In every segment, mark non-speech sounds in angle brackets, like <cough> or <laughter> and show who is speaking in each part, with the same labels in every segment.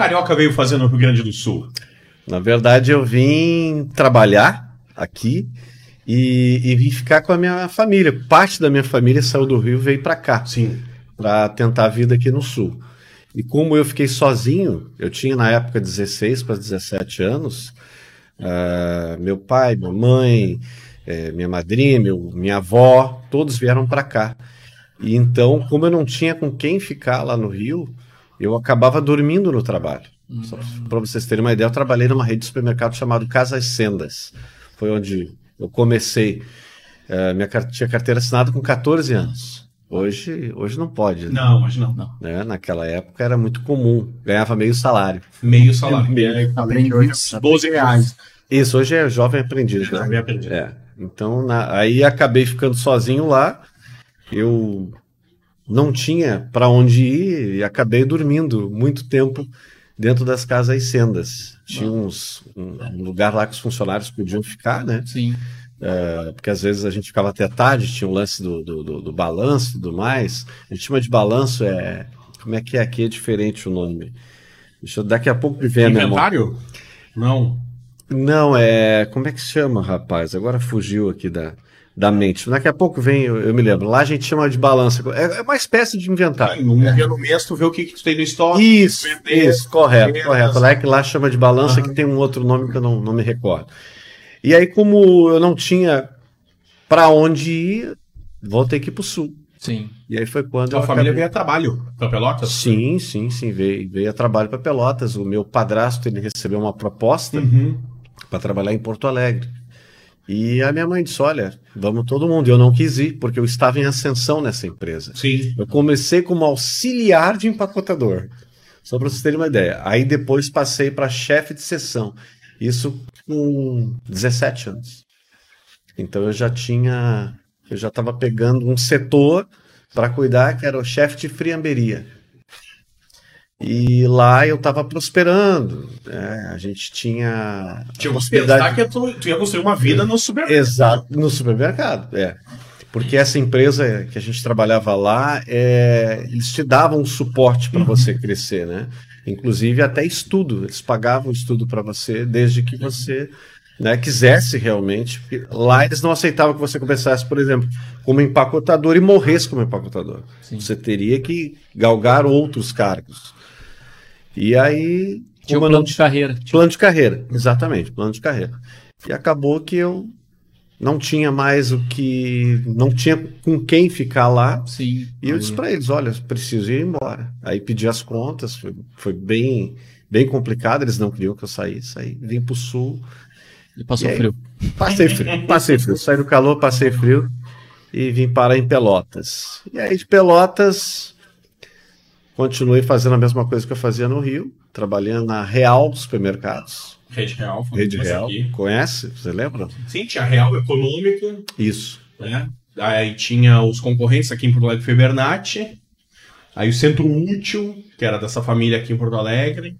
Speaker 1: carioca veio fazer no Rio Grande do Sul?
Speaker 2: Na verdade, eu vim trabalhar aqui e, e vim ficar com a minha família. Parte da minha família saiu do Rio e veio para cá.
Speaker 1: Sim.
Speaker 2: Para tentar a vida aqui no Sul. E como eu fiquei sozinho, eu tinha na época 16 para 17 anos, uh, meu pai, minha mãe, eh, minha madrinha, meu, minha avó, todos vieram para cá. E então, como eu não tinha com quem ficar lá no Rio, eu acabava dormindo no trabalho. Uhum. Para vocês terem uma ideia, eu trabalhei numa rede de supermercado chamado Casas Sendas. Foi onde eu comecei. Uh, minha tinha carteira assinada com 14 anos. Hoje, hoje não pode.
Speaker 1: Né? Não, hoje não. não.
Speaker 2: Né? Naquela época era muito comum. Ganhava meio salário.
Speaker 1: Meio salário. Meio,
Speaker 2: meio, 12 reais. Isso, hoje é jovem aprendiz. Né? Jovem aprendiz. É. Então, na, aí acabei ficando sozinho lá. Eu não tinha para onde ir e acabei dormindo muito tempo dentro das casas sendas. Tinha uns, um, um lugar lá que os funcionários podiam ficar, né?
Speaker 1: Sim.
Speaker 2: É, porque às vezes a gente ficava até tarde, tinha o um lance do, do, do, do balanço e tudo mais. A gente chama de balanço, é. Como é que é aqui? É diferente o nome. Deixa eu, daqui a pouco me vem a
Speaker 1: Inventário? Não.
Speaker 2: Não, é. Como é que se chama, rapaz? Agora fugiu aqui da, da mente. Daqui a pouco vem, eu, eu me lembro. Lá a gente chama de balança. É, é uma espécie de inventário.
Speaker 1: No, é. no mês tu vê o que, que tu tem no estoque.
Speaker 2: Isso, vender, isso, correto, correto. Lá é que lá chama de balança, uhum. que tem um outro nome que eu não, não me recordo. E aí, como eu não tinha para onde ir, voltei aqui para o sul.
Speaker 1: Sim.
Speaker 2: E aí foi quando.
Speaker 1: A família acabei... veio a trabalho para Pelotas?
Speaker 2: Sim, sim, sim. Veio, veio a trabalho para Pelotas. O meu padrasto ele recebeu uma proposta
Speaker 1: uhum.
Speaker 2: para trabalhar em Porto Alegre. E a minha mãe disse: Olha, vamos todo mundo. Eu não quis ir, porque eu estava em ascensão nessa empresa.
Speaker 1: Sim.
Speaker 2: Eu comecei como auxiliar de empacotador. Só para vocês terem uma ideia. Aí depois passei para chefe de seção. Isso com 17 anos. Então eu já tinha, eu já estava pegando um setor para cuidar, que era o chefe de friamberia. E lá eu estava prosperando. Né? A gente tinha.
Speaker 1: Tinha possibilidade que tu, tu ia construir uma vida no supermercado.
Speaker 2: Exato, no supermercado, é. Porque essa empresa que a gente trabalhava lá, é, eles te davam um suporte para uhum. você crescer, né? Inclusive até estudo, eles pagavam estudo para você desde que você né, quisesse realmente. Lá eles não aceitavam que você começasse, por exemplo, como empacotador e morresse como empacotador. Sim. Você teria que galgar outros cargos. E aí.
Speaker 1: Tinha um plano de carreira.
Speaker 2: Plano de carreira, exatamente, plano de carreira. E acabou que eu não tinha mais o que. Não tinha com quem ficar lá.
Speaker 1: Sim.
Speaker 2: E eu disse para eles: olha, preciso ir embora. Aí pedi as contas, foi, foi bem, bem complicado, eles não queriam que eu saísse. Aí vim pro sul.
Speaker 1: E passou e aí, frio.
Speaker 2: Passei frio, passei frio. Saí do calor, passei frio e vim parar em Pelotas. E aí de Pelotas continuei fazendo a mesma coisa que eu fazia no Rio, trabalhando na Real Supermercados
Speaker 1: Rede Real.
Speaker 2: Rede Real. Aqui. Conhece? Você lembra?
Speaker 1: Sim, tinha Real Econômica.
Speaker 2: Isso.
Speaker 1: Né? Aí tinha os concorrentes aqui em Porto Alegre, Febernati. Aí o Centro Útil, que era dessa família aqui em Porto Alegre.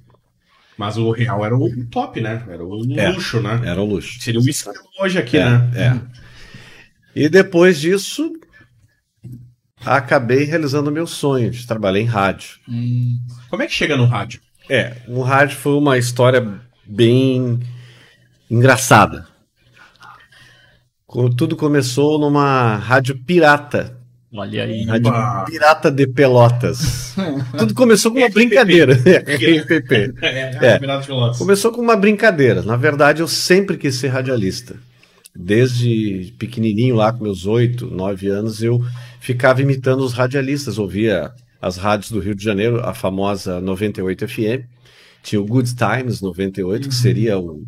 Speaker 1: Mas o Real era o top, né? Era o é, luxo, né?
Speaker 2: Era o luxo.
Speaker 1: Seria o isso hoje aqui,
Speaker 2: é,
Speaker 1: né?
Speaker 2: É. E depois disso, acabei realizando meu sonho de trabalhar em rádio.
Speaker 1: Hum. Como é que chega no rádio?
Speaker 2: É, o rádio foi uma história bem engraçada. Tudo começou numa rádio pirata.
Speaker 1: Olha aí.
Speaker 2: Rádio Pirata de Pelotas. <laughs> Tudo começou com uma brincadeira. <laughs> <laughs> RPP. É, é. Começou com uma brincadeira. Na verdade, eu sempre quis ser radialista. Desde pequenininho, lá com meus oito, nove anos, eu ficava imitando os radialistas. Ouvia as rádios do Rio de Janeiro, a famosa 98 FM tinha o Good Times 98, uhum. que seria o,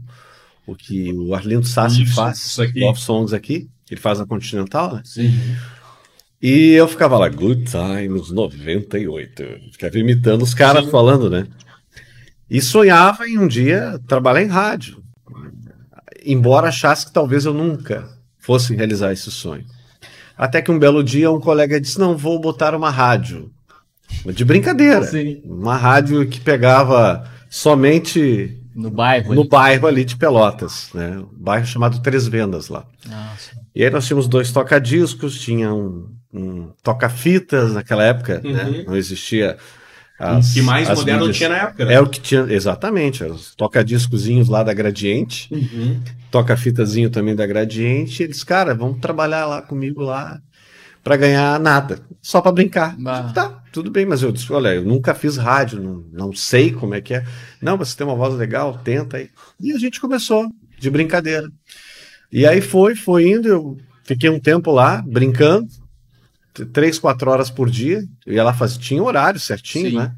Speaker 2: o que o Arlindo Sassi faz, Love Songs aqui, ele faz a Continental, né?
Speaker 1: Sim.
Speaker 2: E eu ficava lá, Good Times 98. Ficava imitando os caras falando, né? E sonhava em um dia trabalhar em rádio. Embora achasse que talvez eu nunca fosse realizar esse sonho. Até que um belo dia um colega disse: Não, vou botar uma rádio. De brincadeira.
Speaker 1: Sim.
Speaker 2: Uma rádio que pegava somente
Speaker 1: no bairro,
Speaker 2: no ali. bairro ali de Pelotas, né? Um bairro chamado Três Vendas lá.
Speaker 1: Nossa.
Speaker 2: E aí nós tínhamos dois toca-discos, tinha um, um toca-fitas naquela época, né? uhum. né? Não existia as,
Speaker 1: o que mais moderno
Speaker 2: mídias.
Speaker 1: tinha na época, né?
Speaker 2: É o que tinha, exatamente. Os toca-discozinhos lá da Gradiente,
Speaker 1: Uhum.
Speaker 2: toca-fitazinho também da Gradiente. Eles, cara, vamos trabalhar lá comigo lá pra ganhar nada, só pra brincar.
Speaker 3: Bah.
Speaker 2: Tá, tudo bem, mas eu disse, olha, eu nunca fiz rádio, não, não sei como é que é. Não, mas você tem uma voz legal, tenta aí. E a gente começou, de brincadeira. E aí foi, foi indo, eu fiquei um tempo lá, brincando, três, quatro horas por dia. Eu ia lá fazer, tinha horário certinho,
Speaker 3: Sim.
Speaker 2: né?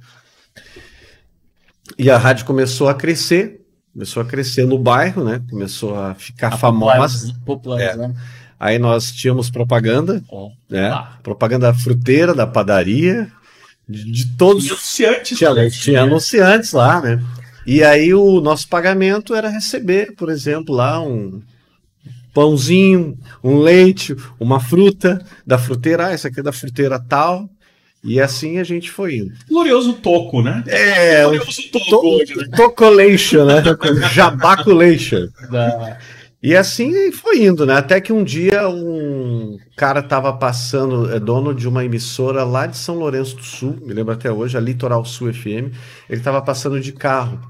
Speaker 2: E a rádio começou a crescer, começou a crescer no bairro, né? Começou a ficar
Speaker 3: A
Speaker 2: famosa.
Speaker 3: Populares,
Speaker 2: É.
Speaker 3: né?
Speaker 2: Aí nós tínhamos propaganda,
Speaker 3: Ó.
Speaker 2: né?
Speaker 3: Ah.
Speaker 2: Propaganda da fruteira, da padaria, de, de todos.
Speaker 1: E anunciantes.
Speaker 2: Tinha,
Speaker 1: também,
Speaker 2: tinha
Speaker 1: né?
Speaker 2: anunciantes lá, né? E aí o nosso pagamento era receber, por exemplo, lá um pãozinho, um leite, uma fruta da fruteira, ah, essa aqui é da fruteira tal. E assim a gente foi indo.
Speaker 1: Glorioso toco, né?
Speaker 2: É, o
Speaker 1: Glorioso toco
Speaker 2: to
Speaker 1: hoje, né?
Speaker 2: tocolation, né? <laughs> Jabaculation.
Speaker 3: Da...
Speaker 2: E assim foi indo, né? Até que um dia um cara tava passando, é dono de uma emissora lá de São Lourenço do Sul, me lembro até hoje, a Litoral Sul FM. Ele tava passando de carro.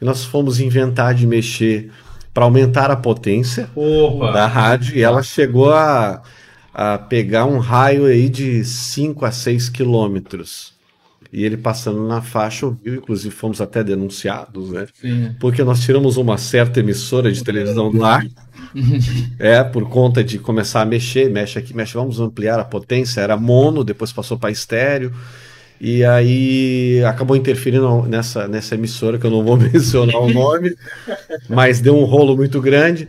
Speaker 2: E nós fomos inventar de mexer para aumentar a potência
Speaker 1: Opa.
Speaker 2: da rádio e ela chegou a, a pegar um raio aí de 5 a 6 quilômetros. E ele passando na faixa ouviu, inclusive fomos até denunciados, né?
Speaker 3: Sim.
Speaker 2: Porque nós tiramos uma certa emissora de televisão do ar. <laughs> É, por conta de começar a mexer, mexe aqui, mexe, vamos ampliar a potência. Era mono, depois passou para estéreo. E aí acabou interferindo nessa, nessa emissora, que eu não vou <laughs> mencionar o nome, mas deu um rolo muito grande.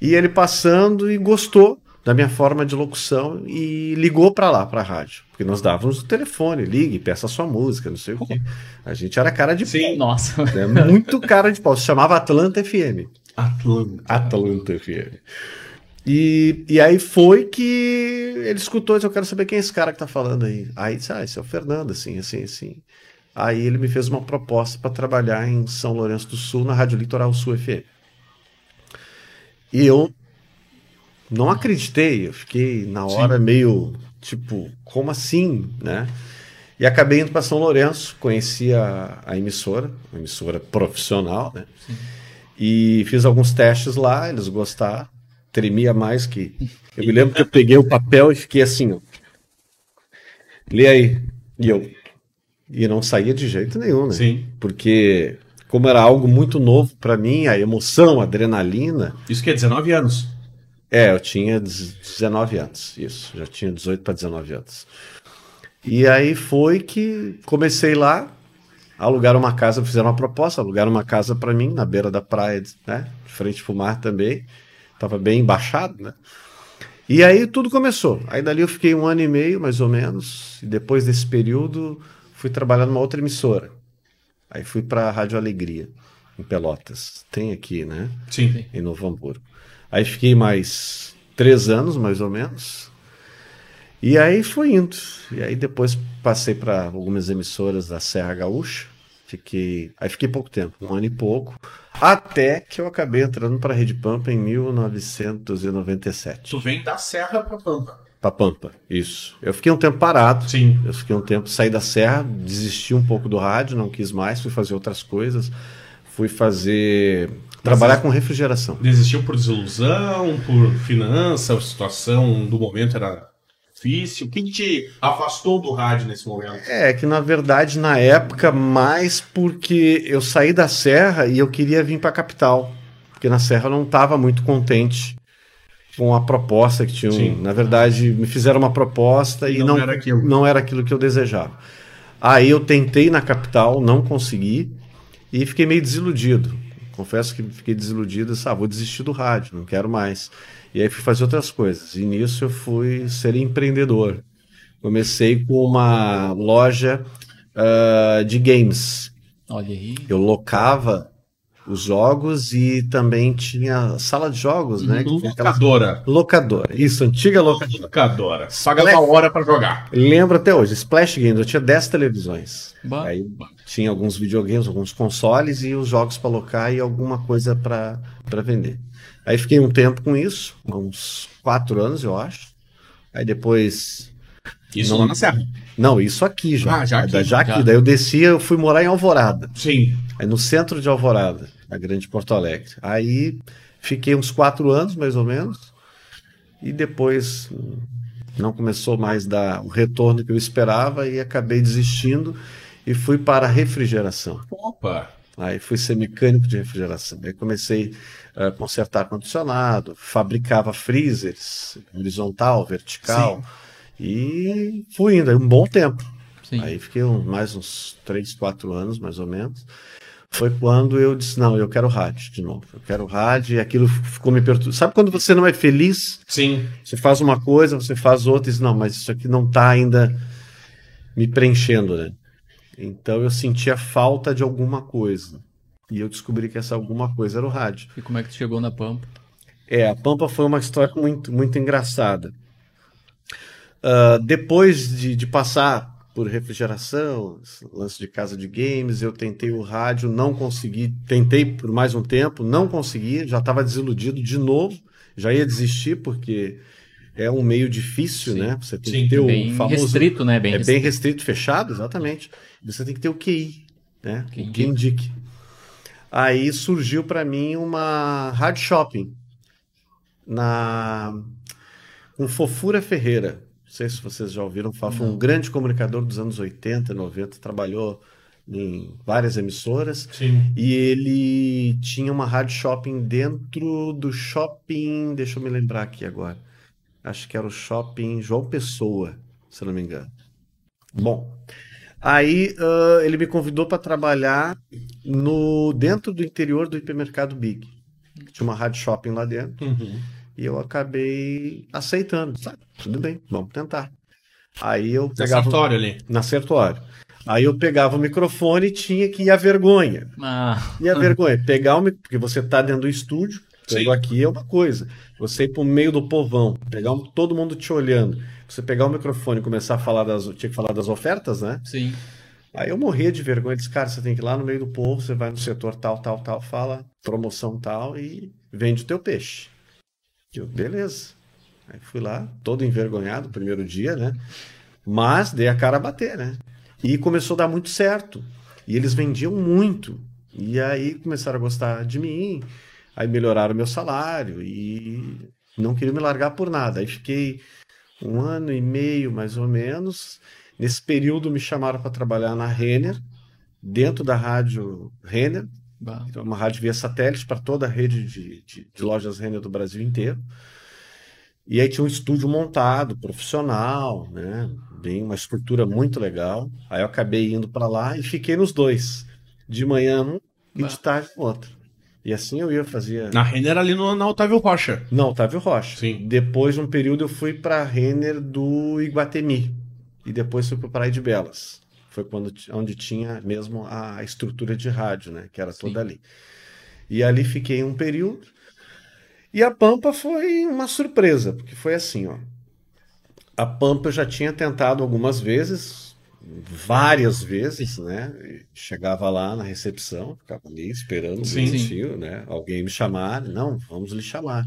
Speaker 2: E ele passando e gostou da minha forma de locução e ligou para lá, para a rádio. Porque nós dávamos o telefone, ligue, peça sua música, não sei o quê. A gente era cara de
Speaker 1: Sim.
Speaker 3: Nossa.
Speaker 2: pau, né? muito cara de pau. Se chamava Atlanta FM.
Speaker 1: Atlanta.
Speaker 2: Atlanta FM. E, e aí foi que ele escutou e disse, eu quero saber quem é esse cara que tá falando aí. Aí disse, ah, esse é o Fernando, assim, assim, assim. Aí ele me fez uma proposta para trabalhar em São Lourenço do Sul, na Rádio Litoral Sul FM. E eu não acreditei, eu fiquei na hora meio tipo, como assim, né? E acabei indo para São Lourenço, conheci a, a emissora, uma emissora profissional, né? E fiz alguns testes lá, eles gostaram, tremia mais que. Eu me lembro que eu peguei o papel e fiquei assim, ó. Lê aí. E eu. E não saía de jeito nenhum, né?
Speaker 1: Sim.
Speaker 2: Porque, como era algo muito novo para mim, a emoção, a adrenalina.
Speaker 1: Isso que é 19 anos.
Speaker 2: É, eu tinha 19 anos, isso. Já tinha 18 para 19 anos. E aí foi que comecei lá, alugaram uma casa, fizeram uma proposta, alugaram uma casa para mim na beira da praia, né? Frente pro mar também. Tava bem embaixado, né? E aí tudo começou. Aí dali eu fiquei um ano e meio, mais ou menos. E depois desse período, fui trabalhar numa outra emissora. Aí fui para a Rádio Alegria, em Pelotas. Tem aqui, né?
Speaker 1: Sim.
Speaker 2: Em Novo Hamburgo. Aí fiquei mais três anos, mais ou menos. E aí foi indo. E aí depois passei para algumas emissoras da Serra Gaúcha. Fiquei, aí fiquei pouco tempo, um ano e pouco, até que eu acabei entrando para a Rede Pampa em 1997.
Speaker 1: Tu vem da Serra pra Pampa.
Speaker 2: Para Pampa, isso. Eu fiquei um tempo parado.
Speaker 1: Sim.
Speaker 2: Eu fiquei um tempo, saí da Serra, desisti um pouco do rádio, não quis mais, fui fazer outras coisas. Fui fazer. trabalhar com refrigeração.
Speaker 1: Desistiu por desilusão, por finança, a situação do momento era difícil. O que te afastou do rádio nesse momento?
Speaker 2: É, que na verdade, na época, mais porque eu saí da Serra e eu queria vir para a capital. Porque na Serra eu não estava muito contente com a proposta que tinham.
Speaker 1: Sim.
Speaker 2: Na verdade, me fizeram uma proposta e
Speaker 1: Não
Speaker 2: não,
Speaker 1: era aquilo.
Speaker 2: não era aquilo que eu desejava. Aí eu tentei na capital, não consegui e fiquei meio desiludido. Confesso que fiquei desiludido, disse, ah, vou desistir do rádio, não quero mais. E aí fui fazer outras coisas. E nisso eu fui ser empreendedor. Comecei com uma loja ah, de games.
Speaker 3: Olha aí.
Speaker 2: Eu locava os jogos e também tinha sala de jogos, né? que tinha aquelas-
Speaker 1: Locadora.
Speaker 2: Locadora. Isso, antiga locadora.
Speaker 1: Locadora. Pagava hora pra jogar.
Speaker 2: Lembro até hoje, Splash Games, eu tinha 10 televisões.
Speaker 3: Bah.
Speaker 2: Aí tinha alguns videogames, alguns consoles e os jogos para alocar e alguma coisa para vender. Aí fiquei um tempo com isso, uns quatro anos, eu acho. Aí depois
Speaker 1: Isso
Speaker 2: Não-
Speaker 1: lá na Serra.
Speaker 2: Não, isso aqui já.
Speaker 1: Ah, já aqui,
Speaker 2: já aqui.
Speaker 3: já.
Speaker 2: Daí eu descia, eu fui morar em Alvorada.
Speaker 1: Sim.
Speaker 2: Aí no centro de Alvorada, na Grande Porto Alegre. Aí fiquei uns quatro anos, mais ou menos, e depois não começou mais a dar o retorno que eu esperava e acabei desistindo e fui para a refrigeração.
Speaker 1: Opa.
Speaker 2: Aí fui ser mecânico de refrigeração. Aí comecei a consertar ar-condicionado, fabricava freezers, horizontal, vertical, e fui indo, um bom tempo.
Speaker 3: Sim.
Speaker 2: Aí fiquei mais uns 3, 4 anos, mais ou menos. Foi quando eu disse, não, eu quero rádio de novo. Eu quero rádio e aquilo ficou me perturbando. Sabe quando você não é feliz?
Speaker 1: Sim.
Speaker 2: Você faz uma coisa, você faz outra e diz, não, mas isso aqui não está ainda me preenchendo, né? Então eu sentia falta de alguma coisa. E eu descobri que essa alguma coisa era o rádio.
Speaker 3: E como é que tu chegou na Pampa?
Speaker 2: É, a Pampa foi uma história muito, muito engraçada. Ah, depois de, de passar por refrigeração, lance de casa de games, eu tentei o rádio, não consegui. Tentei por mais um tempo, não consegui, já estava desiludido de novo, já ia desistir, porque é um meio difícil,
Speaker 3: Sim.
Speaker 2: né? Você tem
Speaker 1: Sim,
Speaker 2: que ter o
Speaker 3: Bem
Speaker 2: famoso.
Speaker 3: restrito, né? Bem
Speaker 2: é
Speaker 3: restrito.
Speaker 2: bem restrito, fechado, exatamente. Você tem que ter o QI, né?
Speaker 3: Quem
Speaker 2: o que indique. Aí surgiu para mim uma rádio shopping na com Fofura Ferreira. Não sei se vocês já ouviram falar, foi um grande comunicador dos anos 80, 90, trabalhou em várias emissoras
Speaker 1: Sim.
Speaker 2: e ele tinha uma rádio shopping dentro do shopping, deixa eu me lembrar aqui agora. Acho que era o shopping João Pessoa, se não me engano. Bom, aí ah, ele me convidou para trabalhar no dentro do interior do hipermercado Big. Tinha uma rádio shopping lá dentro
Speaker 1: Uhum.
Speaker 2: e eu acabei aceitando. Sabe? Tudo bem, vamos tentar. Aí eu
Speaker 1: Na
Speaker 2: pegava
Speaker 1: Sartório ali.
Speaker 2: na Sertório. Aí eu pegava o microfone e tinha que ir a vergonha.
Speaker 3: Ah,
Speaker 2: E a vergonha, pegar o porque você tá dentro do estúdio. Pegou aqui é uma coisa. Você ir pro meio do povão, pegar um- todo mundo te olhando, você pegar o microfone e começar a falar das, tinha que falar das ofertas, né?
Speaker 3: sim.
Speaker 2: Aí eu morria de vergonha, disse, cara, você tem que ir lá no meio do povo, você vai no setor tal, tal, tal, fala promoção tal e vende o teu peixe. Eu, beleza. Aí fui lá, todo envergonhado, primeiro dia, né? Mas dei a cara a bater, né? E começou a dar muito certo. E eles vendiam muito. E aí começaram a gostar de mim, aí melhoraram o meu salário e não queriam me largar por nada. Aí fiquei um ano e meio, mais ou menos. Nesse período me chamaram para trabalhar na Renner, dentro da rádio Renner,
Speaker 3: Bah.
Speaker 2: então, uma rádio via satélite para toda a rede de, de- de lojas Renner do Brasil inteiro. E aí tinha um estúdio montado, profissional, né? Bem, uma estrutura muito legal. Aí eu acabei indo para lá e fiquei nos dois. De manhã um e de tarde no outro. E assim eu ia fazer.
Speaker 1: Na Renner ali no, na Otávio Rocha.
Speaker 2: Não, Otávio Rocha.
Speaker 1: Sim.
Speaker 2: Depois, de um período, eu fui para Renner do Iguatemi. E depois fui para Praia de Belas. Foi quando, onde tinha mesmo a estrutura de rádio, né? Que era toda ali. E ali fiquei um período. E a Pampa foi uma surpresa, porque foi assim, ó. A Pampa eu já tinha tentado algumas vezes, várias vezes, né? E Chegava lá na recepção, ficava ali esperando
Speaker 1: Sim.
Speaker 2: bonitinho, né? Alguém me chamar, não, vamos lhe chamar.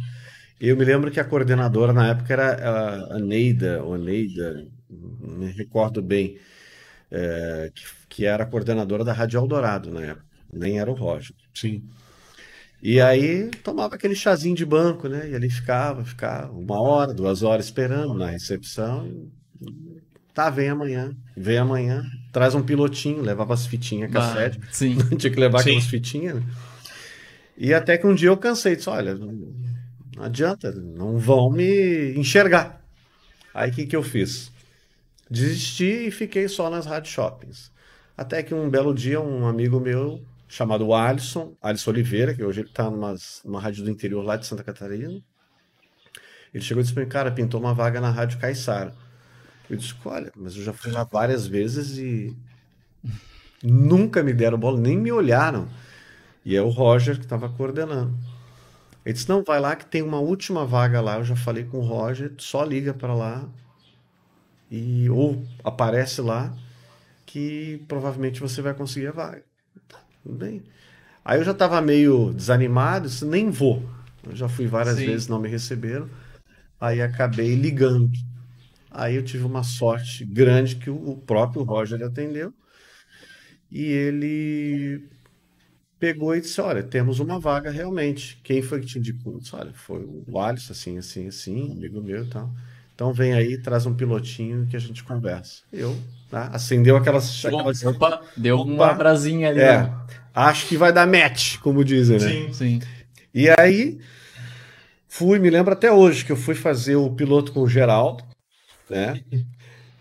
Speaker 2: E eu me lembro que a coordenadora na época era a- Neida, ou Neida, não me recordo bem, é, que, que era a coordenadora da Rádio Eldorado na época, nem era o Roger.
Speaker 1: Sim.
Speaker 2: E aí tomava aquele chazinho de banco, né? E ali ficava, ficava uma hora, duas horas esperando na recepção. Tá, vem amanhã. Vem amanhã. Traz um pilotinho, levava as fitinhas cassete.
Speaker 3: Sim. <laughs>
Speaker 2: Tinha que levar
Speaker 1: Sim.
Speaker 2: aquelas fitinhas, né? E até que um dia eu cansei, disse, olha, não, adianta, não vão me enxergar. Aí o que, que eu fiz? Desisti e fiquei só nas rádio shoppings. Até que um belo dia um amigo meu, chamado Alisson, Alisson Oliveira, que hoje ele está numa, numa rádio do interior lá de Santa Catarina, ele chegou e disse para mim, cara, pintou uma vaga na rádio Caiçara. Eu disse, olha, mas eu já fui lá várias vezes e nunca me deram bola, nem me olharam. E é o Roger que estava coordenando. Ele disse: Não, vai lá que tem uma última vaga lá. Eu já falei com o Roger, só liga para lá e ou aparece lá que provavelmente você vai conseguir a vaga. Tá, tudo bem. Aí eu já estava meio desanimado, disse, nem vou. Eu já fui várias
Speaker 3: Sim.
Speaker 2: vezes, não me receberam. Aí acabei ligando. Aí eu tive uma sorte grande que o próprio Roger atendeu. E ele pegou e disse: Olha, temos uma vaga realmente. Quem foi que te indicou? Eu disse, Olha, foi o Alisson, assim, assim, assim, amigo meu e tal. Então vem aí, traz um pilotinho que a gente conversa. Eu, tá? acendeu aquelas. aquelas...
Speaker 3: Opa, deu Opa, uma brasinha ali.
Speaker 2: É, né? acho que vai dar match, como dizem, né?
Speaker 3: Sim, sim.
Speaker 2: E aí, fui, me lembro até hoje que eu fui fazer o piloto com o Geraldo, né?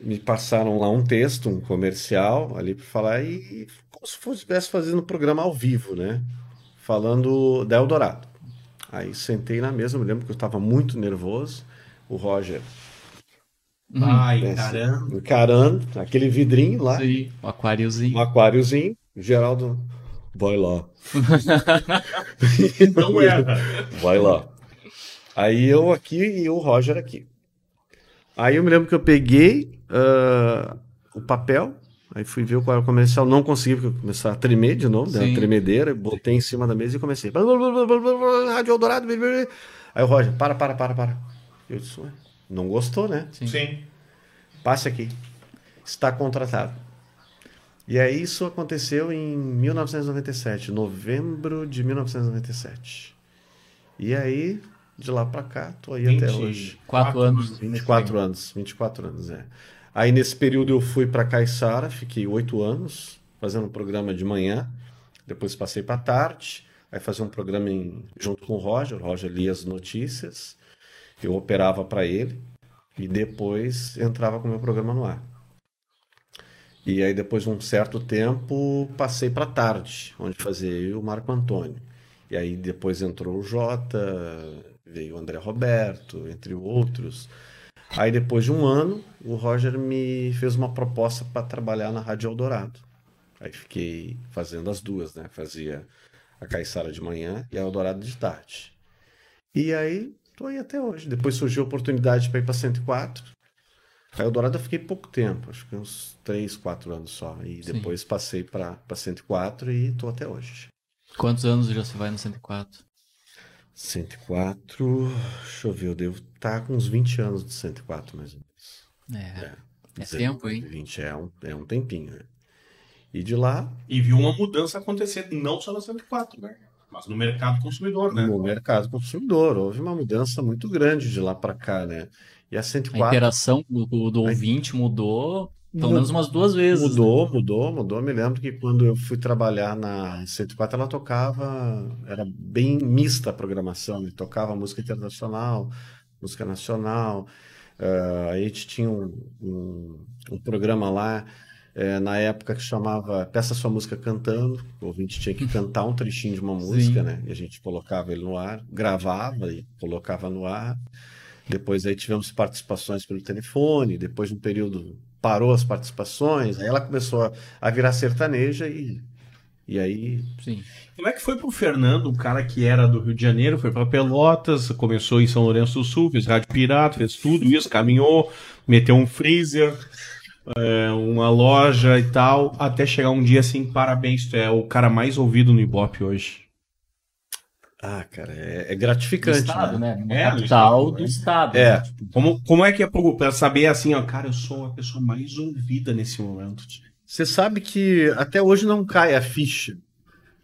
Speaker 2: Me passaram lá um texto, um comercial ali para falar e como se fosse estivesse fazendo um programa ao vivo, né? Falando da Eldorado. Aí sentei na mesa, me lembro que eu estava muito nervoso. O Roger
Speaker 1: Ai, uhum. encarando.
Speaker 2: Encarando, aquele vidrinho lá.
Speaker 3: Sim, um aquáriozinho.
Speaker 2: Um aquáriozinho. Geraldo, vai lá. <laughs> <laughs>
Speaker 1: Não era.
Speaker 2: Vai lá. Aí eu aqui e o Roger aqui. Aí eu me lembro que eu peguei uh, o papel, aí fui ver qual era o comercial, não consegui, porque eu comecei a tremer de novo, deu uma tremedeira, botei em cima da mesa e comecei. Rádio Eldorado. Aí o Roger, para, para, para, para. Eu disse. Não gostou, né?
Speaker 1: Sim. Sim.
Speaker 2: Passe aqui. Está contratado. E aí isso aconteceu em 1997, novembro de 1997. E aí, de lá para cá, tô aí 20, até hoje.
Speaker 3: Quatro anos.
Speaker 2: 24 anos, 24 anos, é. Aí nesse período eu fui para Caiçara, fiquei oito anos fazendo um programa de manhã, depois passei para tarde, aí fazia um programa em, junto com o Roger, o Roger lia as notícias, eu operava para ele e depois entrava com o meu programa no ar. E aí depois de um certo tempo passei para tarde, onde fazia eu e o Marco Antônio. E aí depois entrou o Jota, veio o André Roberto, entre outros. Aí depois de um ano, o Roger me fez uma proposta para trabalhar na Rádio Eldorado. Aí fiquei fazendo as duas, né? Fazia a Caiçara de manhã e a Eldorado de tarde. E aí Estou aí até hoje. Depois surgiu a oportunidade para ir para 104. A Eldorado eu fiquei pouco tempo, acho que uns 3, 4 anos só. E Sim. depois passei para 104 e estou até hoje.
Speaker 3: Quantos anos já você vai no 104?
Speaker 2: 104, deixa eu ver, eu devo estar tá com uns 20 anos de 104 mais ou
Speaker 3: menos. É, é, é tempo, hein?
Speaker 2: 20 é um, é um tempinho, né? E de lá.
Speaker 1: E viu uma mudança acontecer, não só na 104, né? Mas no mercado consumidor, né?
Speaker 2: No mercado consumidor. Houve uma mudança muito grande de lá para cá, né? E a 104.
Speaker 3: A interação do, do ouvinte mudou pelo menos umas duas vezes.
Speaker 2: Mudou, né? mudou, mudou. Me lembro que quando eu fui trabalhar na 104, ela tocava, era bem mista a programação, né? tocava música internacional, música nacional. Uh, a gente tinha um, um, um programa lá é, na época que chamava Peça Sua Música Cantando. O ouvinte tinha que cantar um trechinho de uma <laughs> música, Sim. né? E a gente colocava ele no ar, gravava e colocava no ar. Depois aí tivemos participações pelo telefone, depois de um período parou as participações, aí ela começou a, a virar sertaneja e, e aí...
Speaker 3: Sim.
Speaker 1: Como é que foi pro Fernando, um cara que era do Rio de Janeiro, foi para Pelotas, começou em São Lourenço do Sul, fez Rádio Pirata, fez tudo isso, caminhou, meteu um freezer, é, uma loja e tal, até chegar um dia assim, parabéns, tu é o cara mais ouvido no Ibope hoje.
Speaker 2: Ah, cara, é, é gratificante. Do
Speaker 3: estado, né? né? É, capital do estado.
Speaker 2: É.
Speaker 1: Né? Como, como é que é pra saber assim, ó, cara, eu sou a pessoa mais ouvida nesse momento?
Speaker 2: Você sabe que até hoje não cai a ficha.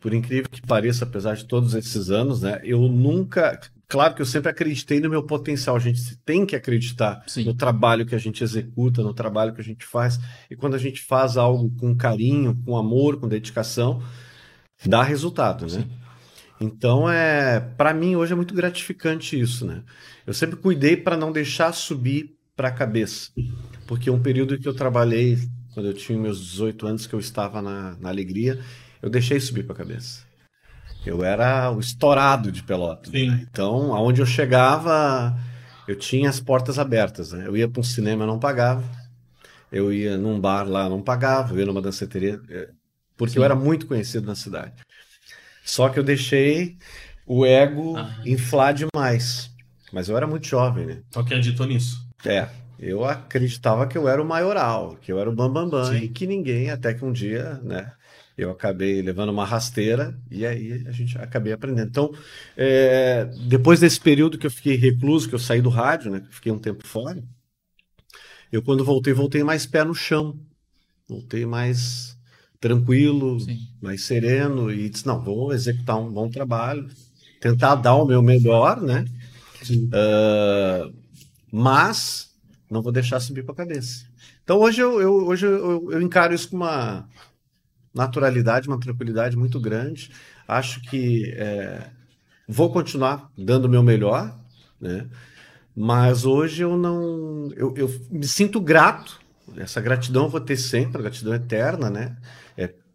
Speaker 2: Por incrível que pareça, apesar de todos esses anos, né? Eu nunca claro que eu sempre acreditei no meu potencial. A gente tem que acreditar Sim. no trabalho que a gente executa, no trabalho que a gente faz. E quando a gente faz algo com carinho, com amor, com dedicação, dá resultado, né? Sim. Então é, para mim hoje é muito gratificante isso, né? Eu sempre cuidei para não deixar subir para a cabeça, porque um período que eu trabalhei quando eu tinha meus 18 anos que eu estava na, na alegria, eu deixei subir para a cabeça. Eu era o estourado de Pelotas. Né? Então, aonde eu chegava, eu tinha as portas abertas. Né? Eu ia para um cinema, não pagava. Eu ia num bar lá, não pagava. Eu ia numa danceteria, é, porque Sim. eu era muito conhecido na cidade. Só que eu deixei o ego ah. inflar demais. Mas eu era muito jovem, né?
Speaker 1: Só que acreditou nisso.
Speaker 2: É. Eu acreditava que eu era o maioral, que eu era o bambambam, bam, bam, e que ninguém, até que um dia, né? eu acabei levando uma rasteira e aí a gente acabei aprendendo. Então, é, depois desse período que eu fiquei recluso, que eu saí do rádio, né, fiquei um tempo fora, Eu, quando voltei, voltei mais pé no chão. Voltei mais tranquilo,
Speaker 3: Sim.
Speaker 2: mais sereno e disse, não, vou executar um bom trabalho, tentar dar o meu melhor, né? Ah, mas não vou deixar subir para a cabeça. Então hoje eu, eu- hoje eu, eu encaro isso com uma naturalidade, uma tranquilidade muito grande. Acho que é, vou continuar dando o meu melhor, né? Mas hoje eu não. Eu, eu me sinto grato. Essa gratidão eu vou ter sempre, gratidão eterna, né?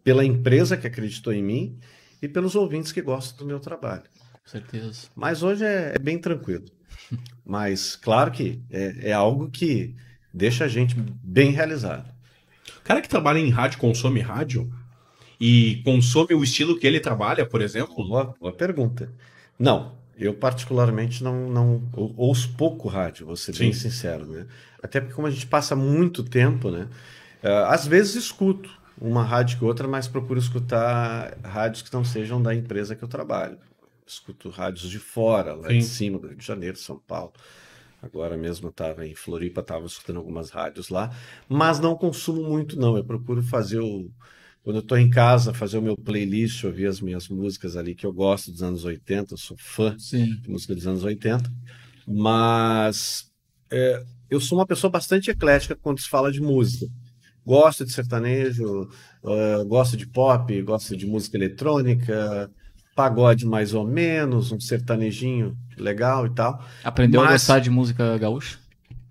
Speaker 2: Pela empresa que acreditou em mim e pelos ouvintes que gostam do meu trabalho.
Speaker 3: Com certeza.
Speaker 2: Mas hoje é, é bem tranquilo. <laughs> Mas claro que é, é algo que deixa a gente bem realizado.
Speaker 1: O cara que trabalha em rádio consome rádio e consome o estilo que ele trabalha, por exemplo.
Speaker 2: Boa, boa pergunta. Não, eu particularmente não, não ou- ouço pouco rádio, vou ser bem
Speaker 1: Sim.
Speaker 2: sincero, né? Até porque como a gente passa muito tempo, né? ah, às vezes escuto uma rádio que outra, mas procuro escutar rádios que não sejam da empresa que eu trabalho. Escuto rádios de fora, lá de
Speaker 1: Sim.
Speaker 2: cima, do Rio de Janeiro, São Paulo. Agora mesmo eu estava em Floripa, estava escutando algumas rádios lá, mas não consumo muito, não. Eu procuro fazer o. Quando eu estou em casa, fazer o meu playlist, ouvir as minhas músicas ali que eu gosto dos anos 80, eu sou fã
Speaker 3: Sim.
Speaker 2: de música dos anos 80, mas é, eu sou uma pessoa bastante eclética quando se fala de música. Gosto de sertanejo, eh, gosto de pop, gosto de música eletrônica, pagode mais ou menos, um sertanejinho legal e tal.
Speaker 3: Aprendeu a
Speaker 2: Mas-
Speaker 3: gostar de música gaúcha?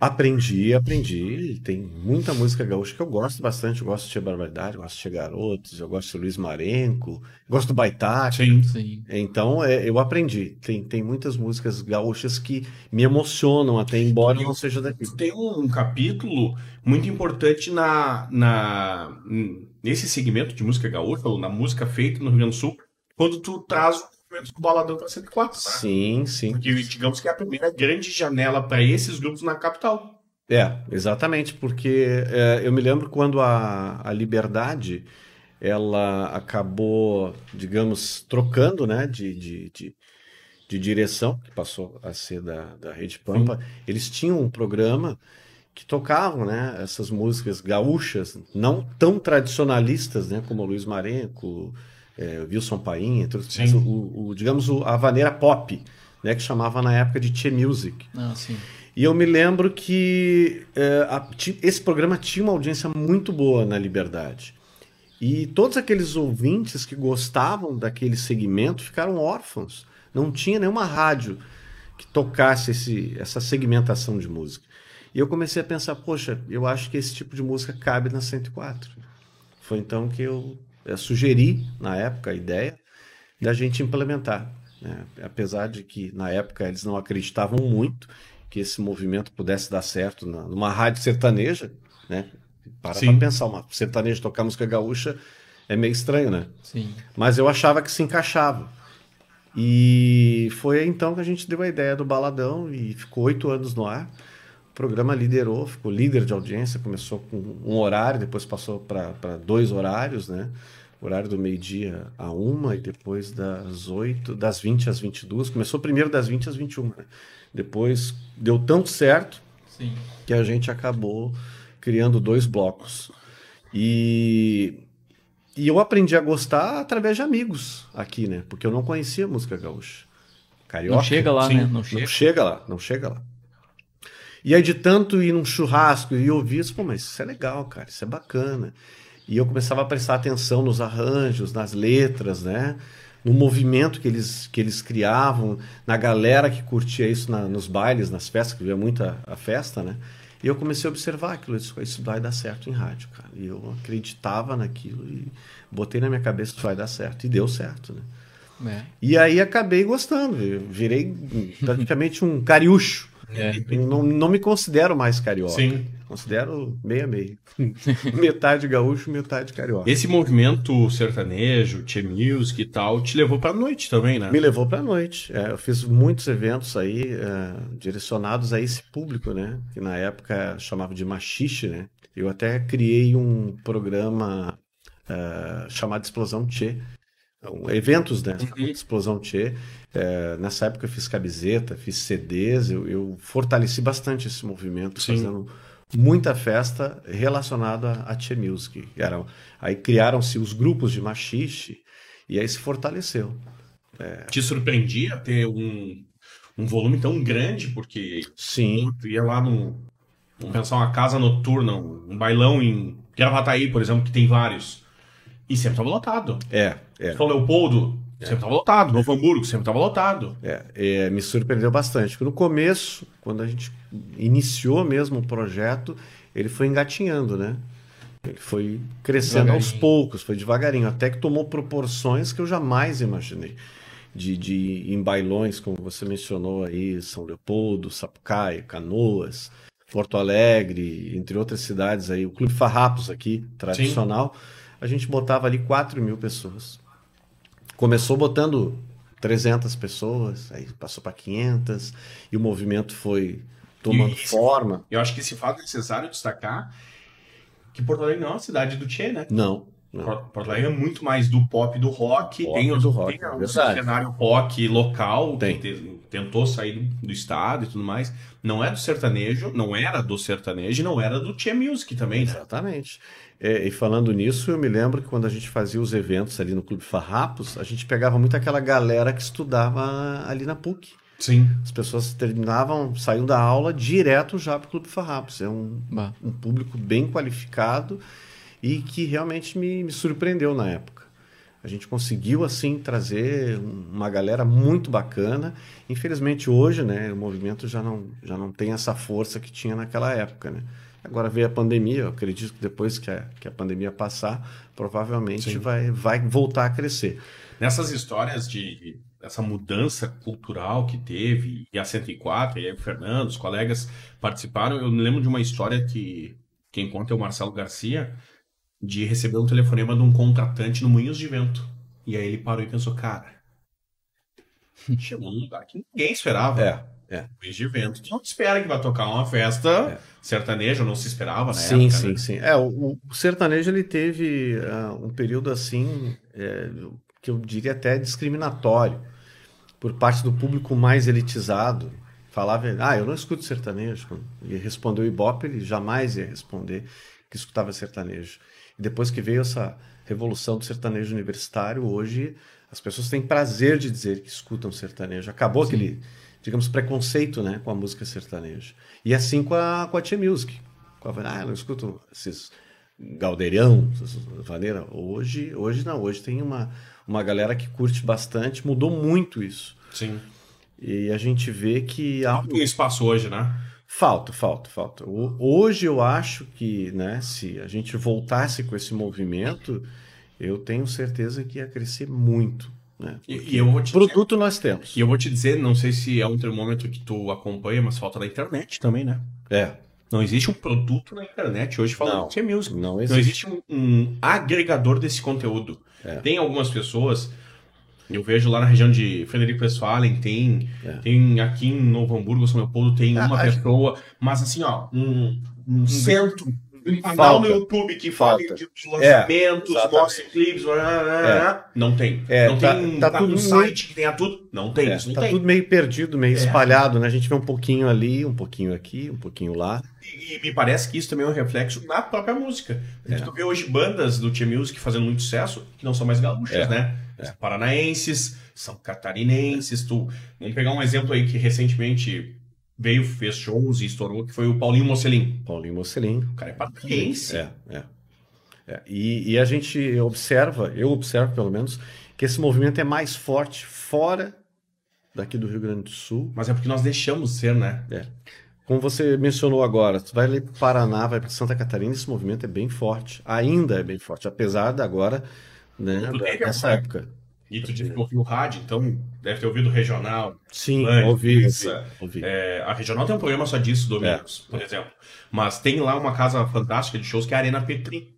Speaker 2: Aprendi, aprendi. Tem muita música gaúcha que eu gosto bastante. Eu gosto de Tia Barbaridade, eu gosto de Tia Garotos, eu gosto de Luiz Marenco, gosto do Baitaca.
Speaker 1: Sim.
Speaker 3: Sim.
Speaker 2: Então, é, eu aprendi. Tem, tem muitas músicas gaúchas que me emocionam, até embora eu não seja daqui.
Speaker 1: Tem um capítulo muito importante na, na nesse segmento de música gaúcha, ou na música feita no Rio Grande do Sul, quando tu traz o movimento do Baladão para 104, né?
Speaker 2: Sim, sim.
Speaker 1: Porque digamos que é a primeira grande janela para esses grupos na capital.
Speaker 2: É, exatamente, porque é, eu me lembro quando a, a Liberdade ela acabou, digamos, trocando né, de, de, de, de direção, que passou a ser da, da Rede Pampa, eles tinham um programa que tocavam né, essas músicas gaúchas, não tão tradicionalistas né, como Luiz Marenco, é, Wilson Paim, entre outros,
Speaker 1: Sim.
Speaker 2: o, o, digamos, o- a vaneira pop, né, que chamava na época de Che Music.
Speaker 3: Ah, sim.
Speaker 2: E eu me lembro que é, a- esse programa tinha uma audiência muito boa na Liberdade. E todos aqueles ouvintes que gostavam daquele segmento ficaram órfãos. Não tinha nenhuma rádio que tocasse esse, essa segmentação de música. E eu comecei a pensar, poxa, eu acho que esse tipo de música cabe na 104. Foi então que eu, eh, sugeri, na época, a ideia da gente implementar. né? Apesar de que, na época, eles não acreditavam muito que esse movimento pudesse dar certo na- numa rádio sertaneja, né? Para
Speaker 1: Sim.
Speaker 2: pra pensar, uma sertaneja tocar música gaúcha é meio estranho, né?
Speaker 3: Sim.
Speaker 2: Mas eu achava que se encaixava. E foi então que a gente deu a ideia do Baladão e ficou oito anos no ar. O programa liderou, ficou líder de audiência, começou com um horário, depois passou para dois horários, né? O horário do meio-dia a uma e depois das oito, das 20 às 22. Começou primeiro das 20 às 21. Né? Depois deu tanto certo
Speaker 3: Sim.
Speaker 2: que a gente acabou criando dois blocos. E, e eu aprendi a gostar através de amigos aqui, né? Porque eu não conhecia música gaúcha. Carioca.
Speaker 3: Não chega lá,
Speaker 1: sim.
Speaker 3: né? Não
Speaker 2: Não
Speaker 3: chega.
Speaker 2: chega lá, não chega lá. E aí de tanto ir num churrasco e ouvir isso, pô, mas isso é legal, cara, isso é bacana. E eu começava a prestar atenção nos arranjos, nas letras, né? No movimento que eles, que eles criavam, na galera que curtia isso na- nos bailes, nas festas, que via muita a festa, né? E eu comecei a observar aquilo, isso, isso vai dar certo em rádio, cara. E eu acreditava naquilo e botei na minha cabeça que vai dar certo. E deu certo, né?
Speaker 3: É.
Speaker 2: E aí acabei gostando, virei praticamente um cariúcho.
Speaker 3: É.
Speaker 2: Não, não me considero mais carioca.
Speaker 1: Sim.
Speaker 2: Considero meia meia. <laughs> metade gaúcho, metade carioca.
Speaker 1: Esse movimento sertanejo, Che Music e tal, te levou pra noite também, né?
Speaker 2: Me levou para noite. É, eu fiz muitos eventos aí é, direcionados a esse público, né? Que na época chamava de machixe, né? Eu até criei um programa é, chamado Explosão Tchê. Um, eventos, né?
Speaker 1: Uhum.
Speaker 2: Explosão Tchê. É, nessa época eu fiz camiseta, fiz CDs, eu, eu fortaleci bastante esse movimento,
Speaker 1: Sim.
Speaker 2: fazendo muita festa relacionada a Tchê Music. Era, aí criaram-se os grupos de machixe e aí se fortaleceu.
Speaker 1: Te surpreendia ter um, um volume tão grande, porque
Speaker 2: Sim,
Speaker 1: tu ia lá num. Vamos pensar uma casa noturna, um bailão em Gravataí, por exemplo, que tem vários. E sempre tava lotado.
Speaker 2: é, é.
Speaker 1: São Leopoldo, sempre tava lotado. Novo Hamburgo, sempre tava lotado.
Speaker 2: É, é, me surpreendeu bastante. Porque no começo, quando a gente iniciou mesmo o projeto, ele foi engatinhando, né? Ele foi crescendo aos poucos, foi devagarinho, até que tomou proporções que eu jamais imaginei. De, de em bailões, como você mencionou aí, São Leopoldo, Sapucaia, Canoas, Porto Alegre, entre outras cidades aí, o Clube Farrapos aqui, tradicional, a gente botava ali 4 mil pessoas. Começou botando 300 pessoas, aí passou para 500, e o movimento foi tomando forma.
Speaker 1: Eu acho que esse fato é necessário destacar que Porto Alegre não é uma cidade do Tchê, né?
Speaker 2: Não, não.
Speaker 1: Porto Porto Alegre é muito mais do pop do rock.
Speaker 2: Pop
Speaker 1: tem os,
Speaker 2: do rock,
Speaker 1: tem
Speaker 2: é
Speaker 1: o
Speaker 2: verdade.
Speaker 1: cenário rock local
Speaker 2: Tem.
Speaker 1: que te- tentou sair do, do estado e tudo mais. Não é do sertanejo, não era do sertanejo e não era do Tchê Music também, né?
Speaker 2: Exatamente. É, e falando nisso, eu me lembro que quando a gente fazia os eventos ali no Clube Farrapos, a gente pegava muito aquela galera que estudava ali na PUC.
Speaker 1: Sim.
Speaker 2: As pessoas terminavam, saíam da aula direto já para o Clube Farrapos. É um, um público bem qualificado e que realmente me, me surpreendeu na época. A gente conseguiu, assim, trazer um- uma galera muito bacana. Infelizmente, hoje, né, o movimento já não, já não tem essa força que tinha naquela época, né? Agora veio a pandemia, eu acredito que depois que a, que a pandemia passar, provavelmente
Speaker 1: Sim.
Speaker 2: vai, vai voltar a crescer.
Speaker 1: Nessas histórias de essa mudança cultural que teve, e a 104, e aí o Fernando, os colegas participaram, eu me lembro de uma história que quem conta é o Marcelo Garcia, de receber um telefonema de um contratante no Moinhos de Vento. E aí ele parou e pensou, cara, chegou um lugar que ninguém esperava.
Speaker 2: É, é.
Speaker 1: Moinhos de Vento. Tu não espera que vai tocar uma festa sertaneja, não se esperava na
Speaker 2: Sim,
Speaker 1: época,
Speaker 2: sim,
Speaker 1: né?
Speaker 2: sim. É, o, o sertanejo ele teve ah, um período assim, é, que eu diria até discriminatório, por parte do público mais elitizado. Falava, ah, eu não escuto sertanejo. E respondeu o Ibope, ele jamais ia responder que escutava sertanejo. E depois que veio essa revolução do sertanejo universitário, hoje as pessoas têm prazer de dizer que escutam sertanejo. Acabou aquele, digamos, preconceito né, com a música sertaneja. E assim com a, com a Tia Music. Com a, ah, eu não escuto esses galdeirão, essas vaneira. Hoje, hoje não, hoje tem uma, uma galera que curte bastante, mudou muito isso.
Speaker 1: Sim.
Speaker 2: E a gente vê que há
Speaker 1: Tem espaço hoje, né?
Speaker 2: Falta, falta, falta. O- Hoje eu acho que, né, se a gente voltasse com esse movimento, eu tenho certeza que ia crescer muito, né?
Speaker 1: E, e eu vou te dizer,
Speaker 2: Produto nós temos.
Speaker 1: e eu vou te dizer, não sei se é um termômetro que tu acompanha, mas falta da internet também, né?
Speaker 2: É,
Speaker 1: Não existe um produto na internet hoje falando
Speaker 2: Não,
Speaker 1: de music.
Speaker 2: não
Speaker 1: Não
Speaker 2: existe.
Speaker 1: existe um, um agregador desse conteúdo.
Speaker 2: É.
Speaker 1: Tem algumas pessoas, eu vejo lá na região de Frederico Westphalen, tem,
Speaker 2: É.
Speaker 1: tem aqui em Novo Hamburgo, São Leopoldo, tem
Speaker 2: Ah,
Speaker 1: uma pessoa, mas assim, ó, um, um centro, um canal
Speaker 2: Falta.
Speaker 1: no YouTube que de de lançamentos, blá, blá, blá, blá. não tem.
Speaker 2: É,
Speaker 1: não
Speaker 2: tá-
Speaker 1: tem
Speaker 2: tá
Speaker 1: tá
Speaker 2: tudo
Speaker 1: um site que tenha tudo. Não tem,
Speaker 2: é,
Speaker 1: isso não
Speaker 2: tá
Speaker 1: tem.
Speaker 2: tudo meio perdido, meio
Speaker 1: É.
Speaker 2: espalhado, né? A gente vê um pouquinho ali, um pouquinho aqui, um pouquinho lá.
Speaker 1: E, e me parece que isso também é um reflexo na própria música. Porque
Speaker 2: É.
Speaker 1: Tu vê hoje bandas do Tia Music fazendo muito sucesso que não são mais gaúchas,
Speaker 2: É.
Speaker 1: né? São paranaenses, são catarinenses. Tu... Vamos pegar um exemplo aí que recentemente veio, fez shows e estourou, que foi o Paulinho Mocelin.
Speaker 2: Paulinho Mocelin.
Speaker 1: O cara é paranaense.
Speaker 2: É, é. É, E, e a gente observa, eu observo pelo menos, que esse movimento é mais forte fora daqui do Rio Grande do Sul.
Speaker 1: Mas é porque nós deixamos ser, né?
Speaker 2: Como você mencionou agora, tu vai ali para Paraná, vai para Santa Catarina, esse movimento é bem forte. Ainda é bem forte, apesar de agora, né,
Speaker 1: teve
Speaker 2: dessa época.
Speaker 1: E tu disse que ouviu rádio, então deve ter ouvido regional.
Speaker 2: Sim,
Speaker 1: Band,
Speaker 2: ouvi,
Speaker 1: pizza,
Speaker 2: ouvi.
Speaker 1: É, a regional tem um programa só disso, Domingos,
Speaker 2: É.
Speaker 1: por exemplo. Mas tem lá uma casa fantástica de shows que é a Arena Petri.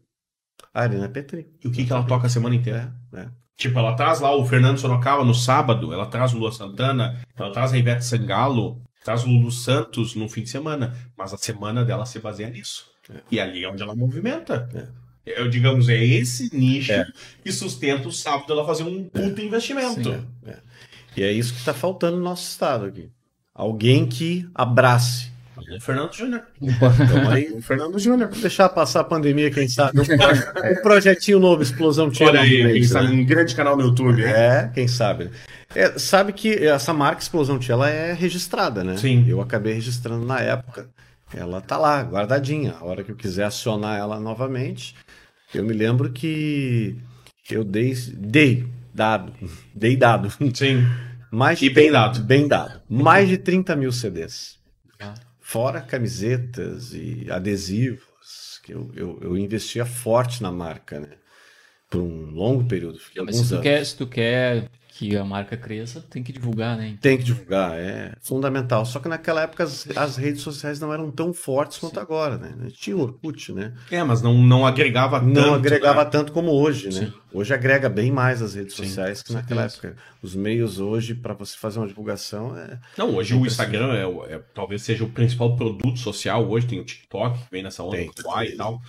Speaker 2: A Arena Petri.
Speaker 1: E o que, que ela toca a semana inteira?
Speaker 2: É, é.
Speaker 1: Tipo, ela traz lá o Fernando Sorocaba no sábado, ela traz o Lua Santana, ela traz a Ivete Sangalo, traz o Lulu Santos no fim de semana. Mas a semana dela se baseia nisso. E ali é onde ela movimenta. Eu, digamos, é esse nicho
Speaker 2: É.
Speaker 1: que sustenta o sábado ela fazer um puta investimento.
Speaker 2: É, é. E é isso que está faltando no nosso estado aqui. Alguém que abrace
Speaker 1: O Fernando Júnior. <laughs>
Speaker 2: Então aí,
Speaker 1: O Fernando Júnior.
Speaker 2: deixar passar a pandemia, quem sabe. <laughs> Um projetinho novo, Explosão Tira.
Speaker 1: Olha aí, quem sabe,
Speaker 2: né?
Speaker 1: um grande canal no YouTube. hein?
Speaker 2: É, quem sabe. É, sabe que essa marca Explosão Tia, ela é registrada, né?
Speaker 1: Sim.
Speaker 2: Eu acabei registrando na época. Ela tá lá, guardadinha. A hora que eu quiser acionar ela novamente, eu me lembro que eu dei, dei dado, <laughs> dei dado.
Speaker 1: Sim.
Speaker 2: Mais de
Speaker 1: E bem
Speaker 2: 30
Speaker 1: dado.
Speaker 2: Bem dado. Mais de 30 mil CDs.
Speaker 3: Ah.
Speaker 2: Fora camisetas e adesivos, que eu, eu, eu investia forte na marca, né? Por um longo período. Fiquei
Speaker 3: Mas
Speaker 2: alguns
Speaker 3: se tu,
Speaker 2: anos.
Speaker 3: quer, se tu quer que a marca cresça, tem que divulgar, né?
Speaker 2: Tem que divulgar, é fundamental. Só que naquela época as, as redes sociais não eram tão fortes quanto agora, né? Tinha o Orkut, né?
Speaker 1: É, mas não, não agregava tanto.
Speaker 2: Não agregava
Speaker 1: né?
Speaker 2: tanto como hoje, né?
Speaker 3: Sim.
Speaker 2: Hoje agrega bem mais as redes
Speaker 1: Sim,
Speaker 2: sociais que naquela
Speaker 3: certeza.
Speaker 2: época. Os meios hoje, para você fazer uma divulgação, é.
Speaker 1: Não, hoje o Instagram é, é- talvez seja o principal produto social. Hoje tem o TikTok, que vem nessa onda
Speaker 2: Tem.
Speaker 1: do e tal.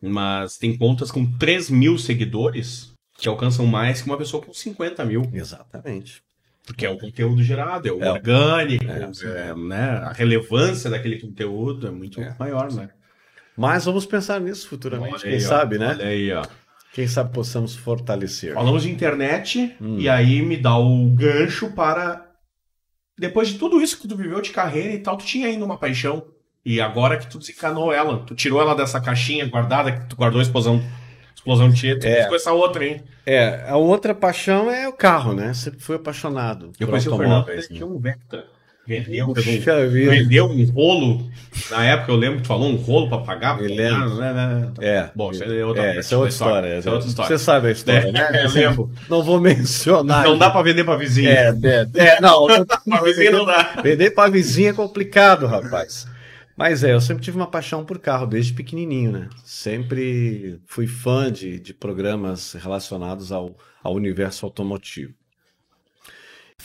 Speaker 1: Mas tem contas com 3 mil seguidores que alcançam mais que uma pessoa com 50 mil.
Speaker 2: Exatamente.
Speaker 1: Porque é o conteúdo gerado, é o
Speaker 2: É.
Speaker 1: orgânico,
Speaker 2: É.
Speaker 1: é, né? a relevância daquele conteúdo é muito
Speaker 2: É.
Speaker 1: maior, né?
Speaker 2: Mas vamos pensar nisso futuramente,
Speaker 1: Olha
Speaker 2: quem
Speaker 1: aí, ó,
Speaker 2: sabe, né?
Speaker 1: Olha aí, ó.
Speaker 2: Quem sabe possamos fortalecer.
Speaker 1: Falamos de internet
Speaker 2: Hum.
Speaker 1: e aí me dá o gancho para. Depois de tudo isso que tu viveu de carreira e tal, tu tinha ainda uma paixão. E agora que tu desencanou ela, tu tirou ela dessa caixinha guardada que tu guardou a explosão, tia, tu
Speaker 2: É.
Speaker 1: com essa outra, hein?
Speaker 2: É, a outra paixão é o carro, né? Sempre fui apaixonado
Speaker 1: Eu conheci o Fernando, ele tinha um Vectra. Vendeu, um- vendeu um rolo. Na época eu lembro que tu falou um rolo pra pagar.
Speaker 2: Me
Speaker 1: pra
Speaker 2: lembro.
Speaker 1: pagar, né, né?
Speaker 2: É.
Speaker 1: Bom, isso é outra
Speaker 2: É, essa é outra história.
Speaker 1: Isso é outra história.
Speaker 2: Você sabe a história,
Speaker 1: É,
Speaker 2: né?
Speaker 1: eu lembro.
Speaker 2: Não vou mencionar.
Speaker 1: Não dá pra vender pra vizinho.
Speaker 2: É, é, é, não, não <laughs> dá
Speaker 1: Pra vizinho não dá.
Speaker 2: Vender pra vizinha é complicado, rapaz. Mas é, eu sempre tive uma paixão por carro, desde pequenininho, né? Sempre fui fã de, de programas relacionados ao, ao universo automotivo.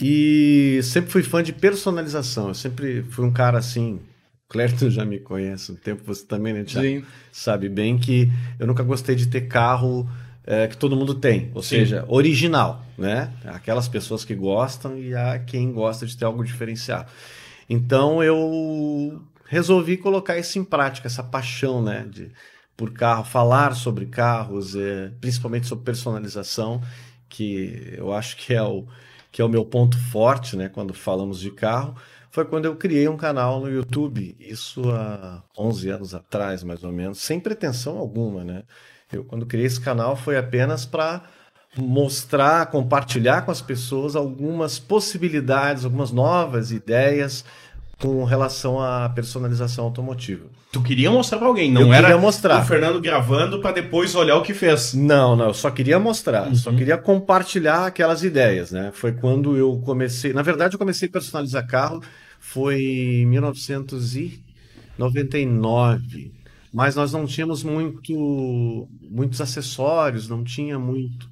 Speaker 2: E sempre fui fã de personalização. Eu sempre fui um cara assim. O <laughs> já me conhece há um tempo, você também, né? Já
Speaker 3: Sim.
Speaker 2: sabe bem que eu nunca gostei de ter carro é, que todo mundo tem, ou
Speaker 1: Sim.
Speaker 2: seja, original, né? Aquelas pessoas que gostam e há quem gosta de ter algo diferenciado. Então eu resolvi colocar isso em prática, essa paixão, né, de, por carro, falar sobre carros, é, principalmente sobre personalização, que eu acho que é o que é o meu ponto forte, né, quando falamos de carro. Foi quando eu criei um canal no YouTube, isso há 11 anos atrás, mais ou menos, sem pretensão alguma, né? Eu, quando criei esse canal, foi apenas para mostrar, compartilhar com as pessoas algumas possibilidades, algumas novas ideias com relação à personalização automotiva.
Speaker 1: Tu queria mostrar pra alguém, não
Speaker 2: Eu
Speaker 1: era
Speaker 2: queria mostrar.
Speaker 1: o Fernando gravando pra depois olhar o que fez.
Speaker 2: Não, não, eu só queria mostrar, só
Speaker 1: Uhum.
Speaker 2: queria compartilhar aquelas ideias, né? Foi quando eu comecei, na verdade eu comecei a personalizar carro foi em 1999, mas nós não tínhamos muito muitos acessórios, não tinha muito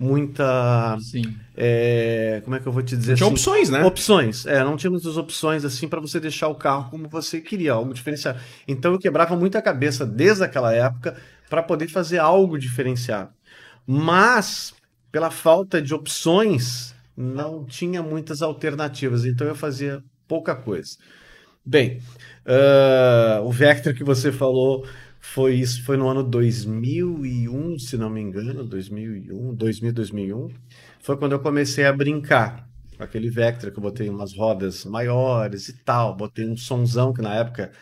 Speaker 2: muita
Speaker 3: Sim.
Speaker 2: é, como é que eu vou te dizer
Speaker 1: Tinha
Speaker 2: assim?
Speaker 1: opções, né?
Speaker 2: Opções, é, não tinha muitas opções assim para você deixar o carro como você queria, algo diferenciado. Então eu quebrava muita cabeça desde aquela época para poder fazer algo diferenciado. Mas pela falta de opções, não tinha muitas alternativas, então eu fazia pouca coisa. Bem, ah, o Vector que você falou foi isso, foi no ano 2001, se não me engano, 2001, 2000, 2001. Foi quando eu comecei a brincar com aquele Vectra que eu botei umas rodas maiores e tal, botei um sonzão que na época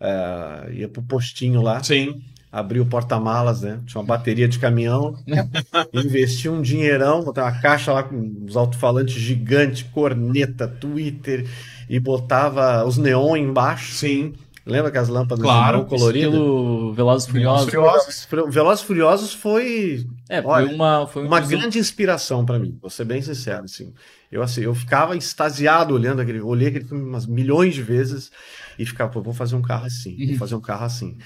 Speaker 2: ah, ia pro postinho lá,
Speaker 1: Sim.
Speaker 2: abri o porta-malas, né? Tinha uma bateria de caminhão, <laughs> investi um dinheirão, botei uma caixa lá com os alto-falantes gigantes, corneta, Twitter, e botava os neon embaixo.
Speaker 1: Sim.
Speaker 2: Lembra que as lâmpadas
Speaker 1: Claro,
Speaker 2: coloridas?
Speaker 3: Estilo Velozes e Furiosos.
Speaker 1: Furiosos.
Speaker 2: Velozes e Furiosos foi
Speaker 3: É, foi
Speaker 2: Olha,
Speaker 3: uma... Foi um
Speaker 2: uma grande inspiração para mim, vou ser bem sincero, assim. Eu, assim, eu ficava extasiado olhando aquele, olhei aquele filme umas milhões de vezes e ficava, pô, vou fazer um carro assim,
Speaker 3: Uhum.
Speaker 2: vou fazer um carro assim.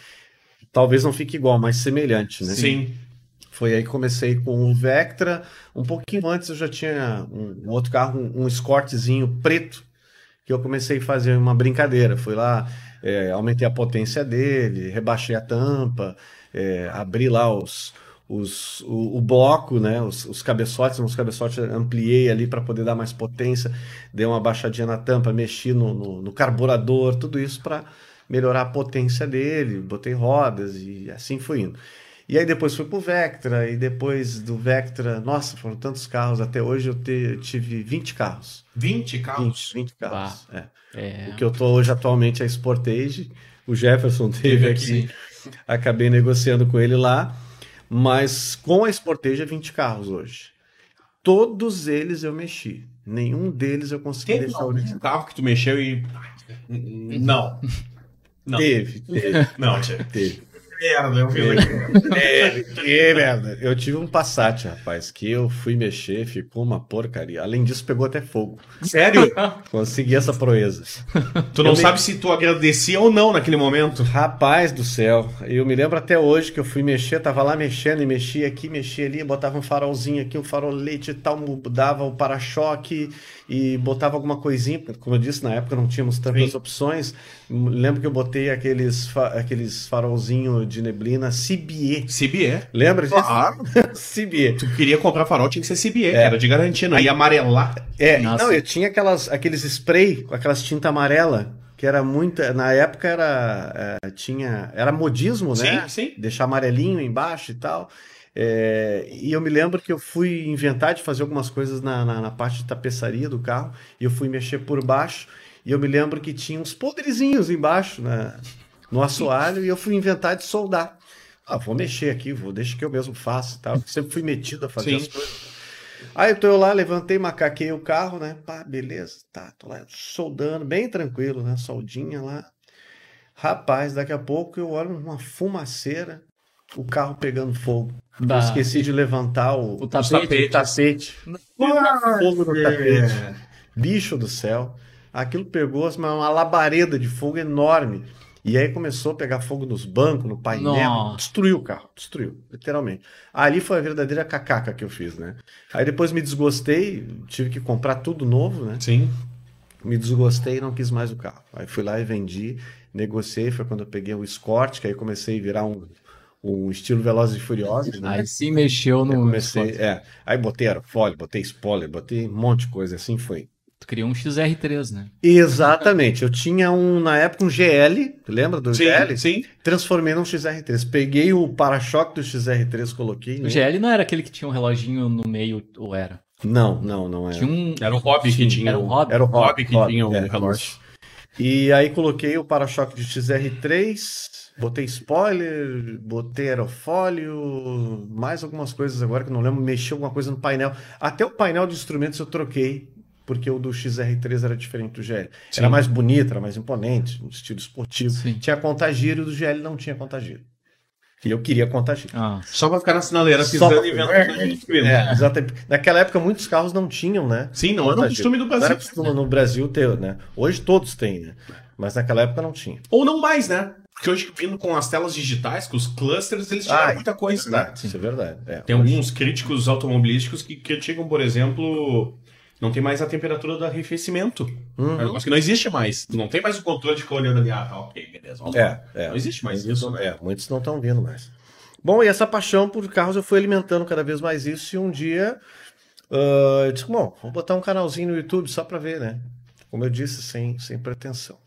Speaker 2: Talvez não fique igual, mas semelhante, né?
Speaker 1: Sim.
Speaker 2: Foi aí que comecei com o Vectra. Um pouquinho antes eu já tinha um, um outro carro, um, um Escortezinho preto, que eu comecei a fazer uma brincadeira. Fui lá, é, aumentei a potência dele, rebaixei a tampa, é, abri lá os, os, o, o bloco, né? Os, os cabeçotes, os cabeçotes ampliei ali para poder dar mais potência, dei uma baixadinha na tampa, mexi no, no, no carburador, tudo isso para melhorar a potência dele, botei rodas e assim foi indo. E aí depois fui pro Vectra, e depois do Vectra, nossa, foram tantos carros, até hoje eu, te, eu tive 20 carros.
Speaker 1: 20 carros?
Speaker 2: 20, 20 carros, é.
Speaker 3: É.
Speaker 2: O que eu tô hoje atualmente é a Sportage, o Jefferson teve aqui, acabei negociando com ele lá, mas com a Sportage é 20 carros hoje. Todos eles eu mexi, nenhum deles eu consegui
Speaker 1: Teve
Speaker 2: deixar original.
Speaker 1: carro que tu mexeu e. Não. <laughs> Não.
Speaker 2: Teve, teve,
Speaker 1: Não,
Speaker 2: teve.
Speaker 1: Merda, eu fiz aqui. <laughs>
Speaker 2: É, que merda. Eu tive um Passat, rapaz, que eu fui mexer, ficou uma porcaria. Além disso, pegou até fogo.
Speaker 1: Sério? <laughs>
Speaker 2: Consegui essa proeza.
Speaker 1: Tu não
Speaker 2: Eu me-
Speaker 1: sabe se tu agradecia ou não naquele momento.
Speaker 2: Rapaz do céu, eu me lembro até hoje que eu fui mexer, tava lá mexendo e mexia aqui, mexia ali, botava um farolzinho aqui, um farolete e tal, mudava o para-choque e botava alguma coisinha, como eu disse, na época não tínhamos tantas
Speaker 1: Sim.
Speaker 2: opções. Lembro que eu botei aqueles, fa- aqueles farolzinho de neblina CBE.
Speaker 1: CBE.
Speaker 2: Lembra disso?
Speaker 1: Claro. <laughs>
Speaker 2: CBE.
Speaker 1: Tu queria comprar farol, tinha que ser CBE, que era de garantia, não ia amarelar.
Speaker 2: É,
Speaker 3: Nossa.
Speaker 2: não, eu tinha aquelas, aqueles spray com aquelas tinta amarela, que era muita, na época era, é, tinha, era modismo, né?
Speaker 1: Sim, sim.
Speaker 2: Deixar amarelinho embaixo e tal. É, e eu me lembro que eu fui inventar de fazer algumas coisas na, na, na parte de tapeçaria do carro, e eu fui mexer por baixo, e eu me lembro que tinha uns podrezinhos embaixo né, no assoalho, e eu fui inventar de soldar. Ah, vou mexer aqui, vou, deixa que eu mesmo faço e tal. Sempre fui metido a fazer
Speaker 1: Sim.
Speaker 2: as coisas. Aí eu tô lá, levantei, macaquei o carro, né? Pá, beleza, tá, tô lá soldando, bem tranquilo, né? Soldinha lá. Rapaz, daqui a pouco eu olho uma fumaceira, o carro pegando fogo. Eu
Speaker 3: Bah.
Speaker 2: esqueci de levantar o,
Speaker 3: O tapete.
Speaker 2: o tapete. Fogo no tapete. Bicho do céu. Aquilo pegou assim, uma labareda de fogo enorme. E aí começou a pegar fogo nos bancos, no painel.
Speaker 3: Nossa.
Speaker 2: Destruiu o carro, destruiu, literalmente. Ali foi a verdadeira cacaca que eu fiz, né? Aí depois me desgostei, tive que comprar tudo novo, né?
Speaker 1: Sim.
Speaker 2: Me desgostei e não quis mais o carro. Aí fui lá e vendi, negociei, foi quando eu peguei o Escort, que aí comecei a virar um, um estilo Velozes e Furiosos, né?
Speaker 3: Aí sim mexeu no.
Speaker 2: Eu comecei, é, aí botei aerofólio, botei spoiler, botei um monte de coisa, assim foi.
Speaker 3: Criou um XR3, né?
Speaker 2: Exatamente, eu tinha um, na época, um GL, lembra do
Speaker 1: Sim,
Speaker 2: GL?
Speaker 1: sim.
Speaker 2: Transformei num XR3, peguei o para-choque do XR3, coloquei.
Speaker 3: O
Speaker 2: né?
Speaker 3: GL não era aquele que tinha um reloginho no meio, ou era?
Speaker 2: Não, não, não era.
Speaker 3: Tinha um.
Speaker 1: Era o Hobby que tinha.
Speaker 3: Era um
Speaker 1: o-
Speaker 3: hobby.
Speaker 2: Era o
Speaker 1: Hobby
Speaker 2: Hobby
Speaker 1: que tinha o
Speaker 2: é,
Speaker 1: relógio.
Speaker 2: E aí coloquei o para-choque de XR3, botei spoiler, botei aerofólio, mais algumas coisas agora que eu não lembro, mexi alguma coisa no painel. Até o painel de instrumentos eu troquei, porque o do XR3 era diferente do GL.
Speaker 1: Sim.
Speaker 2: Era mais bonito, era mais imponente, um estilo esportivo.
Speaker 3: Sim.
Speaker 2: Tinha contagiro e o do GL não tinha contagiro. E eu queria contagiro.
Speaker 3: Ah,
Speaker 1: Só pra ficar na sinaleira pisando
Speaker 2: pra-
Speaker 1: e vendo.
Speaker 2: É, exatamente. Naquela época muitos carros não tinham, né?
Speaker 1: Sim, não era um costume do
Speaker 2: Não era
Speaker 1: Brasil.
Speaker 2: costume no Brasil ter, né? Hoje todos têm, né? Mas naquela época não tinha.
Speaker 1: Ou não mais, né? Porque hoje, vindo com as telas digitais, com os clusters, eles tiraram
Speaker 2: Ah,
Speaker 1: muita coisa, né?
Speaker 2: Verdade, isso é verdade. É,
Speaker 1: Tem
Speaker 2: hoje-
Speaker 1: alguns críticos automobilísticos que criticam, por exemplo, não tem mais a temperatura do arrefecimento.
Speaker 2: Uhum.
Speaker 1: É que não existe mais. Não tem mais o controle de ficar olhando ali. Ah, tá, ok, beleza.
Speaker 2: É, é.
Speaker 1: Não existe mais
Speaker 2: Muitos
Speaker 1: isso.
Speaker 2: É, muitos não estão vindo mais. Bom, e essa paixão por carros eu fui alimentando cada vez mais isso. E um dia ah, eu disse, bom, vou botar um canalzinho no YouTube só pra ver, né? Como eu disse, sem, sem pretensão.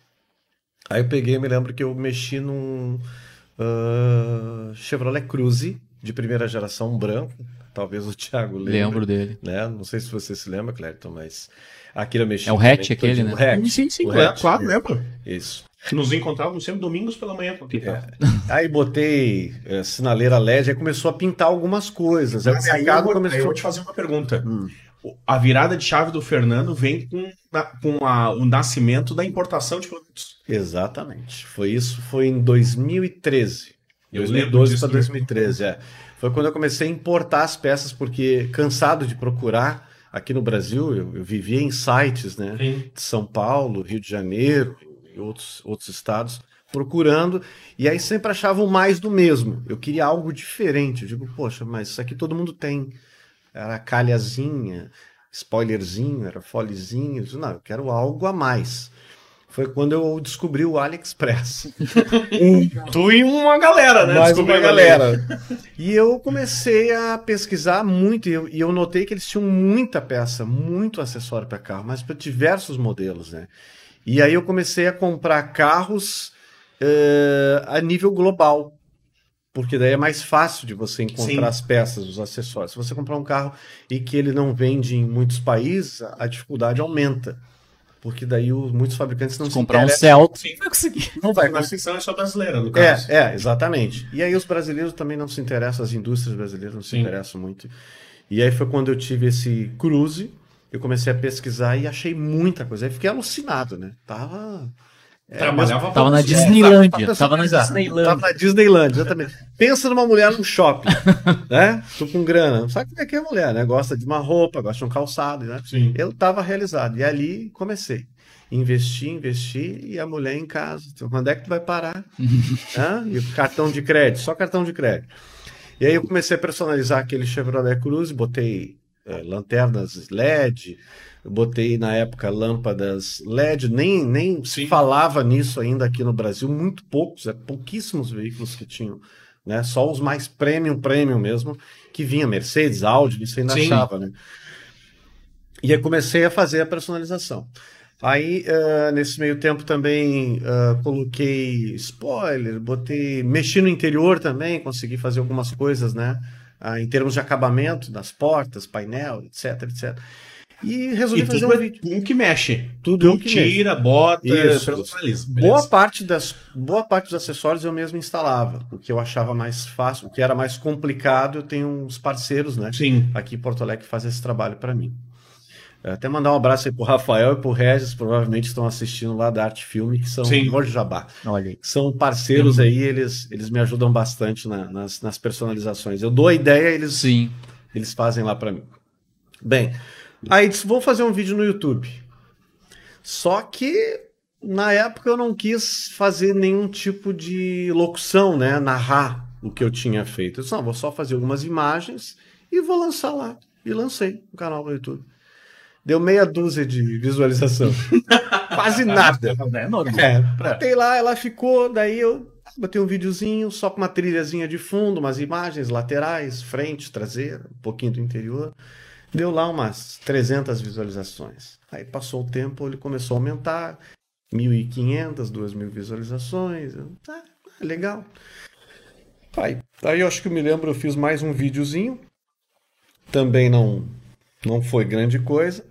Speaker 2: Aí eu peguei, me lembro que eu mexi num ah, Chevrolet Cruze de primeira geração, branco. Talvez o Thiago lembre.
Speaker 3: lembro dele.
Speaker 2: Né? Não sei se você se lembra, Clériton, mas aquilo eu mexi.
Speaker 3: É o hatch
Speaker 2: também,
Speaker 3: aquele, né?
Speaker 2: Hatch.
Speaker 1: Sim, sim,
Speaker 2: O
Speaker 1: claro,
Speaker 2: hatch.
Speaker 1: claro, lembro.
Speaker 2: Isso.
Speaker 1: Nos encontrávamos sempre domingos pela manhã. com aquele carro.
Speaker 2: Aí botei eh, sinaleira LED, aí começou a pintar algumas coisas. Aí
Speaker 1: Mas aí eu, vou, aí
Speaker 2: começou.
Speaker 1: eu vou te fazer uma pergunta.
Speaker 2: Hum.
Speaker 1: A virada de chave do Fernando vem com, com a- o nascimento da importação de produtos.
Speaker 2: Exatamente. Foi isso, foi em 2013.
Speaker 1: Eu lembro
Speaker 2: 2012
Speaker 1: disso
Speaker 2: para 2013, é. Foi quando eu comecei a importar as peças, porque cansado de procurar aqui no Brasil, eu, eu vivia em sites, né?
Speaker 1: Sim.
Speaker 2: de São Paulo, Rio de Janeiro e outros, outros estados, procurando, e aí sempre achava o mais do mesmo. Eu queria algo diferente. Eu digo, poxa, mas isso aqui todo mundo tem. Era calhazinha, spoilerzinho, era folezinho. Eu disse, não, eu quero algo a mais. Foi quando eu descobri o AliExpress. <laughs>
Speaker 1: Tu e uma galera, né?
Speaker 2: Mais
Speaker 1: Descobriu
Speaker 2: uma
Speaker 1: ali.
Speaker 2: galera. E eu comecei a pesquisar muito e eu, e eu notei que eles tinham muita peça, muito acessório para carro, mas para diversos modelos, né? E aí eu comecei a comprar carros eh, a nível global. Porque daí é mais fácil de você encontrar
Speaker 1: Sim.
Speaker 2: as peças, os acessórios. Se você comprar um carro e que ele não vende em muitos países, a dificuldade aumenta. Porque daí o- muitos fabricantes não
Speaker 3: Se comprar um. Celta,
Speaker 1: Sim.
Speaker 3: vai conseguir.
Speaker 2: Não vai
Speaker 1: A ficção é só brasileira, no
Speaker 2: é,
Speaker 1: caso.
Speaker 2: é, exatamente. E aí os brasileiros também não se interessam, as indústrias brasileiras não se
Speaker 1: Sim.
Speaker 2: interessam muito. E aí foi quando eu tive esse cruze, eu comecei a pesquisar e achei muita coisa. Aí fiquei alucinado, né? Tava. É,
Speaker 1: Trabalhava
Speaker 3: Tava na. Disneylândia.
Speaker 2: pra
Speaker 3: Tava na. Disneylândia.
Speaker 2: Tava na Disneyland, exatamente. Pensa numa mulher num shopping, <laughs> né? Tô com grana. Sabe como é que é mulher, né? Gosta de uma roupa, gosta de um calçado, né?
Speaker 1: Sim.
Speaker 2: Eu estava realizado. E ali comecei. Investi, investi e a mulher em casa. Então, quando é que tu vai parar? <laughs> Hã? E o cartão de crédito, só cartão de crédito. E aí eu comecei a personalizar aquele Chevrolet Cruze, botei eh, lanternas LED, eu botei na época lâmpadas LED, nem, nem
Speaker 1: Sim.
Speaker 2: falava nisso ainda aqui no Brasil, muito poucos, é, pouquíssimos veículos que tinham, né? Só os mais premium, premium mesmo, que vinha Mercedes, Audi, isso ainda
Speaker 1: Sim.
Speaker 2: achava, né? E aí comecei a fazer a personalização. Aí, eh, nesse meio tempo também eh, coloquei spoiler, botei, mexi no interior também, consegui fazer algumas coisas, né? Ah, em termos de acabamento das portas, painel, etc, etc. E resolvi
Speaker 1: E
Speaker 2: fazer
Speaker 1: tudo
Speaker 2: um
Speaker 1: é
Speaker 2: vídeo.
Speaker 1: um que mexe.
Speaker 2: Tudo que mexo.
Speaker 1: tira, bota,
Speaker 2: Isso.
Speaker 1: personaliza.
Speaker 2: Boa parte, das, boa parte dos acessórios eu mesmo instalava, o que eu achava mais fácil, o que era mais complicado, eu tenho uns parceiros, né?
Speaker 1: Sim.
Speaker 2: aqui em Porto Alegre que faz esse trabalho para mim. É, Até mandar um abraço aí pro Rafael e pro Regis, provavelmente estão assistindo lá da Arte Filme, que são
Speaker 1: Sim.
Speaker 2: Jorge Jabá.
Speaker 3: Olha aí.
Speaker 2: São parceiros aí, eles, eles me ajudam bastante na- nas, nas personalizações. Eu dou a ideia, eles,
Speaker 3: Sim.
Speaker 2: eles fazem lá para mim. Bem, aí disse, vou fazer um vídeo no YouTube. Só que na época eu não quis fazer nenhum tipo de locução, né? Narrar o que eu tinha feito. Eu disse, não, vou só fazer algumas imagens e vou lançar lá. E lancei o canal no YouTube. Deu meia dúzia de visualização. <laughs> Quase nada.
Speaker 3: É normal.
Speaker 2: É, botei lá, ela ficou, daí eu botei um videozinho só com uma trilhazinha de fundo, umas imagens laterais, frente, traseira, um pouquinho do interior. Deu lá umas 300 visualizações. Aí passou o tempo, ele começou a aumentar, 1.500, 2.000 visualizações. Eu, Tá, legal. Aí, aí eu acho que eu me lembro, eu fiz mais um videozinho. Também não, não foi grande coisa.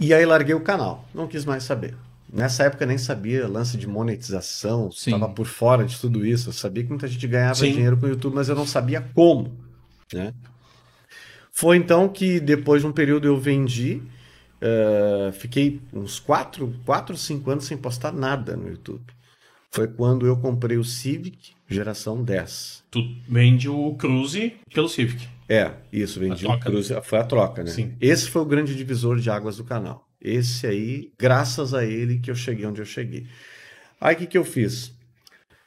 Speaker 2: E aí larguei o canal, não quis mais saber. Nessa época eu nem sabia lance de monetização, estava por fora de tudo isso. Eu sabia que muita gente ganhava
Speaker 1: Sim.
Speaker 2: dinheiro com o YouTube, mas eu não sabia como. Né? Foi então que depois de um período eu vendi, eh, fiquei uns 4, 4, 5 anos sem postar nada no YouTube. Foi quando eu comprei o Civic geração 10.
Speaker 1: Tu vende o Cruze pelo Civic.
Speaker 2: É, isso, vendi
Speaker 1: troca,
Speaker 2: Cruze, foi a troca, né?
Speaker 1: Sim.
Speaker 2: Esse foi o grande divisor de águas do canal. Esse aí, graças a ele que eu cheguei onde eu cheguei. Aí o que, que eu fiz?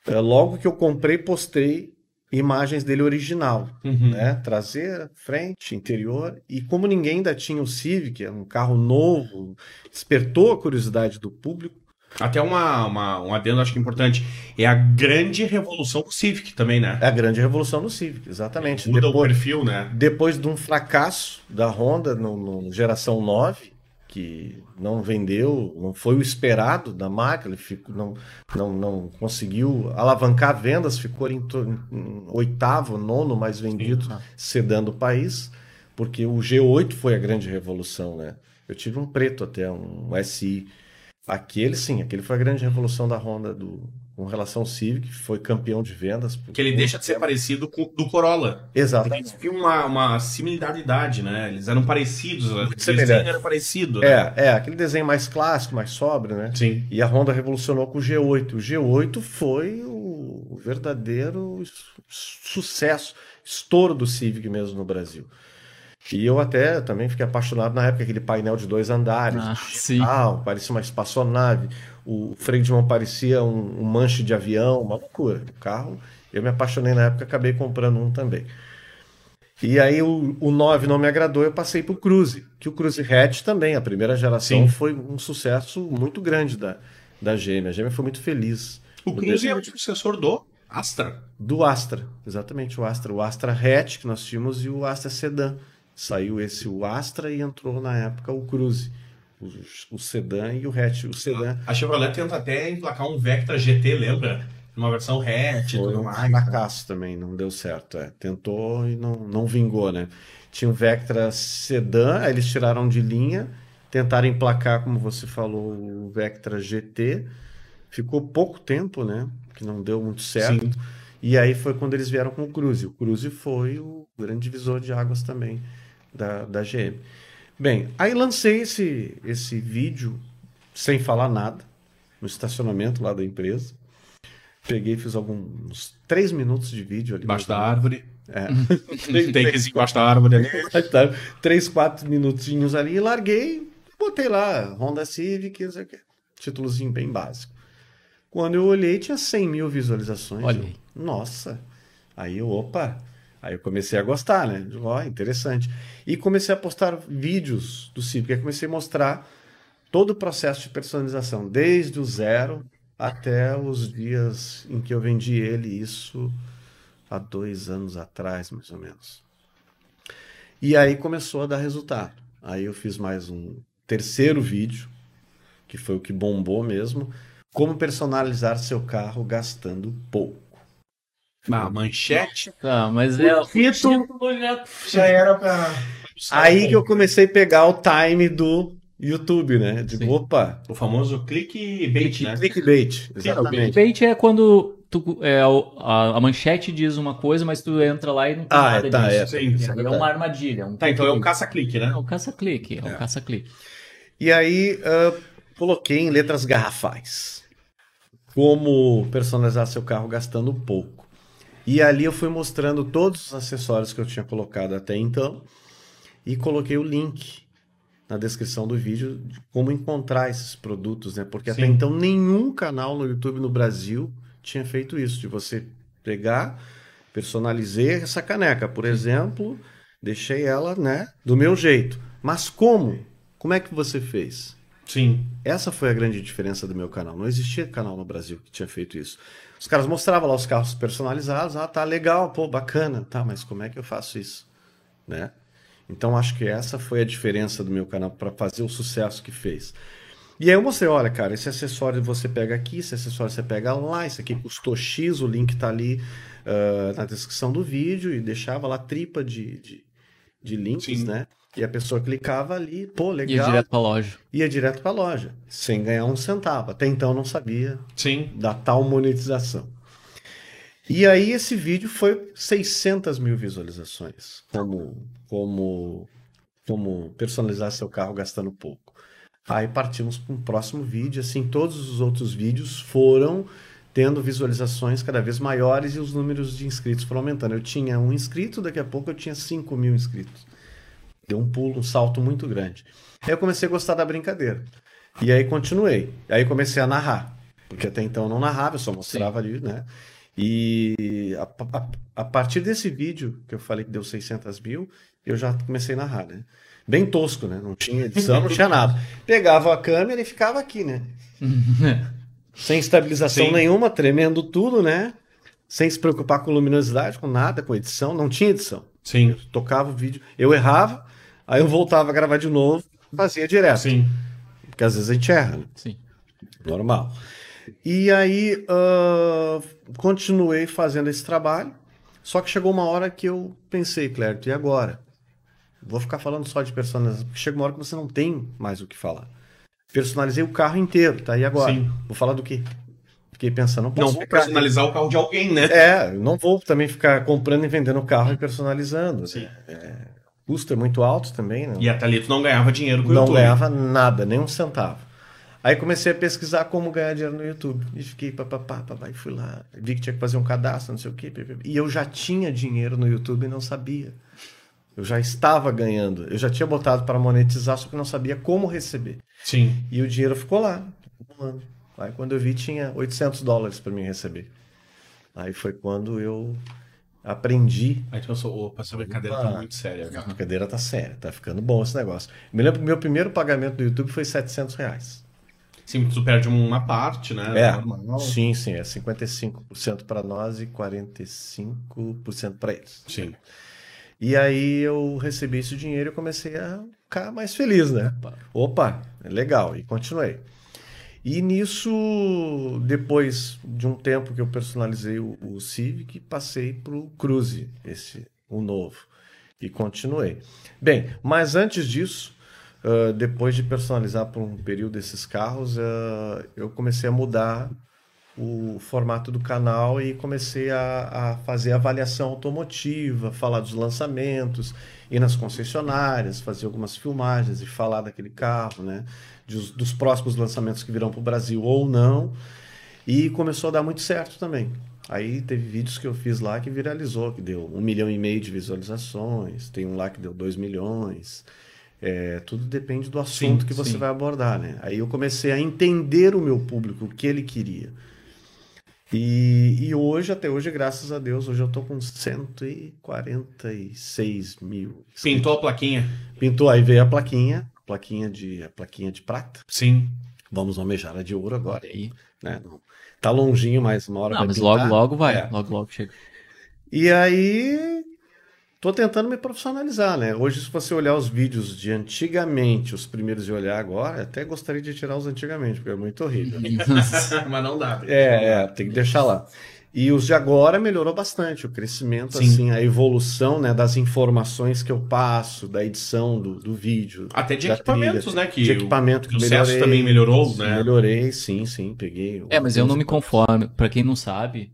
Speaker 2: É, logo que eu comprei, postei imagens dele original,
Speaker 1: Uhum.
Speaker 2: né? Traseira, frente, interior. E como ninguém ainda tinha o Civic, é um carro novo, despertou a curiosidade do público.
Speaker 1: Até uma, uma, um adendo, acho que importante. É a grande revolução do Civic também, né?
Speaker 2: É a grande revolução do Civic, exatamente.
Speaker 1: Muda o
Speaker 2: Depois,
Speaker 1: perfil, né?
Speaker 2: depois de um fracasso da Honda no, no geração 9, que não vendeu, não foi o esperado da marca, ele ficou, não, não, não conseguiu alavancar vendas, ficou em, em oitavo, nono mais vendido, sedando o país, porque o G8 foi a grande revolução, né? Eu tive um preto até, um SI. Aquele sim, aquele foi a grande revolução da Honda do, com relação ao Civic, foi campeão de vendas.
Speaker 1: Que ele deixa de ser
Speaker 2: tempo.
Speaker 1: parecido com o do Corolla.
Speaker 2: Exatamente.
Speaker 1: Eles tinham uma, uma similaridade, né? Eles eram parecidos. O desenho
Speaker 2: semelhante.
Speaker 1: era parecido. né?
Speaker 2: É, é, aquele desenho mais clássico, mais sóbrio, né?
Speaker 1: Sim.
Speaker 2: E a Honda revolucionou com o G8. O G8 foi o verdadeiro su- sucesso, estouro do Civic mesmo no Brasil. E eu até também fiquei apaixonado na época, aquele painel de dois andares,
Speaker 3: Ah, sim.
Speaker 2: digital, parecia uma espaçonave, o freio de mão parecia um, um manche de avião, uma loucura. O carro, eu me apaixonei na época, acabei comprando um também. E aí o, o 9 não me agradou, eu passei pro Cruze, que o Cruze Hatch também, a primeira geração,
Speaker 1: Sim.
Speaker 2: foi um sucesso muito grande da, da GM. A GM foi muito feliz.
Speaker 1: O Cruze é o sucessor do Astra.
Speaker 2: Do Astra, exatamente, o Astra. O Astra Hatch que nós tínhamos e o Astra Sedan. Saiu esse o Astra e entrou na época o Cruze. O, o Sedan e o Hatch. O Sedan
Speaker 1: A Chevrolet tenta até emplacar um Vectra GT, lembra? Uma versão hatch e tudo
Speaker 2: um
Speaker 1: mais.
Speaker 2: fracasso também, não deu certo. é. Tentou e não, não vingou, né? Tinha o Vectra Sedan, aí eles tiraram de linha, tentaram emplacar, como você falou, o Vectra GT. Ficou pouco tempo, né? Que não deu muito certo.
Speaker 1: Sim.
Speaker 2: E aí foi quando eles vieram com o Cruze. O Cruze foi o grande divisor de águas também da, da GM. Bem, aí lancei esse, esse vídeo sem falar nada, no estacionamento lá da empresa. Peguei, fiz alguns três minutos de vídeo ali.
Speaker 1: Debaixo da árvore.
Speaker 2: É. <laughs>
Speaker 1: Tem que embaixo da árvore ali. <laughs>
Speaker 2: Três, quatro minutinhos ali e larguei, botei lá, Honda Civic, não sei o quê. Títulozinho bem básico. Quando eu olhei, tinha 100 mil visualizações. Eu,
Speaker 3: aí.
Speaker 2: Nossa! Aí eu, opa! Aí eu comecei a gostar, né? Ó, interessante. E comecei a postar vídeos do Civic. Aí comecei a mostrar todo o processo de personalização, desde o zero até os dias em que eu vendi ele, isso há dois anos atrás, mais ou menos. E aí começou a dar resultado. Aí eu fiz mais um terceiro vídeo, que foi o que bombou mesmo, como personalizar seu carro gastando pouco.
Speaker 1: Ah, manchete.
Speaker 3: Tá, mas é.
Speaker 1: título já era pra.
Speaker 2: Aí que eu comecei a pegar o time do YouTube, né? Digo,
Speaker 3: Sim.
Speaker 2: opa,
Speaker 1: O famoso clickbait, né?
Speaker 2: clickbait. Exatamente.
Speaker 3: Bait é quando tu, é, o- a, a manchete diz uma coisa, mas tu entra lá e não tem
Speaker 2: Ah,
Speaker 3: nada
Speaker 2: é, tá,
Speaker 3: disso.
Speaker 2: é.
Speaker 1: Sim,
Speaker 3: E
Speaker 1: sim.
Speaker 3: aí é uma armadilha. Um
Speaker 1: Tá, então é um
Speaker 3: clickbait.
Speaker 1: caça-clique,
Speaker 3: É
Speaker 1: né?
Speaker 3: um caça-clique, é um caça-clique.
Speaker 2: E aí ah, coloquei em letras garrafais. Como personalizar seu carro gastando pouco. E ali eu fui mostrando todos os acessórios que eu tinha colocado até então. E coloquei o link na descrição do vídeo de como encontrar esses produtos, né? Porque até
Speaker 1: Sim.
Speaker 2: então nenhum canal no YouTube no Brasil tinha feito isso, de você pegar, personalizei essa caneca, por exemplo, deixei ela, né, do meu jeito. Mas como? Como é que você fez?
Speaker 1: Sim.
Speaker 2: Essa foi a grande diferença do meu canal. Não existia canal no Brasil que tinha feito isso. Os caras mostravam lá os carros personalizados. Ah, tá legal, pô, bacana. Tá, mas como é que eu faço isso? Né? Então acho que essa foi a diferença do meu canal para fazer o sucesso que fez. E aí eu mostrei, olha, cara, esse acessório você pega aqui, esse acessório você pega lá, esse aqui custou X, o link tá ali ah, na descrição do vídeo e deixava lá tripa de, de, de links,
Speaker 1: Sim.
Speaker 2: né? E a pessoa clicava ali, pô,
Speaker 3: Ia
Speaker 2: legal
Speaker 3: direto pra loja.
Speaker 2: ia direto para a loja, sem ganhar um centavo. Até então eu não sabia
Speaker 1: Sim.
Speaker 2: da tal monetização. E aí esse vídeo foi 600 mil visualizações, como, como, como personalizar seu carro gastando pouco. Aí partimos para um próximo vídeo, assim, todos os outros vídeos foram tendo visualizações cada vez maiores e os números de inscritos foram aumentando. Eu tinha um inscrito, daqui a pouco eu tinha 5 mil inscritos. Deu um pulo, um salto muito grande. Aí eu comecei a gostar da brincadeira. E aí continuei. Aí comecei a narrar. Porque até então eu não narrava, eu só mostrava ali, né? E a, a- a partir desse vídeo, que eu falei que deu 600 mil, eu já comecei a narrar, né? Bem tosco, né? Não tinha edição, não tinha nada. Pegava a câmera e ficava aqui, né? <laughs> Sem estabilização
Speaker 1: Sim.
Speaker 2: nenhuma, tremendo tudo, né? Sem se preocupar com luminosidade, com nada, com edição. Não tinha edição.
Speaker 1: Sim.
Speaker 2: Tocava o vídeo, eu errava, aí eu voltava a gravar de novo, fazia direto.
Speaker 1: Sim.
Speaker 2: Porque às vezes a gente erra, né?
Speaker 3: Sim.
Speaker 2: Normal. E aí, ah, continuei fazendo esse trabalho. Só que chegou uma hora que eu pensei, Clérito, e agora? Vou ficar falando só de personalização, porque chega uma hora que você não tem mais o que falar. Personalizei o carro inteiro, tá? E agora?
Speaker 1: Sim.
Speaker 2: Vou falar do quê? Fiquei pensando, não
Speaker 1: Não
Speaker 2: posso
Speaker 1: vou
Speaker 2: ficar...
Speaker 1: personalizar o carro de alguém, né?
Speaker 2: É, não vou também ficar comprando e vendendo carro e personalizando.
Speaker 1: Sim.
Speaker 2: É, o custo é muito alto também, né?
Speaker 1: E a Thalita não ganhava dinheiro com o
Speaker 2: não
Speaker 1: YouTube.
Speaker 2: ganhava nada, nem um centavo. Aí comecei a pesquisar como ganhar dinheiro no YouTube. E fiquei papapá, papá, e fui lá. Vi que tinha que fazer um cadastro, não sei o quê. E eu já tinha dinheiro no YouTube e não sabia. Eu já estava ganhando. Eu já tinha botado para monetizar, só que não sabia como receber.
Speaker 1: Sim.
Speaker 2: E o dinheiro ficou lá, acumulando. Aí quando eu vi, tinha 800 dólares para mim receber. Aí foi quando eu aprendi.
Speaker 1: Aí tu pensou, opa, essa brincadeira tá muito séria.
Speaker 2: A
Speaker 1: cara.
Speaker 2: brincadeira tá séria, tá ficando bom esse negócio. Me lembro que meu primeiro pagamento do YouTube foi 700 reais.
Speaker 1: Sim, tu perde uma parte, né?
Speaker 2: É,
Speaker 1: Normal.
Speaker 2: sim, sim, é 55% para nós e 45% para eles.
Speaker 1: Sim.
Speaker 2: E aí eu recebi esse dinheiro e comecei a ficar mais feliz, né?
Speaker 3: Opa.
Speaker 2: Opa, é legal, e continuei. E nisso, depois de um tempo que eu personalizei o, o Civic, passei para o Cruze, esse, o novo, e continuei. Bem, mas antes disso, ah, depois de personalizar por um período esses carros, ah, eu comecei a mudar o formato do canal e comecei a, a fazer avaliação automotiva, falar dos lançamentos, ir nas concessionárias, fazer algumas filmagens e falar daquele carro, né? Dos, dos próximos lançamentos que virão para o Brasil ou não. E começou a dar muito certo também. Aí teve vídeos que eu fiz lá que viralizou, que deu um milhão e meio de visualizações, tem um lá que deu dois milhões. É, tudo depende do assunto que você
Speaker 3: sim.
Speaker 2: vai abordar, né? Aí eu comecei a entender o meu público, o que ele queria. E, e hoje, até hoje, graças a Deus, hoje eu tô com 146 mil.
Speaker 1: Pintou a plaquinha?
Speaker 2: Pintou, aí veio a plaquinha, plaquinha de, a plaquinha de prata.
Speaker 1: Sim.
Speaker 2: Vamos almejar a de ouro agora.
Speaker 3: Aí.
Speaker 2: Né? Não- Tá longinho, mas uma hora
Speaker 3: Não, mas
Speaker 2: pintar.
Speaker 3: logo, logo vai.
Speaker 2: É.
Speaker 3: Logo, logo chega.
Speaker 2: E aí, tô tentando me profissionalizar, né? Hoje, se você olhar os vídeos de antigamente, os primeiros de olhar agora, até gostaria de tirar os antigamente, porque é muito horrível. <laughs>
Speaker 1: Mas não dá.
Speaker 2: É, é, tem que deixar lá. E os de agora melhorou bastante, o crescimento,
Speaker 1: Sim.
Speaker 2: assim, a evolução, né, das informações que eu passo, da edição do, do vídeo.
Speaker 1: Até de equipamentos,
Speaker 2: trilha,
Speaker 1: né? Que
Speaker 2: de equipamento
Speaker 1: o
Speaker 2: que
Speaker 1: sucesso
Speaker 2: melhorei.
Speaker 1: também melhorou, né?
Speaker 2: Melhorei, sim, sim, peguei.
Speaker 3: É, mas eu não me conformo. Pra quem não sabe,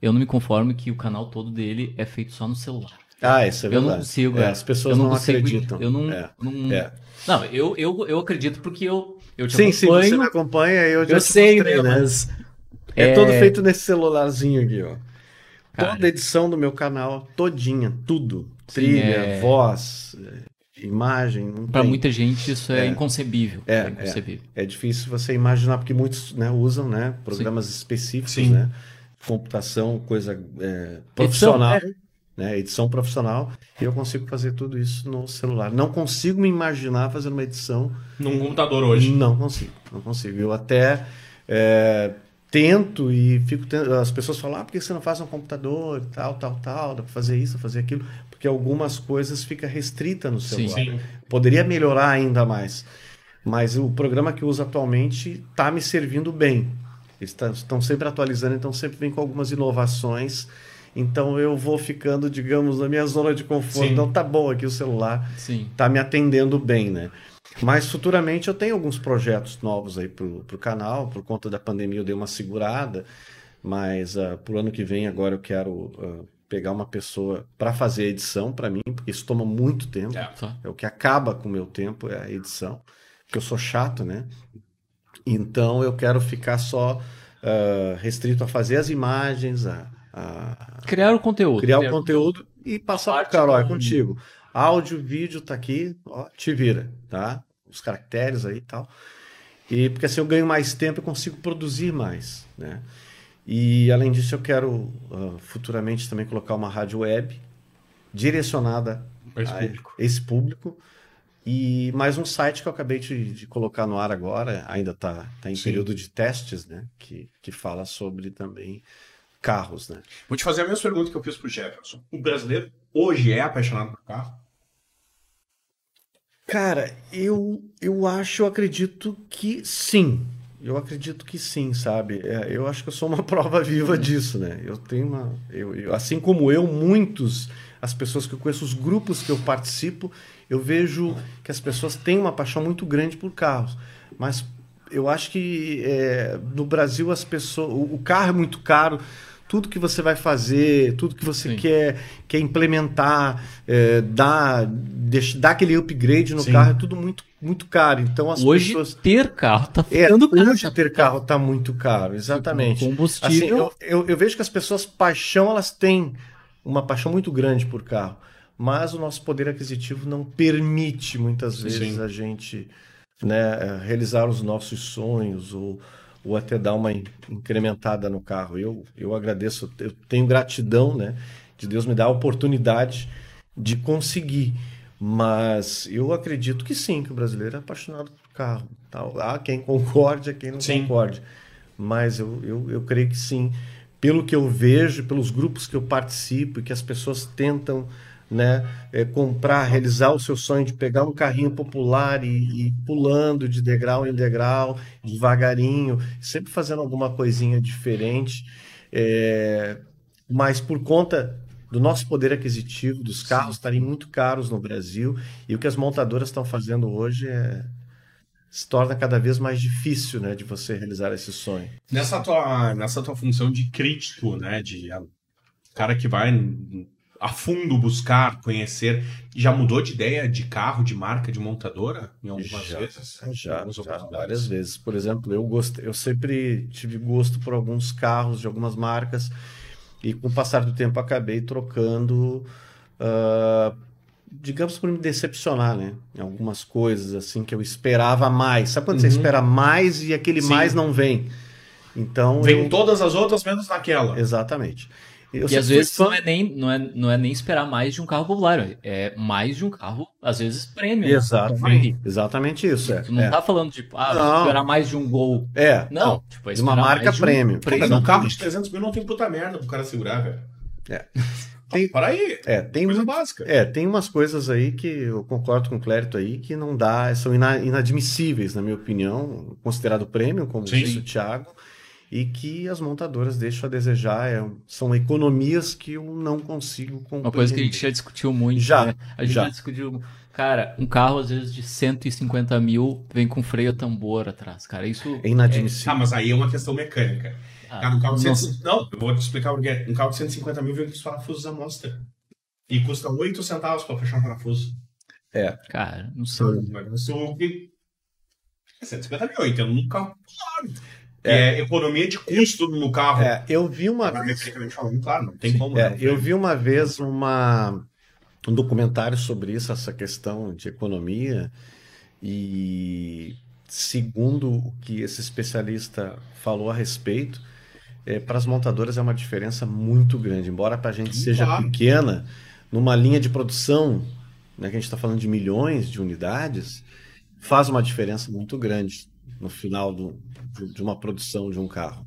Speaker 3: eu não me conformo que o canal todo dele é feito só no celular.
Speaker 2: Ah, isso é
Speaker 3: eu
Speaker 2: verdade.
Speaker 3: não consigo.
Speaker 2: É,
Speaker 3: é.
Speaker 2: as pessoas
Speaker 3: eu
Speaker 2: não,
Speaker 3: consigo-
Speaker 2: acreditam.
Speaker 3: Eu não.
Speaker 2: É,
Speaker 3: não,
Speaker 2: é.
Speaker 3: não, eu, eu, eu acredito porque eu, eu te
Speaker 2: Sim, sim,
Speaker 3: acompanho.
Speaker 2: você me acompanha, eu já
Speaker 3: eu sei,
Speaker 2: mostrei,
Speaker 3: né? Mas.
Speaker 2: É,
Speaker 3: É.
Speaker 2: todo feito nesse celularzinho aqui, ó.
Speaker 3: Cara.
Speaker 2: Toda edição do meu canal, todinha, tudo.
Speaker 3: Sim,
Speaker 2: Trilha,
Speaker 3: é-
Speaker 2: voz, é, imagem, não tem.
Speaker 3: muita gente isso é,
Speaker 2: É.
Speaker 3: inconcebível.
Speaker 2: É,
Speaker 3: É, inconcebível.
Speaker 2: É difícil você imaginar, porque muitos né, usam né, programas específicos,
Speaker 1: Sim.
Speaker 2: né? Computação, coisa é, profissional, né? Edição profissional, e eu consigo fazer tudo isso no celular. Não consigo me imaginar fazendo uma edição
Speaker 1: Num computador hoje.
Speaker 2: Não consigo, não consigo. Eu até é, tento e fico. As pessoas falam, ah, por que você não faz um computador e tal, tal, tal, dá pra fazer isso, fazer aquilo, porque algumas coisas fica restrita no
Speaker 3: Sim.
Speaker 2: celular.
Speaker 1: Sim.
Speaker 2: Poderia melhorar ainda mais. Mas o programa que eu uso atualmente está me servindo bem. Eles estão sempre atualizando, então sempre vem com algumas inovações. Então eu vou ficando, digamos, na minha zona de conforto.
Speaker 1: Sim.
Speaker 2: Não tá bom aqui o celular
Speaker 3: Sim.
Speaker 2: tá me atendendo bem, né? Mas futuramente eu tenho alguns projetos novos aí pro, pro canal. Por conta da pandemia eu dei uma segurada, mas uh, pro ano que vem agora eu quero ah, pegar uma pessoa para fazer a edição para mim, porque isso toma muito tempo.
Speaker 1: É.
Speaker 2: É o que acaba com o meu tempo, é a edição. Porque eu sou chato, né? Então eu quero ficar só ah, restrito a fazer as imagens, a, a
Speaker 3: Criar o conteúdo.
Speaker 2: criar o conteúdo e passar
Speaker 3: Parte
Speaker 2: pro cara, ó, é contigo. Áudio, vídeo tá aqui, ó, te vira, tá? Os caracteres aí e tal. E porque assim eu ganho mais tempo e consigo produzir mais, né? E além disso eu quero ah, futuramente também colocar uma rádio web direcionada
Speaker 1: Pra esse
Speaker 2: a
Speaker 1: público.
Speaker 2: esse público. E mais um site que eu acabei de, de colocar no ar agora, ainda está tá em
Speaker 1: Sim.
Speaker 2: período de testes, né? Que, que fala sobre também carros, né?
Speaker 1: Vou te fazer a mesma pergunta que eu fiz pro Jefferson. O brasileiro hoje é apaixonado por carro?
Speaker 2: Cara, eu, eu acho, eu acredito que sim. Eu acredito que sim, sabe? É, eu acho que eu sou uma <laughs> prova viva disso, né? Eu tenho uma. Eu, eu- assim como eu, muitos, as pessoas que eu conheço, os grupos que eu participo, eu vejo que as pessoas têm uma paixão muito grande por carros. Mas eu acho que é, no Brasil as pessoas. O, o carro é muito caro. Tudo que você vai fazer, tudo que você
Speaker 3: Sim.
Speaker 2: quer, quer implementar, é, dar, deixa- dar aquele upgrade no
Speaker 1: Sim.
Speaker 2: carro, é tudo muito, muito caro. Então as
Speaker 3: Hoje,
Speaker 2: pessoas.
Speaker 3: ter carro tá
Speaker 2: É,
Speaker 3: ficando caro.
Speaker 2: hoje ter carro tá muito caro, exatamente.
Speaker 3: Combustível.
Speaker 2: Assim, eu, eu, eu vejo que as pessoas, paixão, elas têm uma paixão muito grande por carro, mas o nosso poder aquisitivo não permite muitas vezes
Speaker 1: Sim.
Speaker 2: a gente né, realizar os nossos sonhos ou, ou até dar uma in- incrementada no carro. Eu, eu agradeço, eu tenho gratidão, né? de Deus me dar a oportunidade de conseguir. Mas eu acredito que sim, que o brasileiro é apaixonado por carro. Tal. Há quem concorde, há quem não
Speaker 1: Sim.
Speaker 2: concorde. Mas eu, eu, eu creio que sim. Pelo que eu vejo, pelos grupos que eu participo e que as pessoas tentam né, é, comprar, realizar o seu sonho de pegar um carrinho popular e, e pulando de degrau em degrau, devagarinho, sempre fazendo alguma coisinha diferente. É, mas por conta do nosso poder aquisitivo, dos carros estarem muito caros no Brasil, e o que as montadoras estão fazendo hoje é, se torna cada vez mais difícil né, de você realizar esse sonho.
Speaker 1: Nessa tua, nessa tua função de crítico, né? De a- cara que vai a fundo buscar, conhecer, já mudou de ideia de carro, de marca, de montadora em algumas
Speaker 2: Já,
Speaker 1: vezes?
Speaker 2: Já,
Speaker 1: Algumas
Speaker 2: já, várias vezes. Por exemplo, eu gosto, eu sempre tive gosto por alguns carros de algumas marcas e com o passar do tempo acabei trocando, ah, digamos por me decepcionar, né? Em algumas coisas assim que eu esperava mais. Sabe quando você
Speaker 1: Uhum.
Speaker 2: espera mais e aquele
Speaker 1: Sim.
Speaker 2: mais não vem? Então
Speaker 1: Vem
Speaker 2: eu...
Speaker 1: todas as outras menos naquela.
Speaker 2: exatamente. Eu
Speaker 3: E às vezes
Speaker 2: fã-
Speaker 3: não é, nem, não, é, não é nem esperar mais de um carro popular, é mais de um carro, às vezes, prêmio.
Speaker 2: Exatamente, exatamente isso. É,
Speaker 3: Tu não
Speaker 2: é.
Speaker 3: tá falando de, ah,
Speaker 2: Não.
Speaker 3: esperar mais de um gol.
Speaker 2: É,
Speaker 3: Não, tipo, é
Speaker 2: de uma marca
Speaker 3: de um.
Speaker 1: Mas um carro de 300 mil não tem puta merda pro cara segurar, velho.
Speaker 2: É. <laughs> Tem-
Speaker 1: Para aí.
Speaker 2: É, tem
Speaker 1: Coisa
Speaker 2: muito-
Speaker 1: básica.
Speaker 2: É, tem umas coisas aí que eu concordo com o Clérito aí que não dá, são ina- inadmissíveis, na minha opinião, considerado prêmio, como
Speaker 1: Sim.
Speaker 2: disse o Thiago, e que as montadoras deixam a desejar. é, são economias que eu não consigo compreender.
Speaker 3: Uma coisa que a gente já discutiu muito.
Speaker 2: Já,
Speaker 3: né? A gente
Speaker 2: já.
Speaker 3: já. discutiu. Cara, um carro às vezes de 150 mil vem com freio a tambor atrás, cara. Isso.
Speaker 2: É inadmissível.
Speaker 1: Ah, mas aí é uma questão mecânica.
Speaker 3: Ah,
Speaker 1: Cara, um carro de
Speaker 3: não-
Speaker 1: 100... Não, eu vou te explicar o que é. Um carro de 150 mil vem com os parafusos à mostra. E custa 8 centavos pra fechar um parafuso.
Speaker 3: Cara, não sei.
Speaker 1: Isso que- 150 mil, eu entendo num carro claro. É. economia de custo no carro.
Speaker 2: É, eu vi uma
Speaker 1: falando, claro, não tem
Speaker 3: Sim.
Speaker 1: como.
Speaker 2: É,
Speaker 1: não.
Speaker 2: eu vi uma vez uma, um documentário sobre isso, essa questão de economia, e segundo o que esse especialista falou a respeito, é, para as montadoras é uma diferença muito grande. Embora para a gente seja
Speaker 1: Claro.
Speaker 2: pequena, numa linha de produção, né, que a gente está falando de milhões de unidades, faz uma diferença muito grande no final do- de- uma produção de um carro.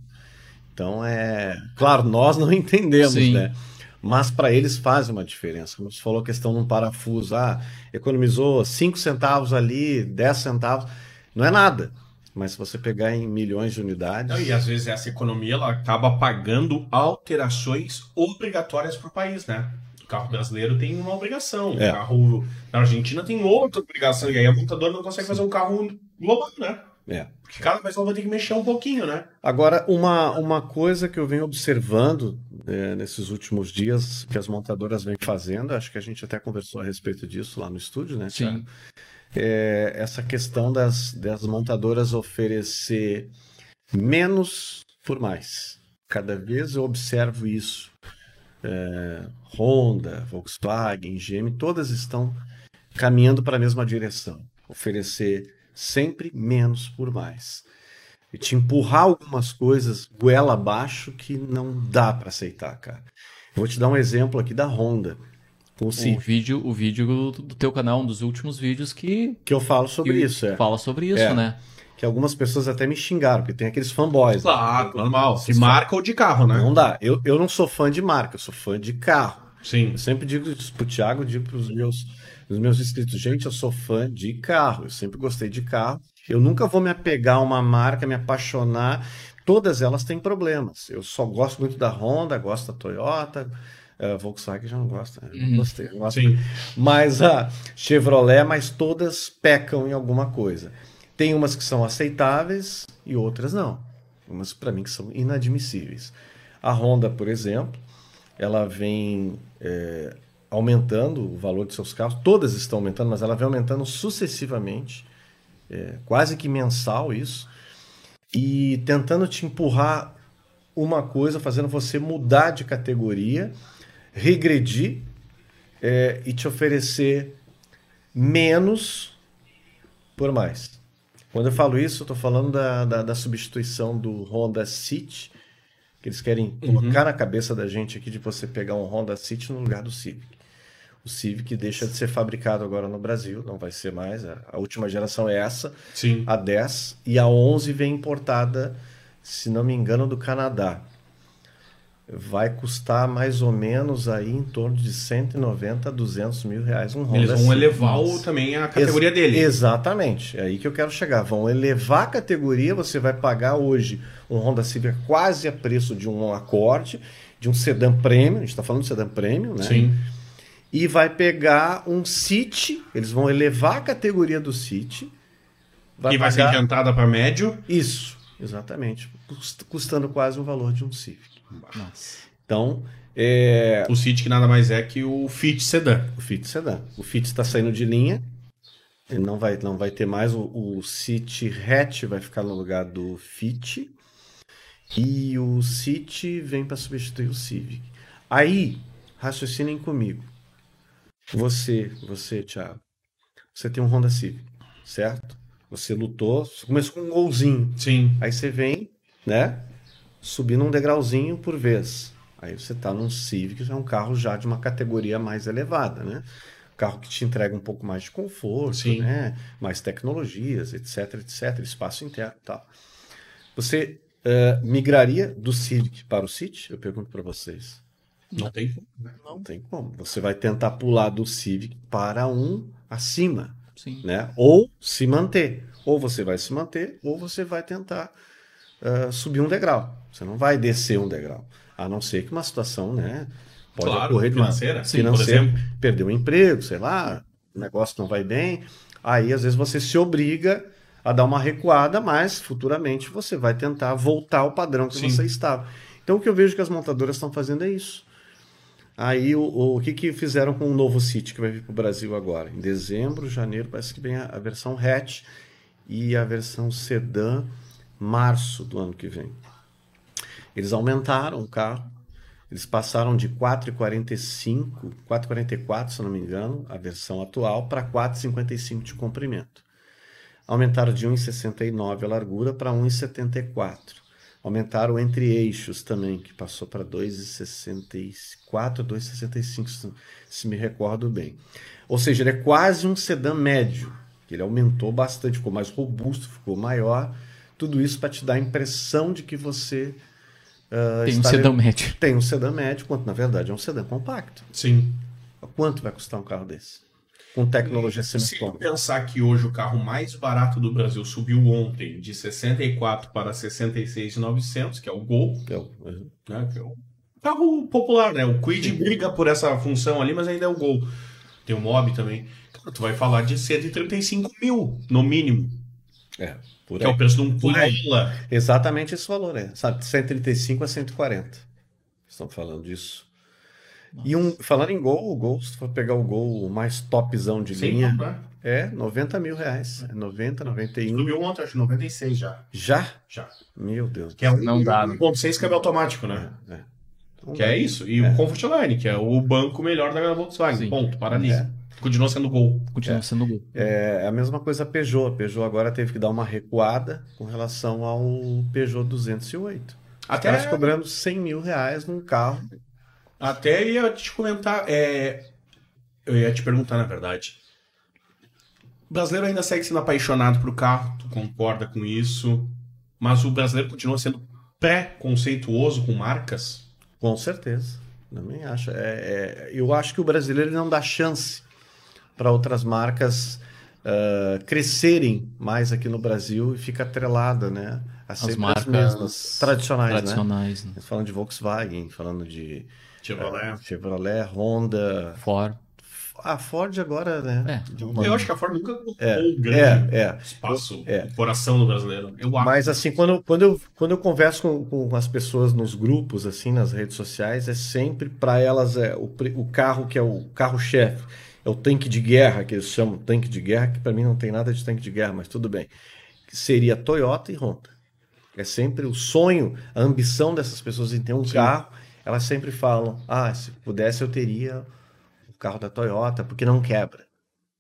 Speaker 2: Então é. Claro, nós não <laughs> entendemos,
Speaker 3: Sim.
Speaker 2: né? Mas para eles faz uma diferença. Como você falou, a questão de um parafuso. Ah, economizou 5 centavos ali, 10 centavos. Não é nada. Mas se você pegar em milhões de unidades.
Speaker 1: Não, e às vezes essa economia ela acaba pagando alterações obrigatórias para o país, né? O carro brasileiro tem uma obrigação,
Speaker 2: É.
Speaker 1: o carro na Argentina tem outra obrigação, e aí a montadora não consegue fazer um carro global, né?
Speaker 2: É.
Speaker 1: Porque cada vez ela vai ter que mexer um pouquinho, né?
Speaker 2: Agora, uma, uma coisa que eu venho observando é, nesses últimos dias que as montadoras vêm fazendo, acho que a gente até conversou a respeito disso lá no estúdio, né?
Speaker 3: Sim.
Speaker 2: é essa questão das, das montadoras oferecer menos por mais. Cada vez eu observo isso. É, Honda, Volkswagen, GM, todas estão caminhando para a mesma direção. Oferecer sempre menos por mais. E te empurrar algumas coisas goela abaixo que não dá para aceitar, cara. Eu vou te dar um exemplo aqui da Honda. Com o
Speaker 3: O vídeo, o vídeo do, teu canal, um dos últimos vídeos que,
Speaker 2: que eu falo sobre
Speaker 3: que
Speaker 2: isso. É.
Speaker 3: fala sobre isso,
Speaker 2: É.
Speaker 3: né?
Speaker 2: que algumas pessoas até me xingaram, porque tem aqueles fanboys. né?
Speaker 1: Claro, normal. De marca ou de carro, né?
Speaker 2: Não dá. Eu, eu não sou fã de marca, eu sou fã de carro.
Speaker 1: Sim.
Speaker 2: Eu sempre digo isso pro Thiago, digo pros meus, pros meus inscritos, gente, eu sou fã de carro. Eu sempre gostei de carro. Eu nunca vou me apegar a uma marca, me apaixonar. Todas elas têm problemas. Eu só gosto muito da Honda, gosto da Toyota. A Volkswagen já não gosta. né? Não
Speaker 3: Uhum.
Speaker 2: gostei. eu gosto
Speaker 1: Sim.
Speaker 2: mas a Chevrolet, mas todas pecam em alguma coisa. Tem umas que são aceitáveis e outras não. Umas para mim que são inadmissíveis. A Honda, por exemplo, ela vem é, aumentando o valor de seus carros. Todas estão aumentando, mas ela vem aumentando sucessivamente, é, quase que mensal isso, e tentando te empurrar uma coisa, fazendo você mudar de categoria, regredir é, e te oferecer menos por mais. Quando eu falo isso, eu estou falando da, da, da substituição do Honda City, que eles querem colocar na cabeça da gente aqui de você pegar um Honda City no lugar do Civic. O Civic deixa de ser fabricado agora no Brasil, não vai ser mais. A, última geração é essa,
Speaker 1: Sim.
Speaker 2: a 10, e a 11 vem importada, se não me engano, do Canadá. Vai custar mais ou menos aí em torno de 190 a 200 mil reais um Honda
Speaker 1: Eles vão
Speaker 2: Civic.
Speaker 1: elevar o, também a categoria
Speaker 2: Ex-
Speaker 1: dele.
Speaker 2: Exatamente, é aí que eu quero chegar. Vão elevar a categoria, você vai pagar hoje um Honda Civic quase a preço de um Accord, de um sedã premium, a gente está falando de sedã premium, né?
Speaker 1: Sim.
Speaker 2: E vai pegar um City, eles vão elevar a categoria do City.
Speaker 1: e vai ser
Speaker 2: pagar-
Speaker 1: inventada para médio.
Speaker 2: Isso, exatamente. Cust- Custando quase o valor de um Civic.
Speaker 3: Nossa.
Speaker 2: Então, é,
Speaker 1: O City que nada mais é que o Fit Sedan.
Speaker 2: O Fit Sedan. O Fit está saindo de linha. Ele não vai, não vai ter mais o, o City Hatch vai ficar no lugar do Fit. E o City vem para substituir o Civic. Aí, raciocinem comigo. Você, você, Thiago, você tem um Honda Civic, certo? Você lutou, você começou com um golzinho.
Speaker 1: Sim.
Speaker 2: Aí você vem, né? Subindo um degrauzinho por vez. Aí você tá num Civic, já é um carro já de uma categoria mais elevada, né? Carro que te entrega um pouco mais de conforto,
Speaker 1: Sim.
Speaker 2: né? Mais tecnologias, etc, etc, espaço interno e tal. Você eh, migraria do Civic para o City? Eu pergunto para vocês.
Speaker 1: Não tem como.
Speaker 2: Não tem como. Você vai tentar pular do Civic para um acima
Speaker 3: Sim.
Speaker 2: né? Ou se manter. Ou você vai se manter, ou você vai tentar ah, subir um degrau. Você não vai descer um degrau. A não ser que uma situação, né? Pode
Speaker 1: Claro,
Speaker 2: ocorrer de uma
Speaker 1: financeira, sim,
Speaker 2: financeira,
Speaker 1: por exemplo.
Speaker 2: perder o emprego, sei lá, o negócio não vai bem. Aí, às vezes, você se obriga a dar uma recuada, mas futuramente você vai tentar voltar ao padrão que
Speaker 1: Sim.
Speaker 2: você estava. Então, o que eu vejo que as montadoras estão fazendo é isso. Aí o, o, que, que fizeram com o novo City que vai vir para o Brasil agora? Em dezembro, janeiro, parece que vem a, a versão hatch e a versão sedã março do ano que vem. Eles aumentaram o carro, eles passaram de 4,45, 4,44 se não me engano, a versão atual, para 4,55 de comprimento. Aumentaram de 1,69 a largura para 1,74. Aumentaram o entre-eixos também, que passou para 2,64, 2,65, se- me recordo bem. Ou seja, ele é quase um sedã médio. Ele aumentou bastante, ficou mais robusto, ficou maior. Tudo isso para te dar a impressão de que você ah,
Speaker 3: Tem um sedã médio.
Speaker 2: tem um sedã médio, quanto na verdade é um sedã compacto.
Speaker 1: Sim.
Speaker 2: Quanto vai custar um carro desse? Com tecnologia
Speaker 1: Se pensar que hoje o carro mais barato do Brasil subiu ontem de 64 para 66,900, que é o Gol,
Speaker 2: É o-
Speaker 1: né? Que é o carro popular, né? O Quid briga por essa função ali, mas ainda é o Gol. Tem o Mob também. Cara, tu vai falar de 135 mil, no mínimo,
Speaker 2: É, por
Speaker 1: que é o
Speaker 2: aí.
Speaker 1: preço de um Corolla.
Speaker 2: Exatamente esse valor, é. Sabe, de 135 a 140. Estão falando disso. E um, falando em gol, o gol, se for pegar o gol mais topzão de
Speaker 1: Sim,
Speaker 2: linha,
Speaker 1: né?
Speaker 2: é 90 mil reais. É 90, 91.
Speaker 1: Subiu ontem, acho 96 já.
Speaker 2: Já?
Speaker 1: Já.
Speaker 2: Meu Deus.
Speaker 1: Que é um
Speaker 3: Não dá, né?
Speaker 1: 1.6 câmbio automático, né?
Speaker 2: É. Então,
Speaker 1: Que é isso. E o Comfortline, que é o banco melhor da Volkswagen.
Speaker 3: Sim.
Speaker 1: Ponto, para ali.
Speaker 2: É.
Speaker 1: Continua sendo Gol.
Speaker 3: Continua sendo gol.
Speaker 2: É a mesma coisa a Peugeot. A Peugeot agora teve que dar uma recuada com relação ao Peugeot 208. Os
Speaker 1: Até,
Speaker 2: caras cobrando 100 mil reais num carro.
Speaker 1: Até ia te comentar. é, Eu ia te perguntar, na verdade. O brasileiro ainda segue sendo apaixonado por carro, tu concorda com isso? Mas o brasileiro continua sendo pré-conceituoso com marcas?
Speaker 2: Com certeza. Também acho. É, é, eu acho que o brasileiro não dá chance para outras marcas ah, crescerem mais aqui no Brasil e fica atrelada, né? A
Speaker 3: As marcas
Speaker 2: mesmas, tradicionais, né?
Speaker 3: Tradicionais, né?
Speaker 2: Falando de Volkswagen, falando de
Speaker 1: Chevrolet.
Speaker 2: eh, Chevrolet, Honda.
Speaker 3: Ford.
Speaker 2: A Ford agora, né?
Speaker 3: É.
Speaker 2: Uma-
Speaker 1: Eu acho que a Ford nunca ocupou
Speaker 2: É,
Speaker 1: um grande
Speaker 2: é, é.
Speaker 1: espaço
Speaker 2: É.
Speaker 1: no coração do brasileiro. Eu acho.
Speaker 2: Mas assim, quando, quando, eu, quando eu converso com, com as pessoas nos grupos, assim, nas redes sociais, é sempre para elas é, o, o carro que é o carro-chefe, é o tanque de guerra, que eles chamam tanque de guerra, que para mim não tem nada de tanque de guerra, mas tudo bem. Seria Toyota e Honda. É sempre o sonho, a ambição dessas pessoas em ter um
Speaker 1: Sim.
Speaker 2: carro. Elas sempre falam: ah, se pudesse eu teria o carro da Toyota, porque não quebra.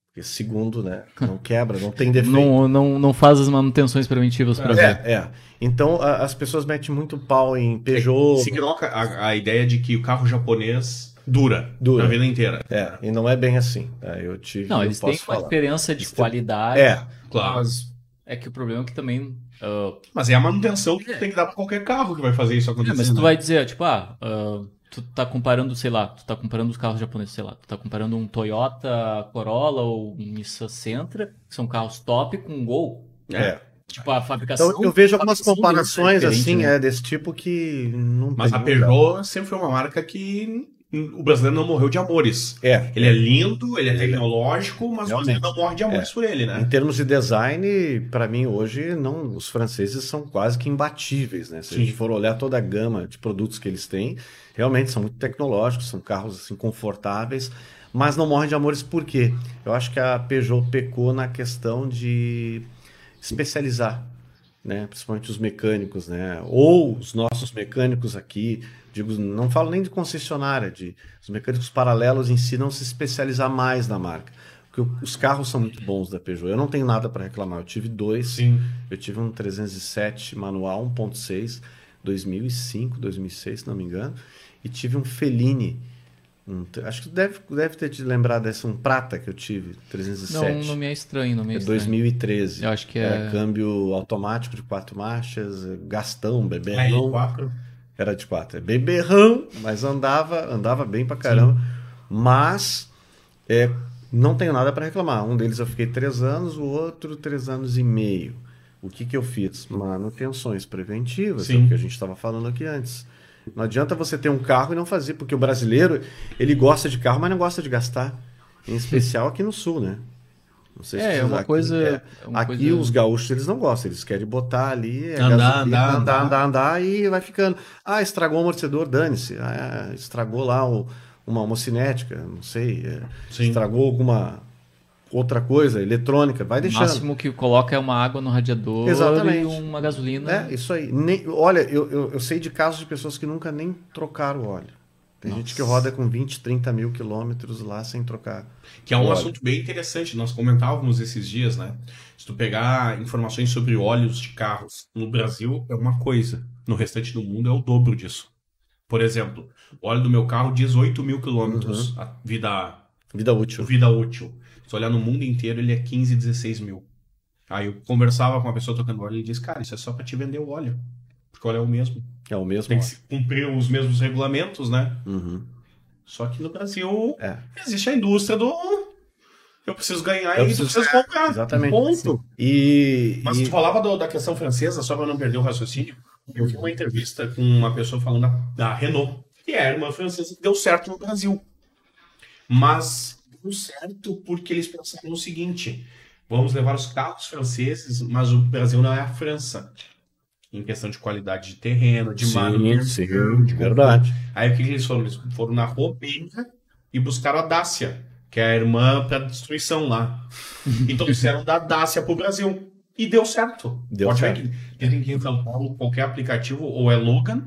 Speaker 2: Porque segundo, né? Não <laughs> quebra, não tem defeito.
Speaker 3: Não, não, não faz as manutenções preventivas para ver.
Speaker 2: É, é. Então a- as pessoas metem muito pau em Peugeot.
Speaker 1: Se coloca a, a ideia de que o carro japonês dura,
Speaker 2: Dura.
Speaker 1: a vida inteira.
Speaker 2: É, e não é bem assim. É, eu tive.
Speaker 3: Não, eles têm uma
Speaker 2: falar.
Speaker 3: diferença de
Speaker 2: Eles têm-
Speaker 3: qualidade.
Speaker 2: É,
Speaker 1: Claro.
Speaker 3: Mas é que o problema é que também. Ah,
Speaker 1: Mas é a manutenção que tu tem que dar pra qualquer carro que vai fazer isso
Speaker 3: é,
Speaker 1: acontecer.
Speaker 3: mas tu
Speaker 1: né?
Speaker 3: vai dizer, tipo, ah, ah, tu tá comparando, sei lá, tu tá comparando os carros japoneses, sei lá, tu tá comparando um Toyota Corolla ou um Nissan Sentra, que são carros top com um Gol.
Speaker 2: é.
Speaker 3: Tipo, a fabricação.
Speaker 2: Então eu vejo algumas
Speaker 3: fabricação
Speaker 2: comparações
Speaker 3: é
Speaker 2: assim,
Speaker 3: né?
Speaker 2: é desse tipo que não
Speaker 1: Mas
Speaker 2: tem
Speaker 1: a Peugeot sempre foi uma marca que o brasileiro não morreu de amores.
Speaker 2: É.
Speaker 1: Ele é lindo, ele é tecnológico, mas o brasileiro não morre de amores por ele,
Speaker 2: Em
Speaker 1: né?
Speaker 2: termos de design, para mim hoje não, os franceses são quase que imbatíveis, né? Se a
Speaker 1: Sim.
Speaker 2: gente for olhar toda a gama de produtos que eles têm, realmente são muito tecnológicos, são carros assim confortáveis, mas não morrem de amores por quê? Eu acho que a Peugeot pecou na questão de especializar, né? Principalmente os mecânicos, né? Ou os nossos mecânicos aqui, digo, não falo nem de concessionária, de os mecânicos paralelos em si não se especializar mais na marca. Porque os carros são muito bons da Peugeot. Eu não tenho nada para reclamar. Eu tive dois.
Speaker 1: Sim.
Speaker 2: Eu tive um 307 manual 1.6, 2005, 2006, se não me engano. E tive um Fellini. um acho que deve, deve ter te lembrado desse, um prata que eu tive,
Speaker 3: Não,
Speaker 2: 307.
Speaker 3: não me é estranho, não me é
Speaker 2: É
Speaker 3: estranho.
Speaker 2: 2013.
Speaker 3: Eu acho que
Speaker 2: Era
Speaker 3: é.
Speaker 2: câmbio automático de quatro marchas, Gastão,
Speaker 1: É,
Speaker 2: beberrão.
Speaker 1: quatro.
Speaker 2: Era de quatro. É beberrão, mas andava, andava bem pra caramba. Mas é, não tenho nada para reclamar. Um deles eu fiquei três anos, o outro três anos e meio. O que, que eu fiz? Manutenções preventivas, é
Speaker 1: Sim.
Speaker 2: o que a gente estava falando aqui antes. Não adianta você ter um carro e não fazer, porque o brasileiro ele gosta de carro, mas não gosta de gastar. Em especial aqui no sul, né? Não sei
Speaker 3: É,
Speaker 2: vocês-
Speaker 3: é uma
Speaker 2: aqui-
Speaker 3: coisa-
Speaker 2: é.
Speaker 3: é uma
Speaker 2: aqui
Speaker 3: coisa-
Speaker 2: os gaúchos eles não gostam, eles querem botar ali, é
Speaker 1: Andar,
Speaker 2: gasolina,
Speaker 1: andar,
Speaker 2: andar,
Speaker 1: andar.
Speaker 2: andar, andar e vai ficando. Ah, estragou o amortecedor, dane-se. Ah, estragou lá o- uma homocinética, não sei. é, estragou alguma outra coisa, eletrônica, vai
Speaker 3: O
Speaker 2: deixando.
Speaker 3: máximo que coloca é uma água no radiador
Speaker 2: Exatamente.
Speaker 3: e uma gasolina.
Speaker 2: É, isso aí. Nem- olha, eu, eu, eu sei de casos de pessoas que nunca nem trocaram o óleo. Tem gente que roda com 20, 30 mil quilômetros lá sem trocar.
Speaker 1: Que é um
Speaker 2: Óleo.
Speaker 1: assunto bem interessante. Nós comentávamos esses dias, né? Se tu pegar informações sobre óleos de carros no Brasil, é uma coisa. No restante do mundo é o dobro disso. Por exemplo, o óleo do meu carro diz 8 mil quilômetros
Speaker 2: Uhum.
Speaker 1: a vida,
Speaker 2: Vida útil.
Speaker 1: vida útil. Se olhar no mundo inteiro, ele é 15, 16 mil. Aí eu conversava com uma pessoa tocando óleo e ele disse, cara, isso é só pra te vender o óleo. Porque o óleo é o mesmo.
Speaker 2: É o mesmo.
Speaker 1: Tem que cumprir os mesmos regulamentos, né?
Speaker 2: Uhum.
Speaker 1: Só que no Brasil
Speaker 2: É.
Speaker 1: existe a indústria do. Eu preciso ganhar
Speaker 2: Eu
Speaker 1: e
Speaker 2: preciso-
Speaker 1: precisa comprar.
Speaker 2: Exatamente.
Speaker 1: Ponto.
Speaker 2: E,
Speaker 1: Mas
Speaker 2: e-
Speaker 1: tu falava do- da questão francesa, só para não perder o raciocínio. Eu vi uma entrevista com uma pessoa falando da, da Renault, que é uma francesa que deu certo no Brasil. Mas deu certo porque eles pensaram no seguinte: vamos levar os carros franceses, mas o Brasil não é a França. Em questão de qualidade de terreno, de manutenção,
Speaker 2: sim,
Speaker 1: de
Speaker 2: verdade.
Speaker 1: Aí o que eles foram? Eles foram na Robenga e buscaram a Dácia, que é a irmã para destruição lá. <laughs> Então fizeram da Dácia pro Brasil. E deu certo.
Speaker 2: Deu
Speaker 1: Pode
Speaker 2: certo.
Speaker 1: ver que dizem que em São Paulo qualquer aplicativo ou é Logan,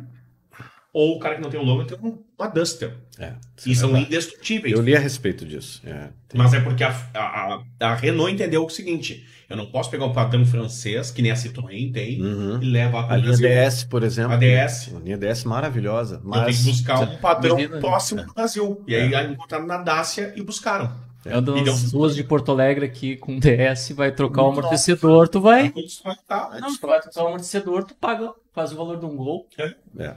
Speaker 1: ou o cara que não tem o Logan tem um- uma Duster.
Speaker 2: É,
Speaker 1: E
Speaker 2: é
Speaker 1: são
Speaker 2: verdade.
Speaker 1: indestrutíveis.
Speaker 2: Eu li a respeito disso. É, tem-
Speaker 1: Mas é porque a, a, a- a Renault entendeu o seguinte: eu não posso pegar o padrão francês, que nem a Citroën tem,
Speaker 2: Uhum.
Speaker 1: e levar
Speaker 2: A
Speaker 1: para o
Speaker 2: linha. DS, por exemplo.
Speaker 1: A DS.
Speaker 2: A linha DS maravilhosa.
Speaker 1: Eu tenho
Speaker 2: Mas
Speaker 1: que buscar um padrão
Speaker 3: Imagina-
Speaker 1: próximo do Brasil. E aí encontraram na Dácia e buscaram.
Speaker 3: Anda
Speaker 1: E deu-
Speaker 3: nas ruas de Porto Alegre aqui com DS, vai trocar o amortecedor, tu vai.
Speaker 1: Tá,
Speaker 3: Não, tu vai trocar o amortecedor, tu paga, faz o valor de um gol.
Speaker 2: É.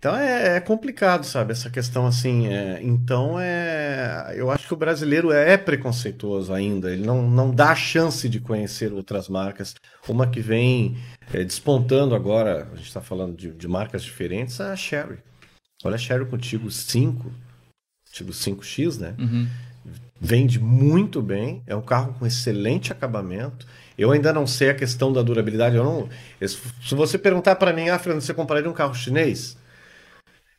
Speaker 2: Então é, é complicado, sabe? Essa questão assim. é, então é. Eu acho que o brasileiro é preconceituoso ainda. Ele não, não dá chance de conhecer outras marcas. Uma que vem é, despontando agora, a gente está falando de, de marcas diferentes, é a Sherry. Olha a Sherry contigo 5, Tigo 5X, né?
Speaker 3: Uhum.
Speaker 2: Vende muito bem, é um carro com excelente acabamento. Eu ainda não sei a questão da durabilidade. Eu não, se você perguntar para mim, ah, Fernando, você compraria um carro chinês?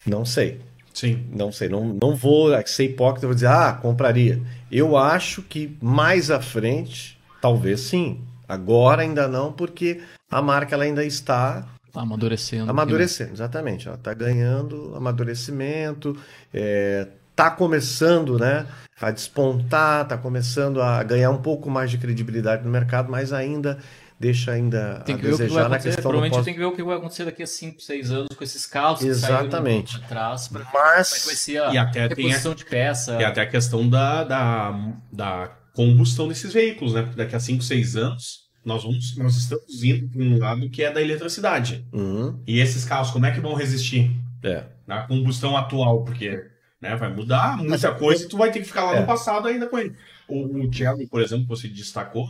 Speaker 2: Não sei,
Speaker 1: Sim.
Speaker 2: não sei. Não, não vou ser hipócrita, vou dizer, ah, compraria. Eu acho que mais à frente, talvez sim. Agora ainda não, porque a marca ela ainda está
Speaker 3: Tá amadurecendo.
Speaker 2: Amadurecendo, exatamente. Ela está ganhando amadurecimento, está está começando, né, a despontar, está começando a ganhar um pouco mais de credibilidade no mercado, mas ainda deixa ainda
Speaker 3: Tem
Speaker 2: a
Speaker 3: que ver o que vai
Speaker 2: desejar na questão do
Speaker 3: Provavelmente
Speaker 2: pós...
Speaker 3: tem que ver o que vai acontecer daqui a 5, 6 anos com esses carros que
Speaker 2: Exatamente.
Speaker 3: atrás para é que vai
Speaker 2: Mas
Speaker 3: ser a
Speaker 1: E até tem
Speaker 3: reposição de peça.
Speaker 1: E até a questão da, da, da combustão desses veículos, né? Porque daqui a 5, 6 anos, nós, vamos, nós estamos indo para um lado que é da eletricidade.
Speaker 2: Uhum,
Speaker 1: E esses carros, como é que vão resistir
Speaker 2: é.
Speaker 1: na combustão atual? Porque né, vai mudar muita
Speaker 2: Mas é-
Speaker 1: coisa e tu vai ter que ficar lá
Speaker 2: É.
Speaker 1: no passado ainda com ele. O, o Cherry, por exemplo, que você destacou,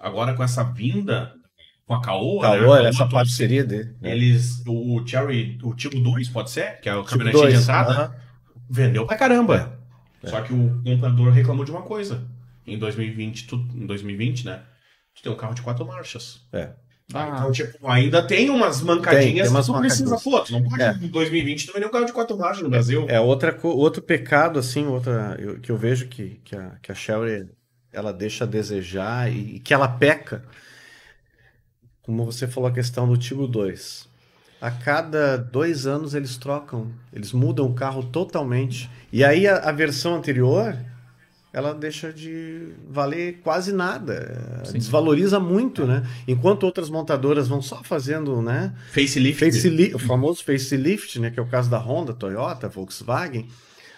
Speaker 1: agora com essa vinda com a Caoa,
Speaker 2: Caoa,
Speaker 1: né,
Speaker 2: essa parceria dele. né?
Speaker 1: eles, o Cherry, o tipo 2, pode ser? Que é o
Speaker 2: Tipo
Speaker 1: caminhonete de entrada.
Speaker 2: aham.
Speaker 1: Vendeu pra caramba.
Speaker 2: É.
Speaker 1: Só que o comprador reclamou de uma coisa. Em 2020, tu, em 2020, né? Tu tem um carro de quatro marchas.
Speaker 2: É.
Speaker 3: Ah,
Speaker 1: Então, tipo, ainda tem umas mancadinhas
Speaker 2: Tem, tem umas
Speaker 1: que tu precisa. Pô, tu não pode
Speaker 2: É.
Speaker 1: em 2020 tu vender um carro de quatro marchas no Brasil.
Speaker 2: É outra, co- outro pecado, assim, outra, eu- que eu vejo que, que, a, que a Shelly, ela deixa a desejar e, e que ela peca. Como você falou a questão do Tigo 2. A cada dois anos eles trocam, eles mudam o carro totalmente. E aí a, a versão anterior, ela deixa de valer quase nada.
Speaker 3: Sim.
Speaker 2: Desvaloriza muito, né? Enquanto outras montadoras vão só fazendo, né?
Speaker 1: Facelift.
Speaker 2: Faceli- o famoso facelift, né, que é o caso da Honda, Toyota, Volkswagen,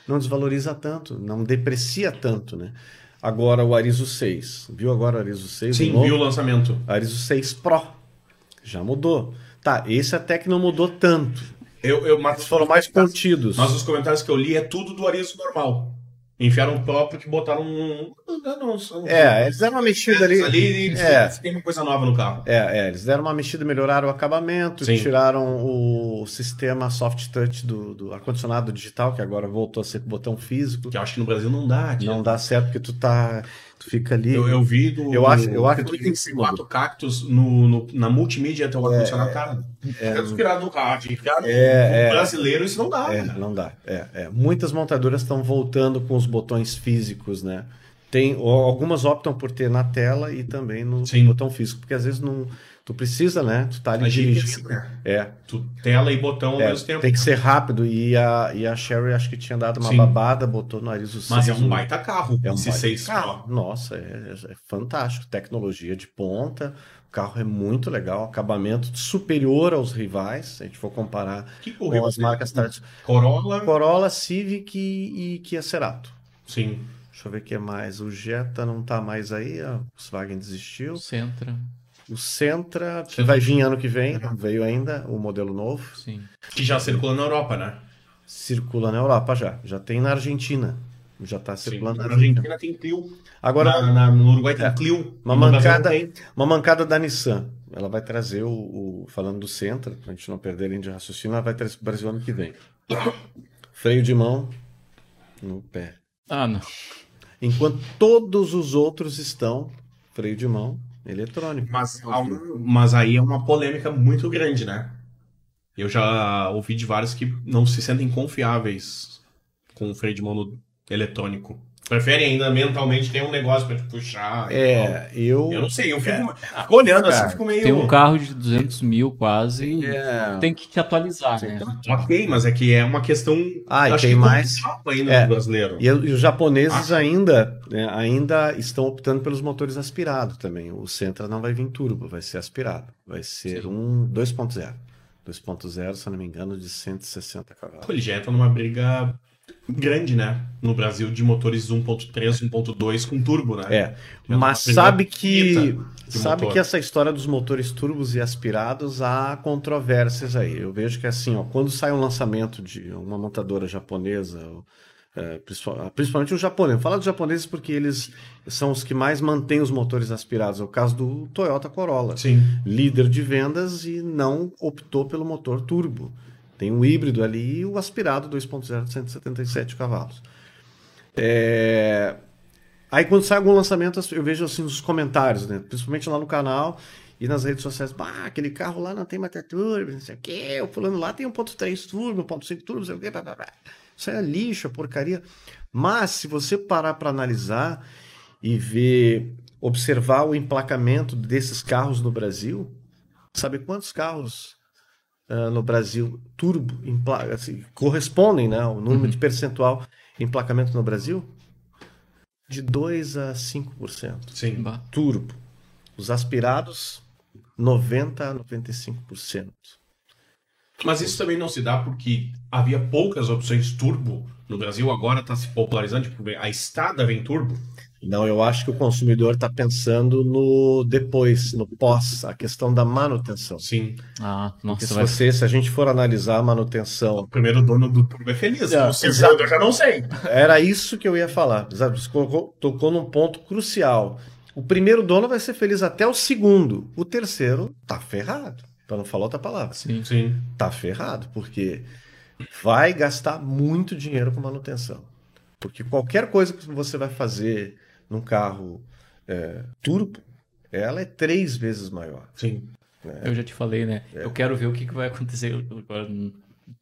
Speaker 2: não desvaloriza tanto, não deprecia tanto, né? Agora o Arizo 6, viu agora o Arizo 6?
Speaker 1: Sim, viu o lançamento.
Speaker 2: Arizo 6 Pro, já mudou. Tá, esse até que não mudou tanto,
Speaker 1: Eu, eu, mas,
Speaker 2: eles foram mais contidos.
Speaker 1: mas os comentários que eu li é tudo do Arizo normal. Enfiaram o próprio que botaram um. Não, não,
Speaker 2: É, eles deram uma mexida ali.
Speaker 1: ali e
Speaker 2: É.
Speaker 1: tem uma coisa nova no carro.
Speaker 2: É, é, eles deram uma mexida, melhoraram o acabamento,
Speaker 1: Sim.
Speaker 2: tiraram o sistema soft touch do, do ar-condicionado digital, que agora voltou a ser botão físico.
Speaker 1: Que eu acho que no Brasil não dá. tia.
Speaker 2: Não dá certo porque tu tá. Tu fica ali.
Speaker 1: Eu, eu vi do.
Speaker 2: Eu acho- eu acho
Speaker 1: que tem quatro cactos no, no- na multimídia até o ar-condicionado, cara.
Speaker 2: é,
Speaker 1: É inspirado no carro, enfiado
Speaker 2: É,
Speaker 1: no
Speaker 2: é.
Speaker 1: brasileiro, isso não dá.
Speaker 2: É,
Speaker 1: cara.
Speaker 2: não dá. É, é. Muitas montadoras estão voltando com os botões físicos, né? Tem, algumas optam por ter na tela e também no
Speaker 1: Sim.
Speaker 2: botão físico, porque às vezes não. Tu precisa, né? Tu tá ali dirigindo.
Speaker 1: né?
Speaker 2: É,
Speaker 1: Tu, tela e botão ao
Speaker 2: é,
Speaker 1: mesmo tempo.
Speaker 2: tem que ser rápido. E a, e a Sherry acho que tinha dado uma
Speaker 1: Sim.
Speaker 2: babada, botou no nariz o
Speaker 1: Mas é um baita carro.
Speaker 2: É um
Speaker 1: esse
Speaker 2: baita
Speaker 1: 6
Speaker 2: carro. Nossa, é, é fantástico. Tecnologia de ponta. O carro é muito legal. Acabamento superior aos rivais, se a gente for comparar
Speaker 1: Que
Speaker 2: com as marcas tradicionais.
Speaker 1: Corolla.
Speaker 2: Corolla, Civic e, e Kia Cerato.
Speaker 1: Sim.
Speaker 2: Deixa eu ver o que mais. O Jetta não tá mais aí, a Volkswagen desistiu.
Speaker 3: Sentra,
Speaker 2: O Sentra, que
Speaker 1: Sentra.
Speaker 2: vai vir ano que vem, não veio ainda, o modelo novo.
Speaker 3: sim.
Speaker 1: Que já circula na Europa, né?
Speaker 2: Circula na Europa já. Já tem na Argentina. Já tá
Speaker 1: Sim.
Speaker 2: circulando
Speaker 1: Na
Speaker 2: na Argentina.
Speaker 1: Argentina tem Clio.
Speaker 2: Agora,
Speaker 1: Na- na- no Uruguai tem
Speaker 2: É.
Speaker 1: Clio.
Speaker 2: Uma mancada- uma mancada da Nissan. Ela vai trazer o, o- Falando do Sentra, pra gente não perder a linha de raciocínio, ela vai trazer pro Brasil ano que vem. Freio de mão no pé.
Speaker 3: Ah, não.
Speaker 2: Enquanto todos os outros estão freio de mão eletrônico.
Speaker 1: Mas, um- mas aí é uma polêmica muito grande, né? Eu já ouvi de vários que não se sentem confiáveis com o freio de mão eletrônico. Preferem ainda mentalmente ter um negócio pra te puxar.
Speaker 2: É, eu.
Speaker 1: Eu não sei, eu fico, fico olhando assim,
Speaker 2: Cara,
Speaker 1: fico meio.
Speaker 3: Tem um carro de 200 mil quase.
Speaker 2: É.
Speaker 3: Tem que te atualizar, né?
Speaker 1: Ok, mas é que é uma questão.
Speaker 2: Ah, e
Speaker 1: acho
Speaker 2: tem
Speaker 1: que
Speaker 2: mais.
Speaker 1: ainda
Speaker 2: É.
Speaker 1: do brasileiro.
Speaker 2: E, e os japoneses
Speaker 1: Ah.
Speaker 2: ainda, né, ainda estão optando pelos motores aspirados também. O Sentra não vai vir turbo, vai ser aspirado. Vai ser
Speaker 3: Sim.
Speaker 2: um 2.0. 2.0, se eu não me engano, de 160 cavalos.
Speaker 1: Ele já entra numa briga grande, né? No Brasil, de motores 1.3, 1.2 com turbo, né?
Speaker 2: É,
Speaker 1: Já
Speaker 2: mas sabe que sabe
Speaker 1: motor.
Speaker 2: que essa história dos motores turbos e aspirados há controvérsias aí. Eu vejo que assim, ó, quando sai um lançamento de uma montadora japonesa, é, principal- principalmente os japoneses, fala dos japoneses porque eles são os que mais mantêm os motores aspirados. É o caso do Toyota Corolla,
Speaker 1: Sim.
Speaker 2: líder de vendas e não optou pelo motor turbo. Tem o híbrido ali e o aspirado 2.0 de 177 cavalos. É, Aí quando sai algum lançamento, eu vejo assim nos comentários, né? Principalmente lá no canal e nas redes sociais. Bah, aquele carro lá não tem motor turbo, não sei o quê. O fulano lá tem 1.3 turbo, 1.5 turbo, não sei o quê. Blá, blá, blá. Isso é lixo, é porcaria. Mas se você parar para analisar e ver, observar o emplacamento desses carros no Brasil, sabe quantos carros uh, no Brasil, turbo, em placa, assim, correspondem, né, o número de percentual em emplacamento no Brasil? De 2 a 5%.
Speaker 1: Sim.
Speaker 2: Turbo. Os aspirados, 90 a 95%.
Speaker 1: Mas isso também não se dá porque havia poucas opções turbo no Brasil, agora está se popularizando. Tipo, a estrada vem turbo.
Speaker 2: Não, eu acho que o consumidor está pensando no depois, no pós, a questão da manutenção.
Speaker 1: Sim.
Speaker 3: Ah,
Speaker 2: Porque
Speaker 3: nossa,
Speaker 2: se
Speaker 3: vai.
Speaker 2: você, se a gente for analisar a
Speaker 1: O
Speaker 2: manutenção,
Speaker 1: primeiro dono do turbo é feliz.
Speaker 2: É,
Speaker 1: o segundo eu já não sei.
Speaker 2: era isso que eu ia falar. Sabe, Você colocou- tocou num ponto crucial. O primeiro dono vai ser feliz até o segundo. O terceiro tá ferrado. Para não falar outra palavra.
Speaker 3: Sim.
Speaker 1: Sim.
Speaker 2: Tá ferrado, porque vai gastar muito dinheiro com manutenção. Porque qualquer coisa que você vai fazer num carro é, turbo, ela é três vezes maior.
Speaker 1: Sim.
Speaker 3: Eu já te falei, né?
Speaker 2: É.
Speaker 3: Eu quero ver o que, que vai acontecer agora,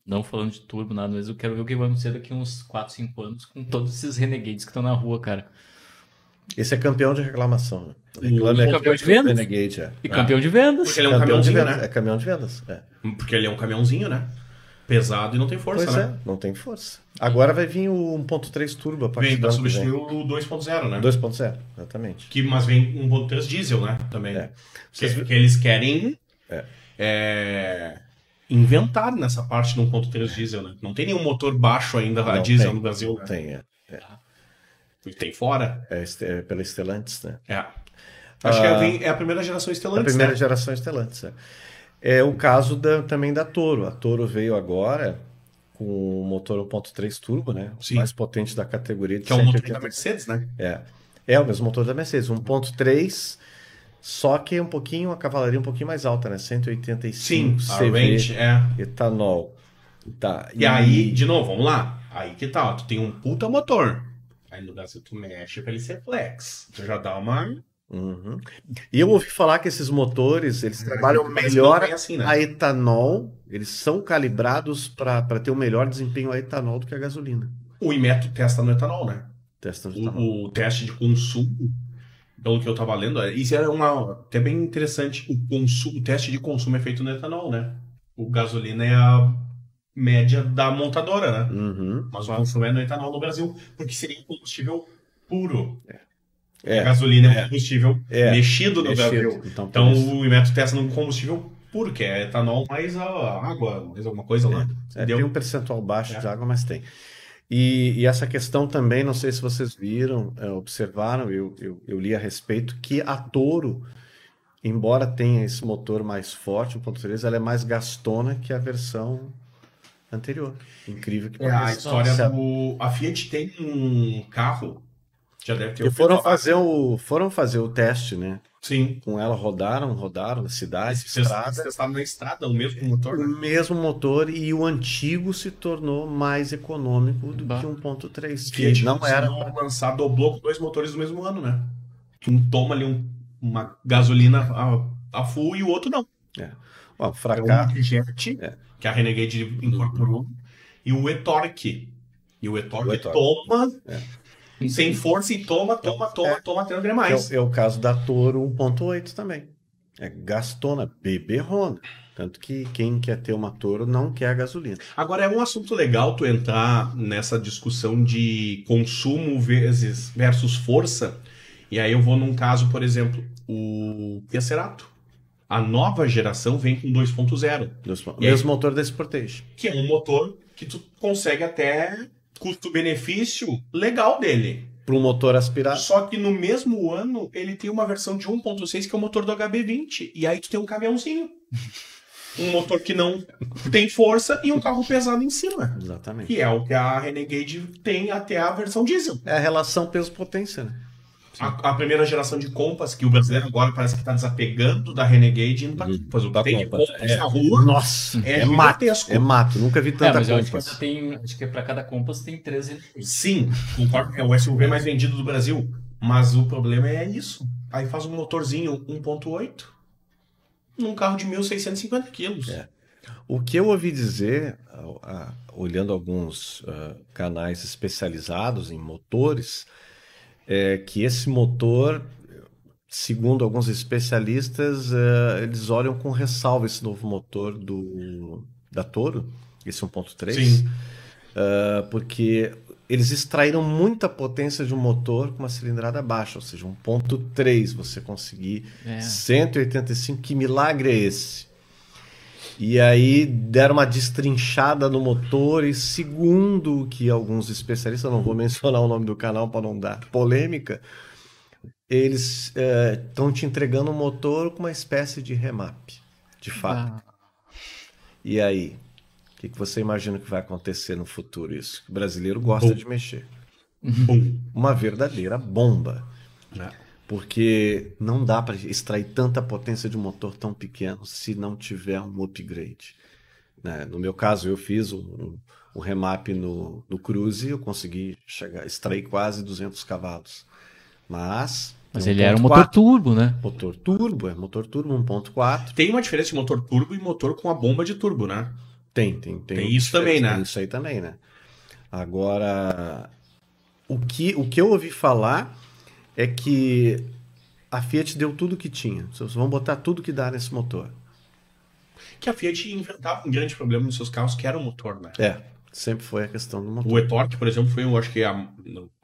Speaker 3: não falando de turbo, nada, mas eu quero ver o que vai acontecer daqui uns 4, 5 anos com todos esses renegades que estão na rua, cara.
Speaker 2: Esse é campeão de reclamação. Né? Reclama é
Speaker 3: campeão de vendas.
Speaker 2: Renegade, é.
Speaker 3: E campeão de vendas.
Speaker 1: Porque ele é um
Speaker 2: campeão de
Speaker 1: caminhãozinho,
Speaker 2: vendas.
Speaker 1: né?
Speaker 2: É caminhão de vendas. É.
Speaker 1: Porque ele é um caminhãozinho, né? Pesado e não tem força,
Speaker 2: Pois
Speaker 1: né?
Speaker 2: é, não tem força. Agora vai vir o 1.3 turbo a partir
Speaker 1: Vem
Speaker 2: vem.
Speaker 1: substituir o 2.0, né?
Speaker 2: 2.0, exatamente.
Speaker 1: Que, mas vem 1.3 diesel, né? Também.
Speaker 2: É.
Speaker 1: Que, que eles querem
Speaker 2: É.
Speaker 1: é, inventar nessa parte do 1.3 diesel, né? Não tem nenhum motor baixo ainda a diesel
Speaker 2: tem,
Speaker 1: no Brasil.
Speaker 2: não
Speaker 1: né?
Speaker 2: Tem, é.
Speaker 1: E tem fora.
Speaker 2: É, é pela Stellantis, né?
Speaker 1: É. Acho que
Speaker 2: Ah.
Speaker 1: é, vem- é a primeira geração
Speaker 2: A
Speaker 1: Stellantis,
Speaker 2: primeira
Speaker 1: né?
Speaker 2: geração Stellantis. É. é o caso da- também da Toro. A Toro veio agora com o motor 1.3 turbo, né? O
Speaker 1: Sim.
Speaker 2: mais potente da categoria de
Speaker 1: Que é o motor
Speaker 2: 180.
Speaker 1: da Mercedes, né?
Speaker 2: É. É o mesmo motor da Mercedes, 1.3, só que um pouquinho, a cavalaria um pouquinho mais alta, né? 185
Speaker 1: Sim,
Speaker 2: CV,
Speaker 1: range é.
Speaker 2: etanol. Tá.
Speaker 1: E aí, de novo, vamos lá. Aí que tal? Tu tem um puta motor. Aí no Brasil tu mexe pra ele ser flex. Tu já dá uma.
Speaker 2: Uhum. E eu ouvi falar que esses motores, eles trabalham
Speaker 1: Mas
Speaker 2: melhor
Speaker 1: é assim, né?
Speaker 2: a etanol, eles são calibrados para ter um melhor desempenho a etanol do que a gasolina.
Speaker 1: O Imetro testa no etanol, né?
Speaker 2: Testando de etanol.
Speaker 1: O, o teste de consumo, pelo que eu tava lendo, é- isso é uma, até bem interessante. O, consumo, o teste de consumo é feito no etanol, né? O gasolina é a média da montadora, né?
Speaker 2: Uhum.
Speaker 1: Mas o consumo é no etanol no Brasil, porque seria um combustível puro. A
Speaker 2: É,
Speaker 1: gasolina é um combustível
Speaker 2: É.
Speaker 1: mexido no. Brasil.
Speaker 2: Então,
Speaker 1: Então o Imetro testa num combustível puro, que é etanol mais a água, mais alguma coisa lá.
Speaker 2: É, tem um percentual baixo
Speaker 1: É.
Speaker 2: de água, mas tem. E, e essa questão também, não sei se vocês viram, é, observaram, eu, eu, eu li a respeito, que a Toro, embora tenha esse motor mais forte, 1.3, ela é mais gastona que a versão anterior. Incrível que
Speaker 1: É, a
Speaker 2: pareça.
Speaker 1: história
Speaker 2: a-
Speaker 1: do. A Fiat tem um carro. Já deve ter
Speaker 2: E foram fazer, o, foram fazer o teste, né?
Speaker 1: Sim.
Speaker 2: Com ela, rodaram, rodaram na cidade,
Speaker 1: Vocês
Speaker 2: estrada,
Speaker 1: testaram na estrada o mesmo motor,
Speaker 2: o
Speaker 1: né?
Speaker 2: mesmo motor e o antigo se tornou mais econômico do
Speaker 3: Bah.
Speaker 2: que 1.3,
Speaker 1: Fiat
Speaker 2: que não era
Speaker 1: lançar, dobrou com dois motores do mesmo ano, né? Que um toma ali um- uma gasolina a, a full e o outro não.
Speaker 2: Ó,
Speaker 1: É o
Speaker 2: fracasso.
Speaker 1: Jet,
Speaker 2: É.
Speaker 1: que a Renegade incorporou, e o e-torque. E o e-torque
Speaker 2: O e-torque.
Speaker 1: Toma sem força e toma, toma, toma, toma até não
Speaker 2: É,
Speaker 1: mais.
Speaker 2: o- é o caso da Toro 1.8 também. É gastona, beberrona. Tanto que quem quer ter uma Toro não quer a gasolina.
Speaker 1: Agora é um assunto legal tu entrar nessa discussão de consumo vezes versus força. E aí eu vou num caso, por exemplo, o Tesserato. A nova geração vem com 2.0,
Speaker 2: Dos- O
Speaker 1: E aí?
Speaker 2: mesmo motor da Sportage.
Speaker 1: que é um motor que tu consegue até custo-benefício legal dele.
Speaker 2: Para um motor aspirado.
Speaker 1: Só que no mesmo ano ele tem uma versão de 1.6 que é o motor do HB20. E aí tu tem um caminhãozinho. Um motor que não tem força e um carro pesado em cima.
Speaker 2: Exatamente.
Speaker 1: Que é o que a Renegade tem até a versão diesel.
Speaker 2: É a relação peso-potência, né?
Speaker 1: A, a primeira geração de Compass, que o brasileiro agora parece que está desapegando da Renegade indo para
Speaker 2: Uhum.
Speaker 1: Compass. O
Speaker 2: Da
Speaker 1: que tem de
Speaker 2: Compass,
Speaker 1: Compass
Speaker 2: é.
Speaker 1: na rua
Speaker 2: Nossa,
Speaker 1: é,
Speaker 2: é, mato. É mato. Nunca vi
Speaker 3: É,
Speaker 2: tanta
Speaker 3: mas eu acho que,
Speaker 2: Compass.
Speaker 3: tem, acho que pra cada Compass tem três renegades.
Speaker 1: Sim, concordo que é o SUV mais vendido do Brasil. Mas o problema é isso. Aí faz um motorzinho 1.8 num carro de 1.650 quilos.
Speaker 2: É. O que eu ouvi dizer, olhando alguns ah, canais especializados em motores, é que esse motor, segundo alguns especialistas, eh, eles olham com ressalva esse novo motor do, da Toro, esse 1.3,
Speaker 1: Sim.
Speaker 2: eh, porque eles extraíram muita potência de um motor com uma cilindrada baixa, ou seja, 1.3, você conseguir
Speaker 3: É.
Speaker 2: 185, que milagre é esse? E aí deram uma destrinchada no motor e segundo o que alguns especialistas, não vou mencionar o nome do canal para não dar polêmica, eles estão te entregando um motor com uma espécie de remap, de fato.
Speaker 3: Ah,
Speaker 2: E aí? O que, que você imagina que vai acontecer no futuro isso? O brasileiro gosta
Speaker 1: Bom.
Speaker 2: de mexer.
Speaker 1: Bum.
Speaker 2: Uma verdadeira bomba.
Speaker 1: Né?
Speaker 2: Porque não dá para extrair tanta potência de um motor tão pequeno se não tiver um upgrade. né? No meu caso, eu fiz um, um remap no, no Cruze e eu consegui chegar, extrair quase 200 cavalos. Mas.
Speaker 3: Mas ele era um motor
Speaker 2: 1.4.
Speaker 3: turbo, né?
Speaker 2: Motor turbo, é motor turbo 1.4.
Speaker 1: Tem uma diferença de motor turbo e motor com a bomba de turbo, né?
Speaker 2: Tem, tem, tem.
Speaker 1: Tem isso também, né?
Speaker 2: Tem isso aí também, né? Agora, o que, o que eu ouvi falar é que a Fiat deu tudo que tinha. Vocês vão botar tudo que dá nesse motor.
Speaker 1: Que a Fiat inventava um grande problema nos seus carros, que era o motor, né?
Speaker 2: É, sempre foi a questão do motor.
Speaker 1: O e-torque, por exemplo, foi, eu acho que, a,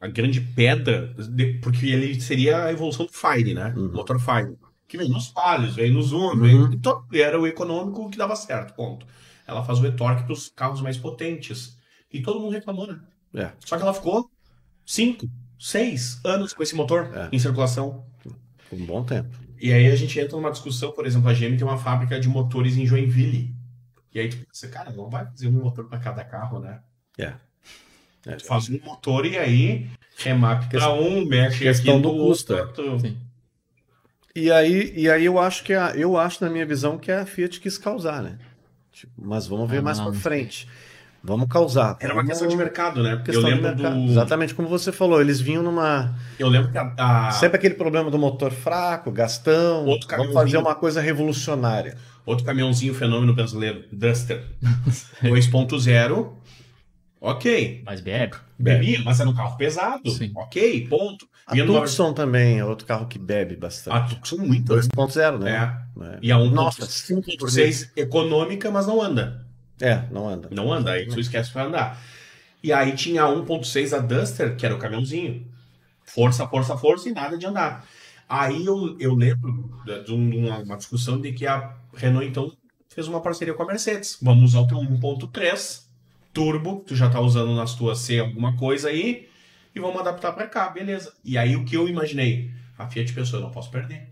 Speaker 1: a grande pedra, de- porque ele seria a evolução do Fire, né?
Speaker 2: Uhum.
Speaker 1: Motor Fire. Que vem nos Palio, vem nos Uno,
Speaker 2: Uhum.
Speaker 1: vem, então, era o econômico que dava certo, ponto. Ela faz o e-torque para os carros mais potentes. E todo mundo reclamou, né?
Speaker 2: É,
Speaker 1: Só que ela ficou 5, 6 anos com esse motor
Speaker 2: É.
Speaker 1: em circulação.
Speaker 2: por um bom tempo.
Speaker 1: E aí a gente entra numa discussão, por exemplo, a GM tem uma fábrica de motores em Joinville. E aí tu pensa, cara, não vai fazer um motor para cada carro, né?
Speaker 2: É. É.
Speaker 1: Tu faz um motor e aí remap pra um, mexe
Speaker 2: questão
Speaker 1: aqui
Speaker 2: do
Speaker 1: no
Speaker 2: custo,
Speaker 1: outro.
Speaker 3: Sim.
Speaker 2: E aí, e aí eu acho que a, eu acho na minha visão que a Fiat quis causar, né? Tipo, mas vamos ver
Speaker 3: Ah,
Speaker 2: mais
Speaker 3: não
Speaker 2: frente. Vamos causar.
Speaker 1: Era uma
Speaker 2: Vamos-
Speaker 1: questão de mercado, né?
Speaker 2: questão
Speaker 1: eu
Speaker 2: de
Speaker 1: lembro
Speaker 2: mercado.
Speaker 1: do.
Speaker 2: Exatamente como você falou, eles vinham numa
Speaker 1: Eu lembro que a. a-
Speaker 2: Sempre aquele problema do motor fraco, gastão.
Speaker 1: Outro
Speaker 2: Vamos fazer uma coisa revolucionária.
Speaker 1: Outro caminhãozinho fenômeno brasileiro, Duster 2.0. Ok.
Speaker 3: Mas bebe.
Speaker 1: Bebia, mas era um carro pesado.
Speaker 3: Sim.
Speaker 1: Ok, ponto.
Speaker 2: A
Speaker 1: numa-
Speaker 2: Tucson também é outro carro que bebe
Speaker 1: A
Speaker 2: bastante.
Speaker 1: Tucson muito, né?
Speaker 2: 2.0, né?
Speaker 1: É.
Speaker 2: É.
Speaker 1: E a 1.6
Speaker 2: Nossa, 5
Speaker 1: econômica, mas não anda.
Speaker 2: É, não anda.
Speaker 1: Não anda, aí tu esquece pra andar. E aí tinha a 1.6 a Duster, que era o caminhãozinho. Força, força, força e nada de andar. Aí eu, eu lembro de uma, uma discussão de que a Renault, então, fez uma parceria com a Mercedes. Vamos usar o teu 1.3 turbo, tu já tá usando nas tuas C alguma coisa aí, e vamos adaptar pra cá, beleza. E aí o que eu imaginei? A Fiat pensou, eu não posso perder.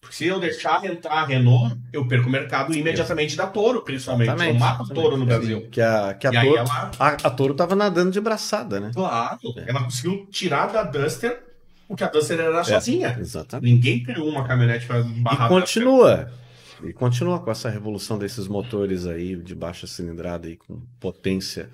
Speaker 1: Porque se eu deixar entrar a Renault, eu perco o mercado imediatamente da Toro, principalmente. Eu mato a Toro no Brasil.
Speaker 2: Que a, que a
Speaker 1: E
Speaker 2: Toro,
Speaker 1: ela-
Speaker 2: a, a Toro tava nadando de braçada, né?
Speaker 1: Claro, ela conseguiu tirar da Duster o que a Duster era sozinha.
Speaker 2: Exatamente.
Speaker 1: Ninguém criou uma caminhonete pra
Speaker 2: E
Speaker 1: barrar a
Speaker 2: continua. E continua com essa revolução desses motores aí de baixa cilindrada aí com potência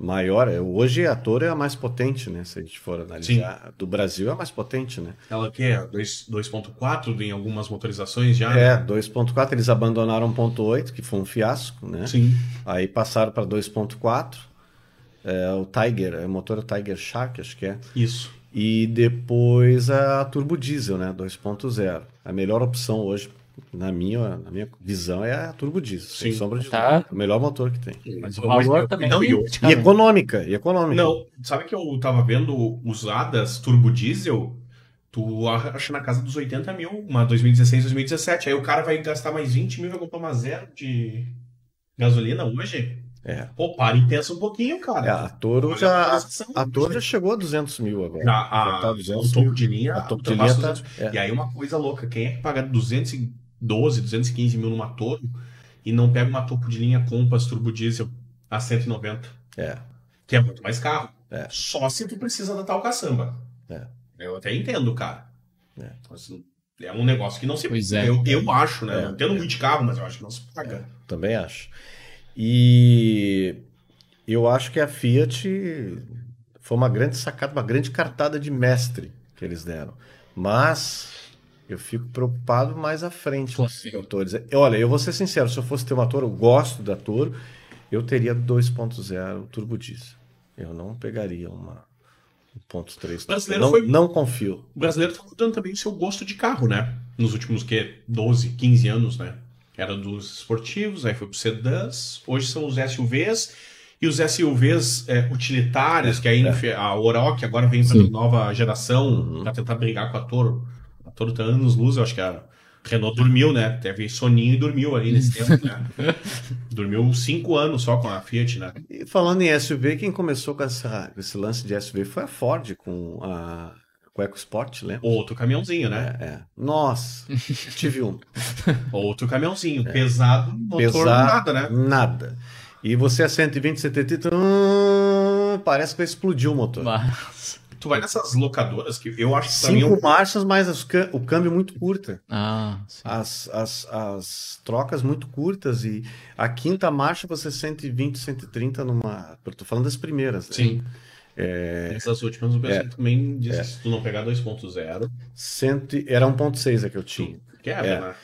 Speaker 2: maior. É, Hoje a Toro é a mais potente, né? Se a gente for analisar. Do Brasil é a mais potente, né?
Speaker 1: Ela quê? Dois- 2.4 em algumas motorizações já?
Speaker 2: É,
Speaker 1: né?
Speaker 2: 2.4, eles abandonaram 1.8, que foi um fiasco, né?
Speaker 1: Sim.
Speaker 2: Aí passaram para 2.4. É, o Tiger, é o motor é Tiger Shark, acho que é.
Speaker 1: Isso.
Speaker 2: E depois a turbo diesel, né? 2.0. A melhor opção hoje, na minha, na minha visão, é a turbo diesel, sem
Speaker 1: Sim.
Speaker 2: sombra de
Speaker 3: Tá.
Speaker 2: dúvida. O melhor motor que tem.
Speaker 3: Mas o valor também.
Speaker 1: Não, e
Speaker 2: E econômica, e econômica.
Speaker 1: Não, sabe que eu tava vendo usadas turbo diesel? Tu acha na casa dos 80 mil, uma 2016, 2017. Aí o cara vai gastar mais 20 mil e vai comprar uma zero de gasolina hoje?
Speaker 2: É.
Speaker 1: Pô, para e pensa um pouquinho, cara.
Speaker 2: É, a Toro já,
Speaker 1: valorização.
Speaker 2: a Toro já chegou a 200 mil agora.
Speaker 1: Já, a,
Speaker 2: Já tá
Speaker 1: o
Speaker 2: 200
Speaker 1: topo
Speaker 2: mil.
Speaker 1: de linha,
Speaker 2: A topo de linha tá-
Speaker 1: 200.
Speaker 2: é.
Speaker 1: E aí uma coisa louca, quem é que paga 212, 215 mil numa Toro e não pega uma topo de linha Compass Turbo Diesel a 190?
Speaker 2: É.
Speaker 1: Que é muito mais caro.
Speaker 2: É.
Speaker 1: Só se tu precisa da tal caçamba.
Speaker 2: É.
Speaker 1: Eu até entendo, cara.
Speaker 2: É.
Speaker 1: Mas é um negócio que não se
Speaker 3: Pois é.
Speaker 1: Eu, eu acho, né?
Speaker 2: É.
Speaker 1: Não entendo muito de carro, mas eu acho que não se paga.
Speaker 2: Também acho. E eu acho que a Fiat foi uma grande sacada, uma grande cartada de mestre que eles deram. Mas eu fico preocupado mais à frente com esses
Speaker 3: Sim.
Speaker 2: motores. Olha, eu vou ser sincero, se eu fosse ter uma Toro, eu gosto da Toro, eu teria 2.0 turbo diesel. Eu não pegaria uma 1.3.
Speaker 1: Brasileiro
Speaker 2: Não,
Speaker 1: foi-
Speaker 2: não confio.
Speaker 1: O brasileiro tá mudando também o seu gosto de carro, né? Nos últimos, que 12, 15 anos, né? Era dos esportivos, aí foi pro sedãs, hoje são os SUVs, e os SUVs é, utilitários, que aí enfe- a Oroch agora vem
Speaker 3: Sim.
Speaker 1: nova geração, pra tentar brigar com a Toro. A Toro tá anos luz, eu acho que a Renault dormiu, né? Teve soninho e dormiu ali nesse tempo, né? <laughs> Dormiu cinco anos só com a Fiat, né?
Speaker 2: E falando em SUV, quem começou com, essa, esse lance de SUV foi a Ford com a com o EcoSport, lembra?
Speaker 1: Outro caminhãozinho, né?
Speaker 2: É, é. Nossa, tive um. <laughs>
Speaker 1: Outro caminhãozinho. Pesado, motor
Speaker 2: Pesado,
Speaker 1: nada, né?
Speaker 2: Nada. E você a 120, 130, hum, parece que vai explodir o motor.
Speaker 3: Mas...
Speaker 1: Tu vai nessas locadoras que eu acho que pra mim é
Speaker 2: Cinco
Speaker 1: um
Speaker 2: marchas, mas o câmbio muito curta.
Speaker 3: Ah, sim.
Speaker 2: As, as, as trocas muito curtas e a quinta marcha você 120, 130 numa. Eu tô falando das primeiras. Né?
Speaker 1: Sim. Essas últimas o pessoal também disse que se tu não pegar 2.0,
Speaker 2: Cento, era 1.6 a que eu tinha.
Speaker 1: quebra,
Speaker 2: É.
Speaker 1: né?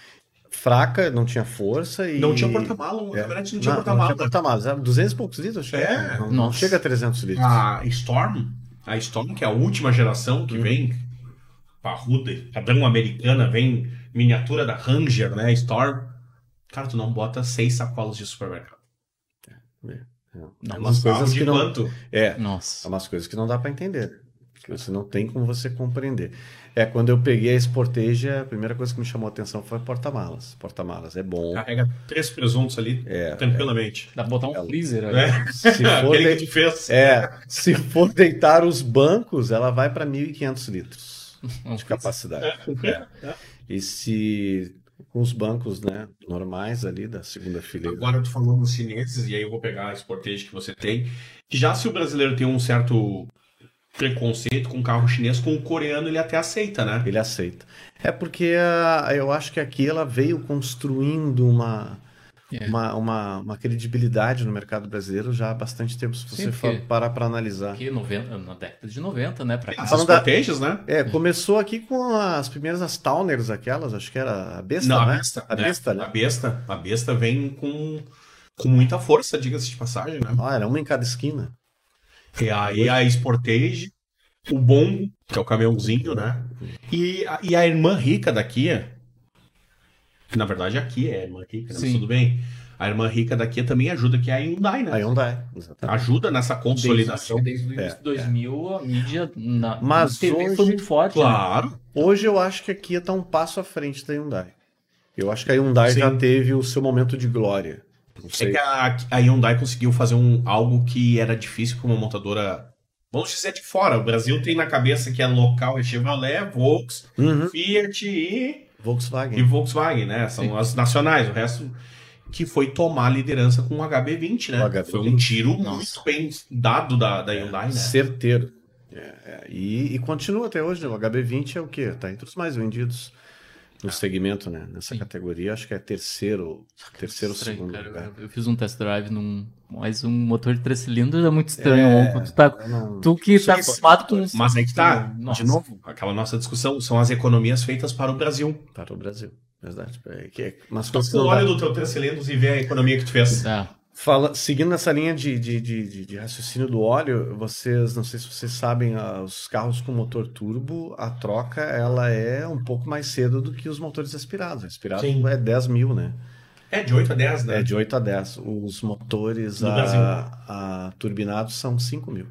Speaker 2: Fraca, não tinha força e.
Speaker 1: Não tinha porta-mala, a caminhonete não tinha
Speaker 2: Não, não
Speaker 1: porta-mala.
Speaker 2: tinha porta-malas. Era 200 e poucos litros, acho que
Speaker 1: É.
Speaker 2: Não, não chega a 300 litros.
Speaker 1: A Storm, a Storm, que é a última geração
Speaker 2: Hum.
Speaker 1: que vem, parruda, padrão americana, vem miniatura da Ranger, né? Storm. Cara, tu não bota seis sacolas de supermercado.
Speaker 2: É
Speaker 3: Não,
Speaker 2: umas coisas que não.
Speaker 1: quanto?
Speaker 2: É, é
Speaker 3: Nossa.
Speaker 2: umas coisas que não dá pra entender. Que você não tem como você compreender. É, quando eu peguei a Sportage, a primeira coisa que me chamou a atenção foi porta-malas. Porta-malas é bom.
Speaker 1: Carrega três presuntos ali, tranquilamente.
Speaker 3: Dá pra botar um freezer ali.
Speaker 1: É. <laughs>
Speaker 2: Se <laughs> for, de-
Speaker 1: que tu fez.
Speaker 2: é, se for deitar os bancos, ela vai para 1.500 litros de capacidade. É. E se com os bancos né, normais ali da segunda fileira.
Speaker 1: Agora eu tô falando dos chineses, e aí eu vou pegar a Sportage que você tem. Já se o brasileiro tem um certo preconceito com carro chinês, com o coreano ele até aceita, né?
Speaker 2: Ele aceita. É porque a- eu acho que aqui ela veio construindo uma,
Speaker 3: É.
Speaker 2: uma, uma, uma credibilidade no mercado brasileiro já há bastante tempo, se você
Speaker 3: Sim,
Speaker 2: for parar para analisar.
Speaker 3: Aqui, 90, na década de 90, né? Pra cá.
Speaker 1: As
Speaker 2: Falando da-
Speaker 1: né?
Speaker 2: É, começou aqui com as primeiras as Towners, aquelas, acho que era a besta,
Speaker 1: Não,
Speaker 2: né?
Speaker 1: a besta.
Speaker 2: A besta,
Speaker 1: A
Speaker 2: né?
Speaker 1: besta, a besta vem com, com muita força, diga-se de passagem, né?
Speaker 2: Ah, era uma em cada esquina.
Speaker 1: E aí a Sportage, o Bongo, que é o caminhãozinho, né? E a, e a irmã rica da Kia, que na verdade a Kia é a irmã rica, né? Mas
Speaker 3: Sim.
Speaker 1: tudo bem. A irmã rica da Kia também ajuda, que é a Hyundai, né?
Speaker 2: A Hyundai, exatamente.
Speaker 1: Ajuda nessa consolidação.
Speaker 3: Desde, desde o início de 2000, a mídia na
Speaker 2: Mas
Speaker 3: TV
Speaker 2: hoje-
Speaker 3: foi muito forte. né?
Speaker 1: Claro.
Speaker 2: Hoje eu acho que a Kia está um passo à frente da Hyundai. Eu acho que a Hyundai
Speaker 1: Sim.
Speaker 2: já teve o seu momento de glória. Não
Speaker 1: É que a, a Hyundai conseguiu fazer um, algo que era difícil para uma montadora. Vamos dizer de fora. O Brasil tem na cabeça que é local, é Chevrolet, Volks,
Speaker 2: Uhum.
Speaker 1: Fiat e,
Speaker 2: Volkswagen.
Speaker 1: e Volkswagen, né? São
Speaker 3: Sim.
Speaker 1: as nacionais. O resto que foi tomar a liderança com o HB20, né?
Speaker 2: O HB20.
Speaker 1: Foi um tiro
Speaker 3: Nossa.
Speaker 1: muito bem dado da, da Hyundai, né?
Speaker 2: Certeiro. É, é. E, e continua até hoje, né? O HB20 é o quê? Está entre os mais vendidos no segmento, né? Nessa
Speaker 3: Sim.
Speaker 2: categoria, acho que é terceiro, terceiro ou
Speaker 3: Estranho,
Speaker 2: segundo
Speaker 3: cara.
Speaker 2: lugar.
Speaker 3: Eu, eu fiz um test drive num. Mas um motor de três cilindros é muito estranho. tu, tá,
Speaker 2: não-
Speaker 3: tu que tá acostumado com.
Speaker 1: Mas aí que tá,
Speaker 3: Nossa.
Speaker 1: de novo, aquela nossa discussão, são as economias feitas para o Brasil.
Speaker 2: Para o Brasil, verdade. É, que é, mas
Speaker 1: tu olha do teu três cilindros e vê a economia que tu fez.
Speaker 3: Ah,
Speaker 2: Fala, seguindo nessa linha de, de, de, de- de raciocínio do óleo, vocês, não sei se vocês sabem, ah, os carros com motor turbo, a troca ela é um pouco mais cedo do que os motores aspirados. Aspirado
Speaker 1: Sim.
Speaker 2: é 10 mil, né?
Speaker 1: É de 8 a 10, né?
Speaker 2: É de 8 a 10. Os motores a, a turbinados são 5 mil.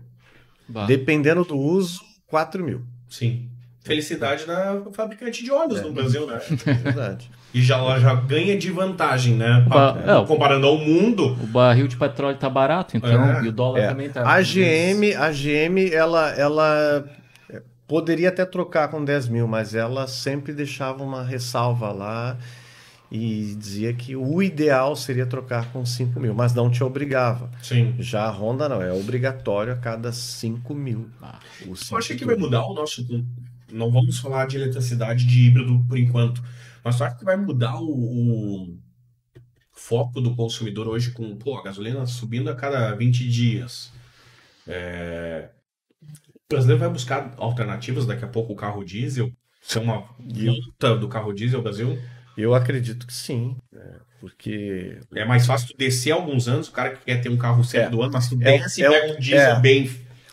Speaker 3: bah.
Speaker 2: Dependendo do uso, 4 mil.
Speaker 1: Sim. Felicidade da fabricante de óleos no Brasil, né? <laughs>
Speaker 2: É verdade.
Speaker 1: E já, ela já ganha de vantagem, né?
Speaker 3: É,
Speaker 1: comparando ao mundo.
Speaker 3: O barril de petróleo tá barato, então.
Speaker 1: É.
Speaker 3: E o dólar
Speaker 2: É.
Speaker 3: também tá.
Speaker 2: A GM, a GM ela, ela é, poderia até trocar com 10 mil, mas ela sempre deixava uma ressalva lá e dizia que o ideal seria trocar com 5 mil, mas não te obrigava.
Speaker 1: Sim.
Speaker 2: Já a Honda não, é obrigatório a cada 5 mil.
Speaker 3: Ah,
Speaker 2: O
Speaker 1: Eu acho que vai mudar o nosso. Não vamos falar de eletricidade de híbrido por enquanto. Mas tu acha que vai mudar o, o foco do consumidor hoje com pô, a gasolina subindo a cada 20 dias? É, O brasileiro vai buscar alternativas daqui a pouco o carro diesel? Ser uma volta do carro diesel Brasil?
Speaker 2: Eu acredito que sim, é, porque
Speaker 1: É mais fácil tu descer alguns anos, o cara que quer ter um carro sempre
Speaker 2: É.
Speaker 1: do ano, mas tu
Speaker 2: É
Speaker 1: desce e
Speaker 2: é o-
Speaker 1: pega um diesel
Speaker 2: é.
Speaker 1: bem.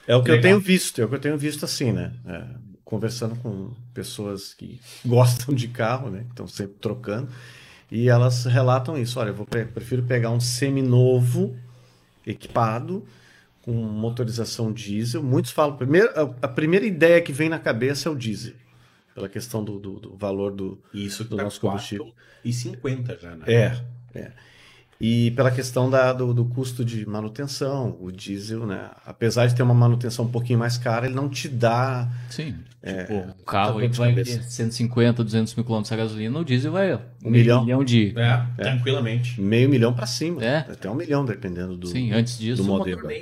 Speaker 2: é o que eu
Speaker 1: Legal.
Speaker 2: tenho visto, é o que eu tenho visto assim, né? É, conversando com pessoas que <laughs> gostam de carro, né? Estão sempre trocando. E elas relatam isso. Olha, eu pre- prefiro pegar um seminovo equipado com motorização diesel. Muitos falam, primeiro, a, a primeira ideia que vem na cabeça é o diesel, pela questão do, do- do valor do,
Speaker 1: Isso
Speaker 2: do
Speaker 1: tá
Speaker 2: nosso combustível.
Speaker 1: 4,50 já, né?
Speaker 2: É, é. E pela questão da, do, do custo de manutenção, o diesel, né? Apesar de ter uma manutenção um pouquinho mais cara, ele não te dá.
Speaker 3: Sim.
Speaker 2: É,
Speaker 3: tipo, o carro aí vai
Speaker 2: cabeça.
Speaker 3: ter 150, 200 mil quilômetros a gasolina, o diesel vai
Speaker 2: Um milhão.
Speaker 3: milhão de.
Speaker 1: É, tranquilamente.
Speaker 2: meio milhão para cima.
Speaker 3: É.
Speaker 2: Até um milhão, dependendo do,
Speaker 3: Sim, antes disso.
Speaker 2: do
Speaker 1: O
Speaker 2: modelo.
Speaker 1: motor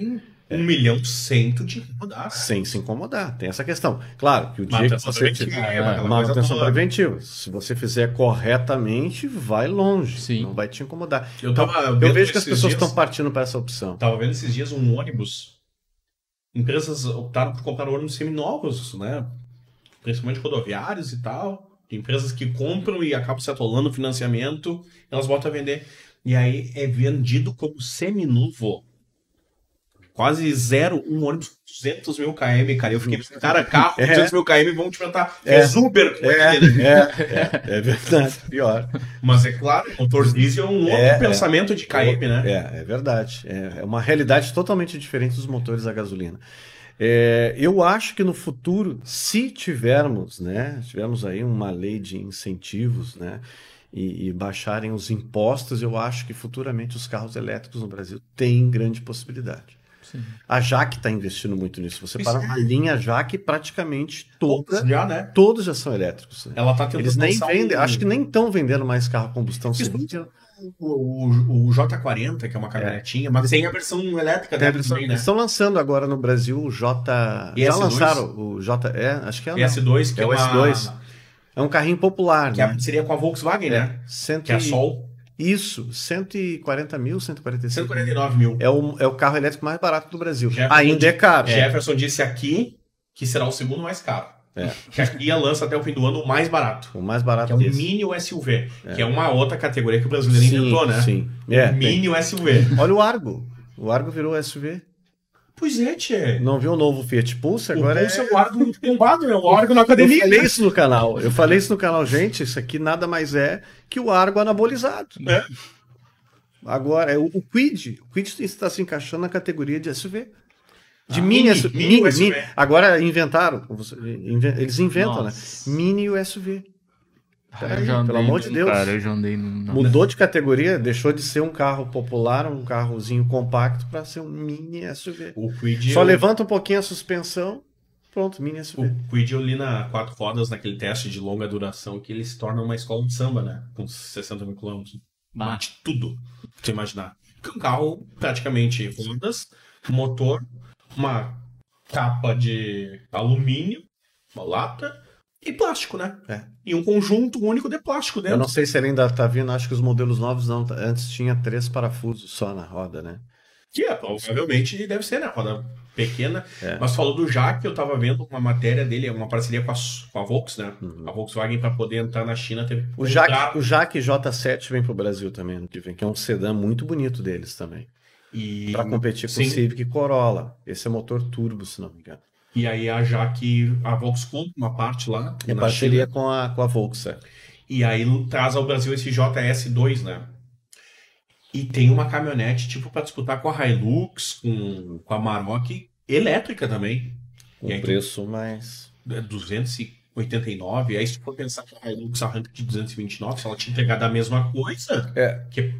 Speaker 1: nem um milhão cento de né?
Speaker 2: Sem se incomodar. Tem essa questão. Claro que o dia que você.
Speaker 1: preventiva, é,
Speaker 2: manutenção
Speaker 1: toda.
Speaker 2: preventiva. Se você fizer corretamente, vai longe.
Speaker 3: Sim.
Speaker 2: Não vai te incomodar.
Speaker 1: Eu
Speaker 2: Então,
Speaker 1: tava
Speaker 2: eu vejo que as pessoas
Speaker 1: dias-
Speaker 2: estão partindo para essa opção.
Speaker 1: Tava vendo esses dias um ônibus. Empresas optaram por comprar ônibus seminovos, né? Principalmente rodoviários e tal. De empresas que compram e acabam se atolando no financiamento, elas voltam a vender. E aí é vendido como seminovo. Quase zero, um ônibus com 200 mil km, cara. Eu fiquei, cara, carro
Speaker 2: É.
Speaker 1: 200 mil km, vão te perguntar,
Speaker 2: É.
Speaker 1: fez Uber
Speaker 2: É, é, é, é verdade. Pior.
Speaker 1: Mas é claro, motor diesel é um outro
Speaker 2: É, é.
Speaker 1: pensamento de KM, né?
Speaker 2: É, é verdade. É, uma realidade totalmente diferente dos motores a gasolina. Eu acho que no futuro, se tivermos, né, tivermos aí uma lei de incentivos, né, e, e baixarem os impostos, eu acho que futuramente os carros elétricos no Brasil têm grande possibilidade.
Speaker 3: Sim.
Speaker 2: A Jaque está investindo muito nisso. Você
Speaker 1: Isso
Speaker 2: para
Speaker 1: é.
Speaker 2: uma linha Jaque, praticamente toda,
Speaker 1: Já, né?
Speaker 2: todos já são elétricos. né?
Speaker 1: Ela tá tentando
Speaker 2: Eles nem vendem,
Speaker 1: um-
Speaker 2: acho que nem estão vendendo mais carro a combustão.
Speaker 1: Isso. O, o, o J40, que é uma caminhonetinha, mas tem a versão elétrica
Speaker 2: Tem a
Speaker 1: dela
Speaker 2: versão-
Speaker 1: também, né?
Speaker 2: Eles estão lançando agora no Brasil o J.
Speaker 1: E
Speaker 2: Já
Speaker 1: S2?
Speaker 2: lançaram o J. É, acho que é. o
Speaker 1: S2, que
Speaker 2: É
Speaker 1: é,
Speaker 2: o
Speaker 1: uma,
Speaker 2: S2. É um carrinho popular,
Speaker 1: Que
Speaker 2: né?
Speaker 1: é- seria com a Volkswagen, né?
Speaker 2: Cento
Speaker 1: Que é a Sol,
Speaker 2: Isso, 140 mil, 145 mil.
Speaker 1: 149 mil.
Speaker 2: É o, é o carro elétrico mais barato do Brasil.
Speaker 1: Jefferson
Speaker 2: Ainda é caro.
Speaker 1: Jefferson disse aqui que será o segundo mais caro.
Speaker 2: É.
Speaker 1: Que a Kia lança até o fim do ano o mais barato.
Speaker 2: O mais barato
Speaker 1: Que é o
Speaker 2: desse.
Speaker 1: Mini SUV. Que é uma outra categoria que o brasileiro inventou, né?
Speaker 2: Sim. É,
Speaker 1: o
Speaker 2: tem.
Speaker 1: Mini SUV.
Speaker 2: Olha o Argo. O Argo virou SUV.
Speaker 1: Pois é, tchê.
Speaker 2: Não viu o novo Fiat Pulse?
Speaker 1: O
Speaker 2: Agora
Speaker 1: Pulse
Speaker 2: é...
Speaker 1: é o órgão bombado, né? O órgão na
Speaker 2: Eu
Speaker 1: academia.
Speaker 2: falei
Speaker 1: né?
Speaker 2: isso no canal. Eu falei isso no canal, gente. Isso aqui nada mais é que o Argo anabolizado.
Speaker 1: É.
Speaker 2: Agora, é o, o Quid. O Quid está se encaixando na categoria de SUV. De
Speaker 1: Ah,
Speaker 2: mini,
Speaker 1: mini,
Speaker 2: SUV.
Speaker 1: mini
Speaker 2: mini,
Speaker 1: SUV.
Speaker 2: mini. Agora inventaram. Eles inventam,
Speaker 3: Nossa.
Speaker 2: né? Mini e o SUV.
Speaker 3: Já
Speaker 2: pelo amor de Deus.
Speaker 3: Cara, eu já andei num. não.
Speaker 2: Mudou de categoria, deixou de ser um carro popular, um carrozinho compacto, para ser um mini SUV.
Speaker 1: O Quid,
Speaker 2: Só
Speaker 1: eu-
Speaker 2: levanta um pouquinho a suspensão, pronto, mini SUV.
Speaker 1: O Quid eu li na quatro rodas naquele teste de longa duração que ele se torna uma escola de samba, né? Com 60 mil quilômetros. Bate tudo, pra você imaginar. É um carro praticamente rodas, motor, uma capa de alumínio, uma lata e plástico, né?
Speaker 2: É.
Speaker 1: E um conjunto único de plástico
Speaker 2: Eu
Speaker 1: dentro.
Speaker 2: não sei se ele ainda tá vindo, acho que os modelos novos não. tá- Antes tinha três parafusos só na roda, né?
Speaker 1: Que é, provavelmente deve ser, né? Roda pequena.
Speaker 2: É.
Speaker 1: Mas falou do Jaque, eu tava vendo uma matéria dele, uma parceria com a, com a Volks, né? A Volkswagen, para poder entrar na China, teve
Speaker 2: Uhum. O Jaque, o Jaque J7 vem pro Brasil também que vem, que é um sedã muito bonito deles também.
Speaker 1: E,
Speaker 2: Para competir com
Speaker 1: Sim.
Speaker 2: o Civic e Corolla. Esse é motor turbo, se não me engano.
Speaker 1: e aí a Jaque, a Volks compra uma parte lá
Speaker 2: É parceria
Speaker 1: China,
Speaker 2: com a, com a Volkswagen.
Speaker 1: e aí traz ao Brasil esse JS2, né? E tem uma caminhonete, tipo, para disputar com a Hilux, com, com a Maroc, elétrica também.
Speaker 2: Com
Speaker 1: tu-
Speaker 2: preço mais.
Speaker 1: É 289. Aí se for pensar que a Hilux arranca de 229, se ela te entregar da mesma coisa,
Speaker 2: É.
Speaker 1: que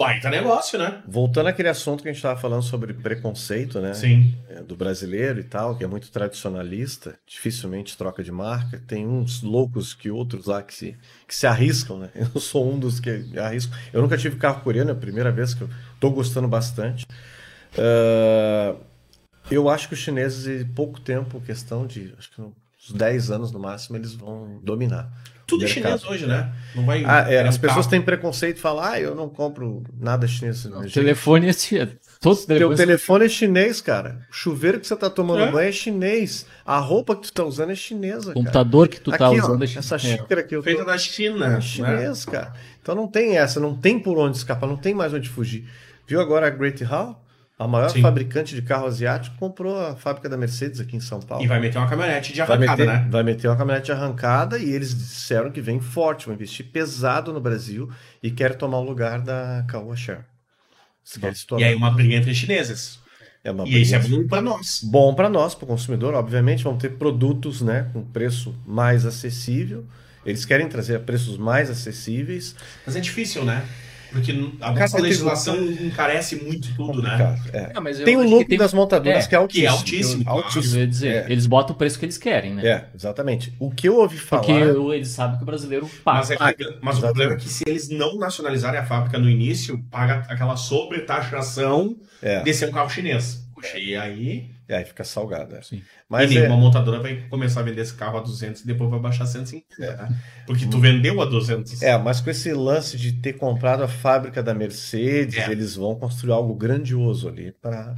Speaker 1: baita negócio, né?
Speaker 2: Voltando àquele assunto que a gente estava falando sobre preconceito, né?
Speaker 1: Sim.
Speaker 2: é, do brasileiro e tal, que é muito tradicionalista, dificilmente troca de marca. Tem uns loucos que outros lá que se, que se arriscam, né? <laughs> Eu sou um dos que arrisco. Eu nunca tive carro coreano, é a primeira vez que eu tô gostando bastante. Ah, eu acho que os chineses, em pouco tempo, questão de acho que uns 10 anos no máximo, eles vão dominar.
Speaker 1: Tudo
Speaker 2: o
Speaker 1: é chinês
Speaker 2: mercado.
Speaker 1: hoje, né? Não vai.
Speaker 2: Ah, é, as pessoas têm preconceito e falam, ah, eu não compro nada chinês.
Speaker 3: O telefone é esse. Todos os
Speaker 2: Teu telefone é chinês, cara. O chuveiro que você tá tomando
Speaker 1: É?
Speaker 2: banho é chinês. A roupa que tu tá usando é chinesa,
Speaker 3: O
Speaker 2: cara.
Speaker 3: computador que tu tá
Speaker 2: Aqui, ó,
Speaker 3: usando é
Speaker 2: essa
Speaker 3: é.
Speaker 2: xícara aqui eu tô...
Speaker 1: Feita da China.
Speaker 2: é
Speaker 1: né?
Speaker 2: chinês, cara. Então não tem essa, não tem por onde escapar, não tem mais onde fugir. Viu agora a Great Hall? A maior
Speaker 1: Sim.
Speaker 2: fabricante de carro asiático comprou a fábrica da Mercedes aqui em São Paulo.
Speaker 1: E vai meter uma caminhonete de
Speaker 2: Vai
Speaker 1: arrancada,
Speaker 2: meter,
Speaker 1: né?
Speaker 2: vai meter uma caminhonete de arrancada e eles disseram que vem forte, vão investir pesado no Brasil e quer tomar o lugar da se
Speaker 1: E aí uma briga entre chineses.
Speaker 2: é uma
Speaker 1: E isso é bom pra nós.
Speaker 2: bom para nós, para o consumidor. Obviamente, vão ter produtos né, com preço mais acessível. Eles querem trazer a preços mais acessíveis.
Speaker 1: Mas é difícil, né? Porque a
Speaker 2: Cara,
Speaker 1: nossa
Speaker 2: tem
Speaker 1: legislação encarece muito tudo, né?
Speaker 2: É.
Speaker 3: Mas eu
Speaker 2: Tem o lucro
Speaker 3: que tem-
Speaker 2: das montadoras
Speaker 3: é,
Speaker 2: que é altíssimo.
Speaker 1: que é altíssimo.
Speaker 3: Eu ia dizer,
Speaker 2: É.
Speaker 3: eles botam o preço que eles querem, né?
Speaker 2: É, exatamente. O que eu ouvi falar.
Speaker 3: Porque eles sabem que o brasileiro paga.
Speaker 1: Mas, é, mas o problema é que se eles não nacionalizarem a fábrica no início, paga aquela sobretaxação
Speaker 2: É,
Speaker 1: de ser um carro chinês. Puxa, e aí
Speaker 2: e aí fica salgado. é.
Speaker 3: Sim.
Speaker 2: Mas
Speaker 1: e
Speaker 2: é,
Speaker 1: nenhuma montadora vai começar a vender esse carro a 200 e depois vai baixar a 150, né? Porque tu vendeu a 200.
Speaker 2: é, mas com esse lance de ter comprado a fábrica da Mercedes,
Speaker 1: É.
Speaker 2: eles vão construir algo grandioso ali para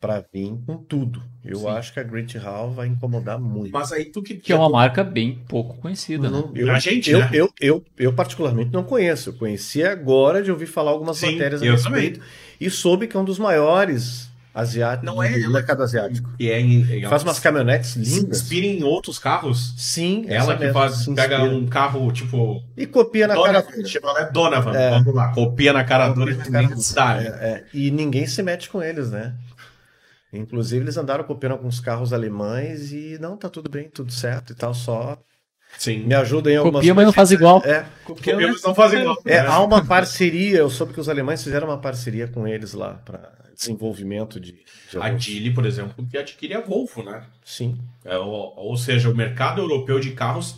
Speaker 2: para vir com tudo. Eu
Speaker 3: Sim.
Speaker 2: acho que a Great Hall vai incomodar muito.
Speaker 1: Mas aí tu que...
Speaker 3: Que é uma marca bem pouco conhecida, né?
Speaker 2: Não, eu,
Speaker 1: A gente,
Speaker 2: eu,
Speaker 1: né?
Speaker 2: eu, eu, eu particularmente não conheço. Eu conheci agora de ouvir falar algumas
Speaker 1: Sim,
Speaker 2: matérias a
Speaker 1: eu
Speaker 2: respeito. E soube que é um dos maiores asiáticos
Speaker 1: Não é,
Speaker 2: do
Speaker 1: ela-
Speaker 2: mercado asiático.
Speaker 1: E é, em-
Speaker 2: Faz umas caminhonetes
Speaker 1: se
Speaker 2: lindas.
Speaker 1: inspira em outros carros.
Speaker 2: Sim,
Speaker 1: Ela que
Speaker 2: mesmo,
Speaker 1: faz,
Speaker 2: se
Speaker 1: pega um carro, tipo...
Speaker 2: E copia na cara
Speaker 1: Donovan, Chevrolet Donovan,
Speaker 2: É.
Speaker 1: vamos lá. Copia na cara dura de
Speaker 2: cara-
Speaker 1: necessário.
Speaker 2: É, é. E ninguém se mete com eles, né? Inclusive, eles andaram copiando alguns carros alemães e não, tá tudo bem, tudo certo e tal, só
Speaker 1: Sim.
Speaker 2: me ajuda em algumas
Speaker 3: Copia, mas não faz igual.
Speaker 2: É,
Speaker 1: Copia, mas não fazem igual.
Speaker 2: É,
Speaker 1: né?
Speaker 2: há uma parceria, eu soube que os alemães fizeram uma parceria com eles lá para desenvolvimento de, de
Speaker 1: A Geely, por exemplo, que adquire a Volvo, né?
Speaker 2: Sim.
Speaker 1: É, ou, ou seja, o mercado europeu de carros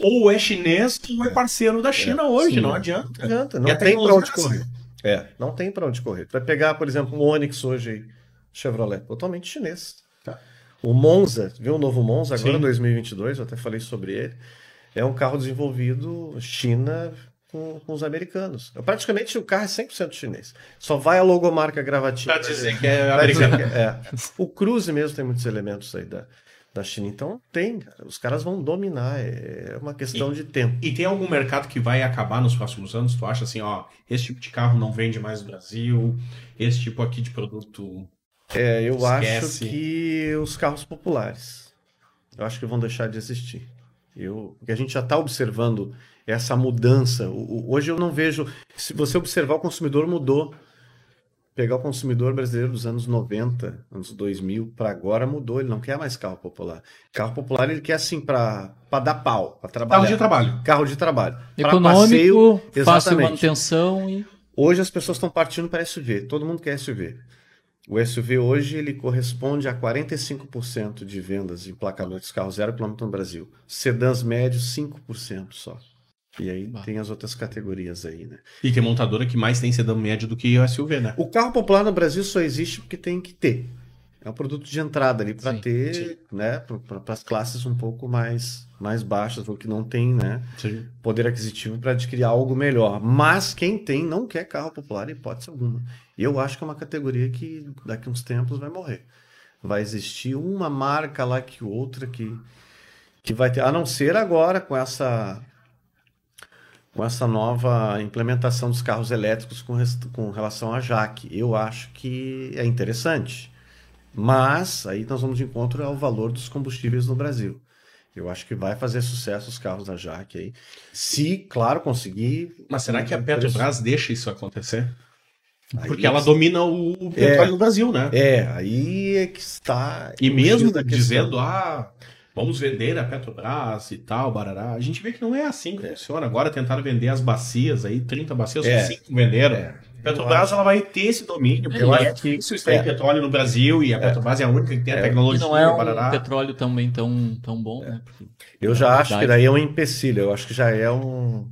Speaker 1: ou é chinês ou é parceiro da China hoje,
Speaker 3: sim.
Speaker 1: não adianta.
Speaker 2: Não adianta, não
Speaker 1: E
Speaker 2: tem para onde
Speaker 1: é
Speaker 2: correr. É, não tem para onde correr. Tu vai pegar, por exemplo, um Onix hoje aí, Chevrolet, totalmente chinês. O Monza, viu o novo Monza agora
Speaker 1: Sim.
Speaker 2: 2022, eu até falei sobre ele. É um carro desenvolvido China com, com os americanos. Praticamente o carro é 100% chinês. Só vai a logomarca gravatinha.
Speaker 1: Pra dizer que é americano.
Speaker 2: que é. O Cruze mesmo tem muitos elementos aí da, da China. Então tem, cara. Os caras vão dominar. É uma questão de tempo.
Speaker 1: E tem algum mercado que vai acabar nos próximos anos? Tu acha assim, ó, esse tipo de carro não vende mais no Brasil, esse tipo aqui de produto.
Speaker 2: É, eu acho
Speaker 1: Esquece.
Speaker 2: que os carros populares, eu acho que vão deixar de existir. Eu, porque a gente já está observando essa mudança. O- hoje eu não vejo. Se você observar, o consumidor mudou. Pegar o consumidor brasileiro dos anos 90, anos 2000, para agora mudou. Ele não quer mais carro popular. Carro popular ele quer assim para dar pau, para trabalhar.
Speaker 1: Carro de trabalho.
Speaker 2: Carro de trabalho.
Speaker 3: Econômico,
Speaker 2: passeio,
Speaker 3: fácil
Speaker 2: exatamente.
Speaker 3: manutenção e.
Speaker 2: Hoje as pessoas estão partindo para SUV. Todo mundo quer SUV. O SUV hoje ele corresponde a 45% de vendas de emplacamentos de carro zero quilômetro no Brasil. Sedãs médios 5% só. E aí
Speaker 3: Bah.
Speaker 2: tem as outras categorias aí, né?
Speaker 1: E tem montadora que mais tem sedã médio do que o SUV, né?
Speaker 2: O carro popular no Brasil só existe porque tem que ter. É um produto de entrada ali para ter,
Speaker 1: sim.
Speaker 2: né, para as classes um pouco mais mais baixas ou que não tem, né,
Speaker 1: Sim.
Speaker 2: poder aquisitivo para adquirir algo melhor. Mas quem tem não quer carro popular em hipótese alguma. E eu acho que é uma categoria que daqui a uns tempos vai morrer. Vai existir uma marca lá que outra que, que vai ter, a não ser agora com essa com essa nova implementação dos carros elétricos com, com relação à Jaque. Eu acho que é interessante. Mas aí nós vamos de encontro ao valor dos combustíveis no Brasil. Eu acho que vai fazer sucesso os carros da Jaque aí. Se, claro, conseguir.
Speaker 1: Mas será que a Petrobras deixa isso acontecer?
Speaker 2: Aí
Speaker 1: Porque ela domina o petróleo no Brasil, né?
Speaker 2: É, aí é que está.
Speaker 1: E mesmo dizendo, ah, vamos vender a Petrobras e tal, barará, a gente vê que não é assim que funciona. Agora tentaram vender as bacias aí, 30 bacias,
Speaker 2: É.
Speaker 1: só 5 venderam.
Speaker 2: É.
Speaker 1: Petrobras ela vai ter esse domínio, porque
Speaker 2: Eu
Speaker 1: é
Speaker 2: acho que-
Speaker 1: difícil extrair
Speaker 2: é.
Speaker 1: petróleo no Brasil e a Petrobras é a única que tem a
Speaker 2: É.
Speaker 3: E
Speaker 1: tecnologia,
Speaker 3: não é um
Speaker 1: barará.
Speaker 3: petróleo também tão, tão bom, né? Porque-
Speaker 2: Eu já acho que daí é um empecilho, eu acho que já é um,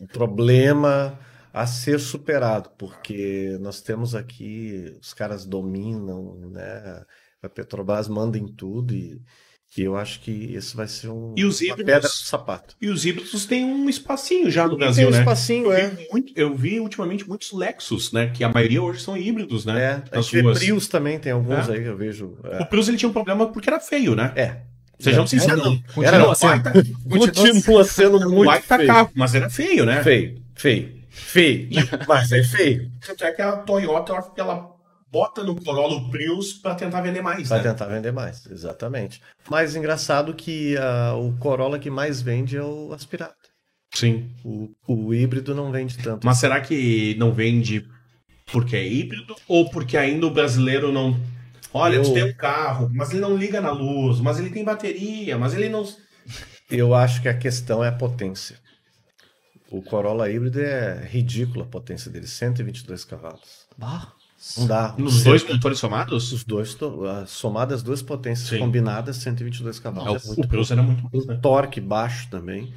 Speaker 2: um problema a ser superado, porque nós temos aqui, os caras dominam, né? A Petrobras manda em tudo e, e eu acho que esse vai ser um,
Speaker 1: E os
Speaker 2: uma
Speaker 1: híbridos?
Speaker 2: pedra no sapato.
Speaker 1: E os híbridos têm um espacinho já no
Speaker 2: Tem
Speaker 1: Brasil,
Speaker 2: um
Speaker 1: né?
Speaker 2: espacinho,
Speaker 1: Eu
Speaker 2: é.
Speaker 1: vi, muito- eu vi ultimamente muitos Lexus, né? Que a maioria hoje são híbridos, né?
Speaker 2: É,
Speaker 1: nas ruas.
Speaker 2: Prius também, tem alguns
Speaker 1: É.
Speaker 2: aí que eu vejo. É.
Speaker 1: O Prius ele tinha um problema porque era feio, né?
Speaker 2: É.
Speaker 1: Sejamos
Speaker 2: É,
Speaker 1: sinceros.
Speaker 2: não.
Speaker 1: Continua
Speaker 2: Era-
Speaker 1: sendo. Baita-
Speaker 2: Continua sendo muito
Speaker 1: baita
Speaker 2: feio.
Speaker 1: carro, mas era feio, né?
Speaker 2: Feio, feio, feio. Mas é feio.
Speaker 1: Tanto é que a Toyota, ela bota no Corolla o Prius pra tentar vender mais,
Speaker 2: Vai
Speaker 1: né?
Speaker 2: tentar vender mais, exatamente. Mas engraçado que ah, o Corolla que mais vende é o aspirado.
Speaker 1: Sim.
Speaker 2: O, o híbrido não vende tanto.
Speaker 1: Mas será que não vende porque é híbrido ou porque ainda o brasileiro não. Olha,
Speaker 2: Eu-
Speaker 1: tu tem um carro, mas ele não liga na luz, mas ele tem bateria, mas ele não.
Speaker 2: Eu acho que a questão é a potência. O Corolla híbrido é ridícula a potência dele, 122 cavalos.
Speaker 3: Bah,
Speaker 2: Não dá.
Speaker 1: Nos dois motores somados?
Speaker 2: Os dois, ah, somadas as duas potências
Speaker 1: Sim.
Speaker 2: combinadas, 122 cavalos.
Speaker 1: É, o, o Prius era muito bom,
Speaker 2: um
Speaker 1: né?
Speaker 2: torque baixo também.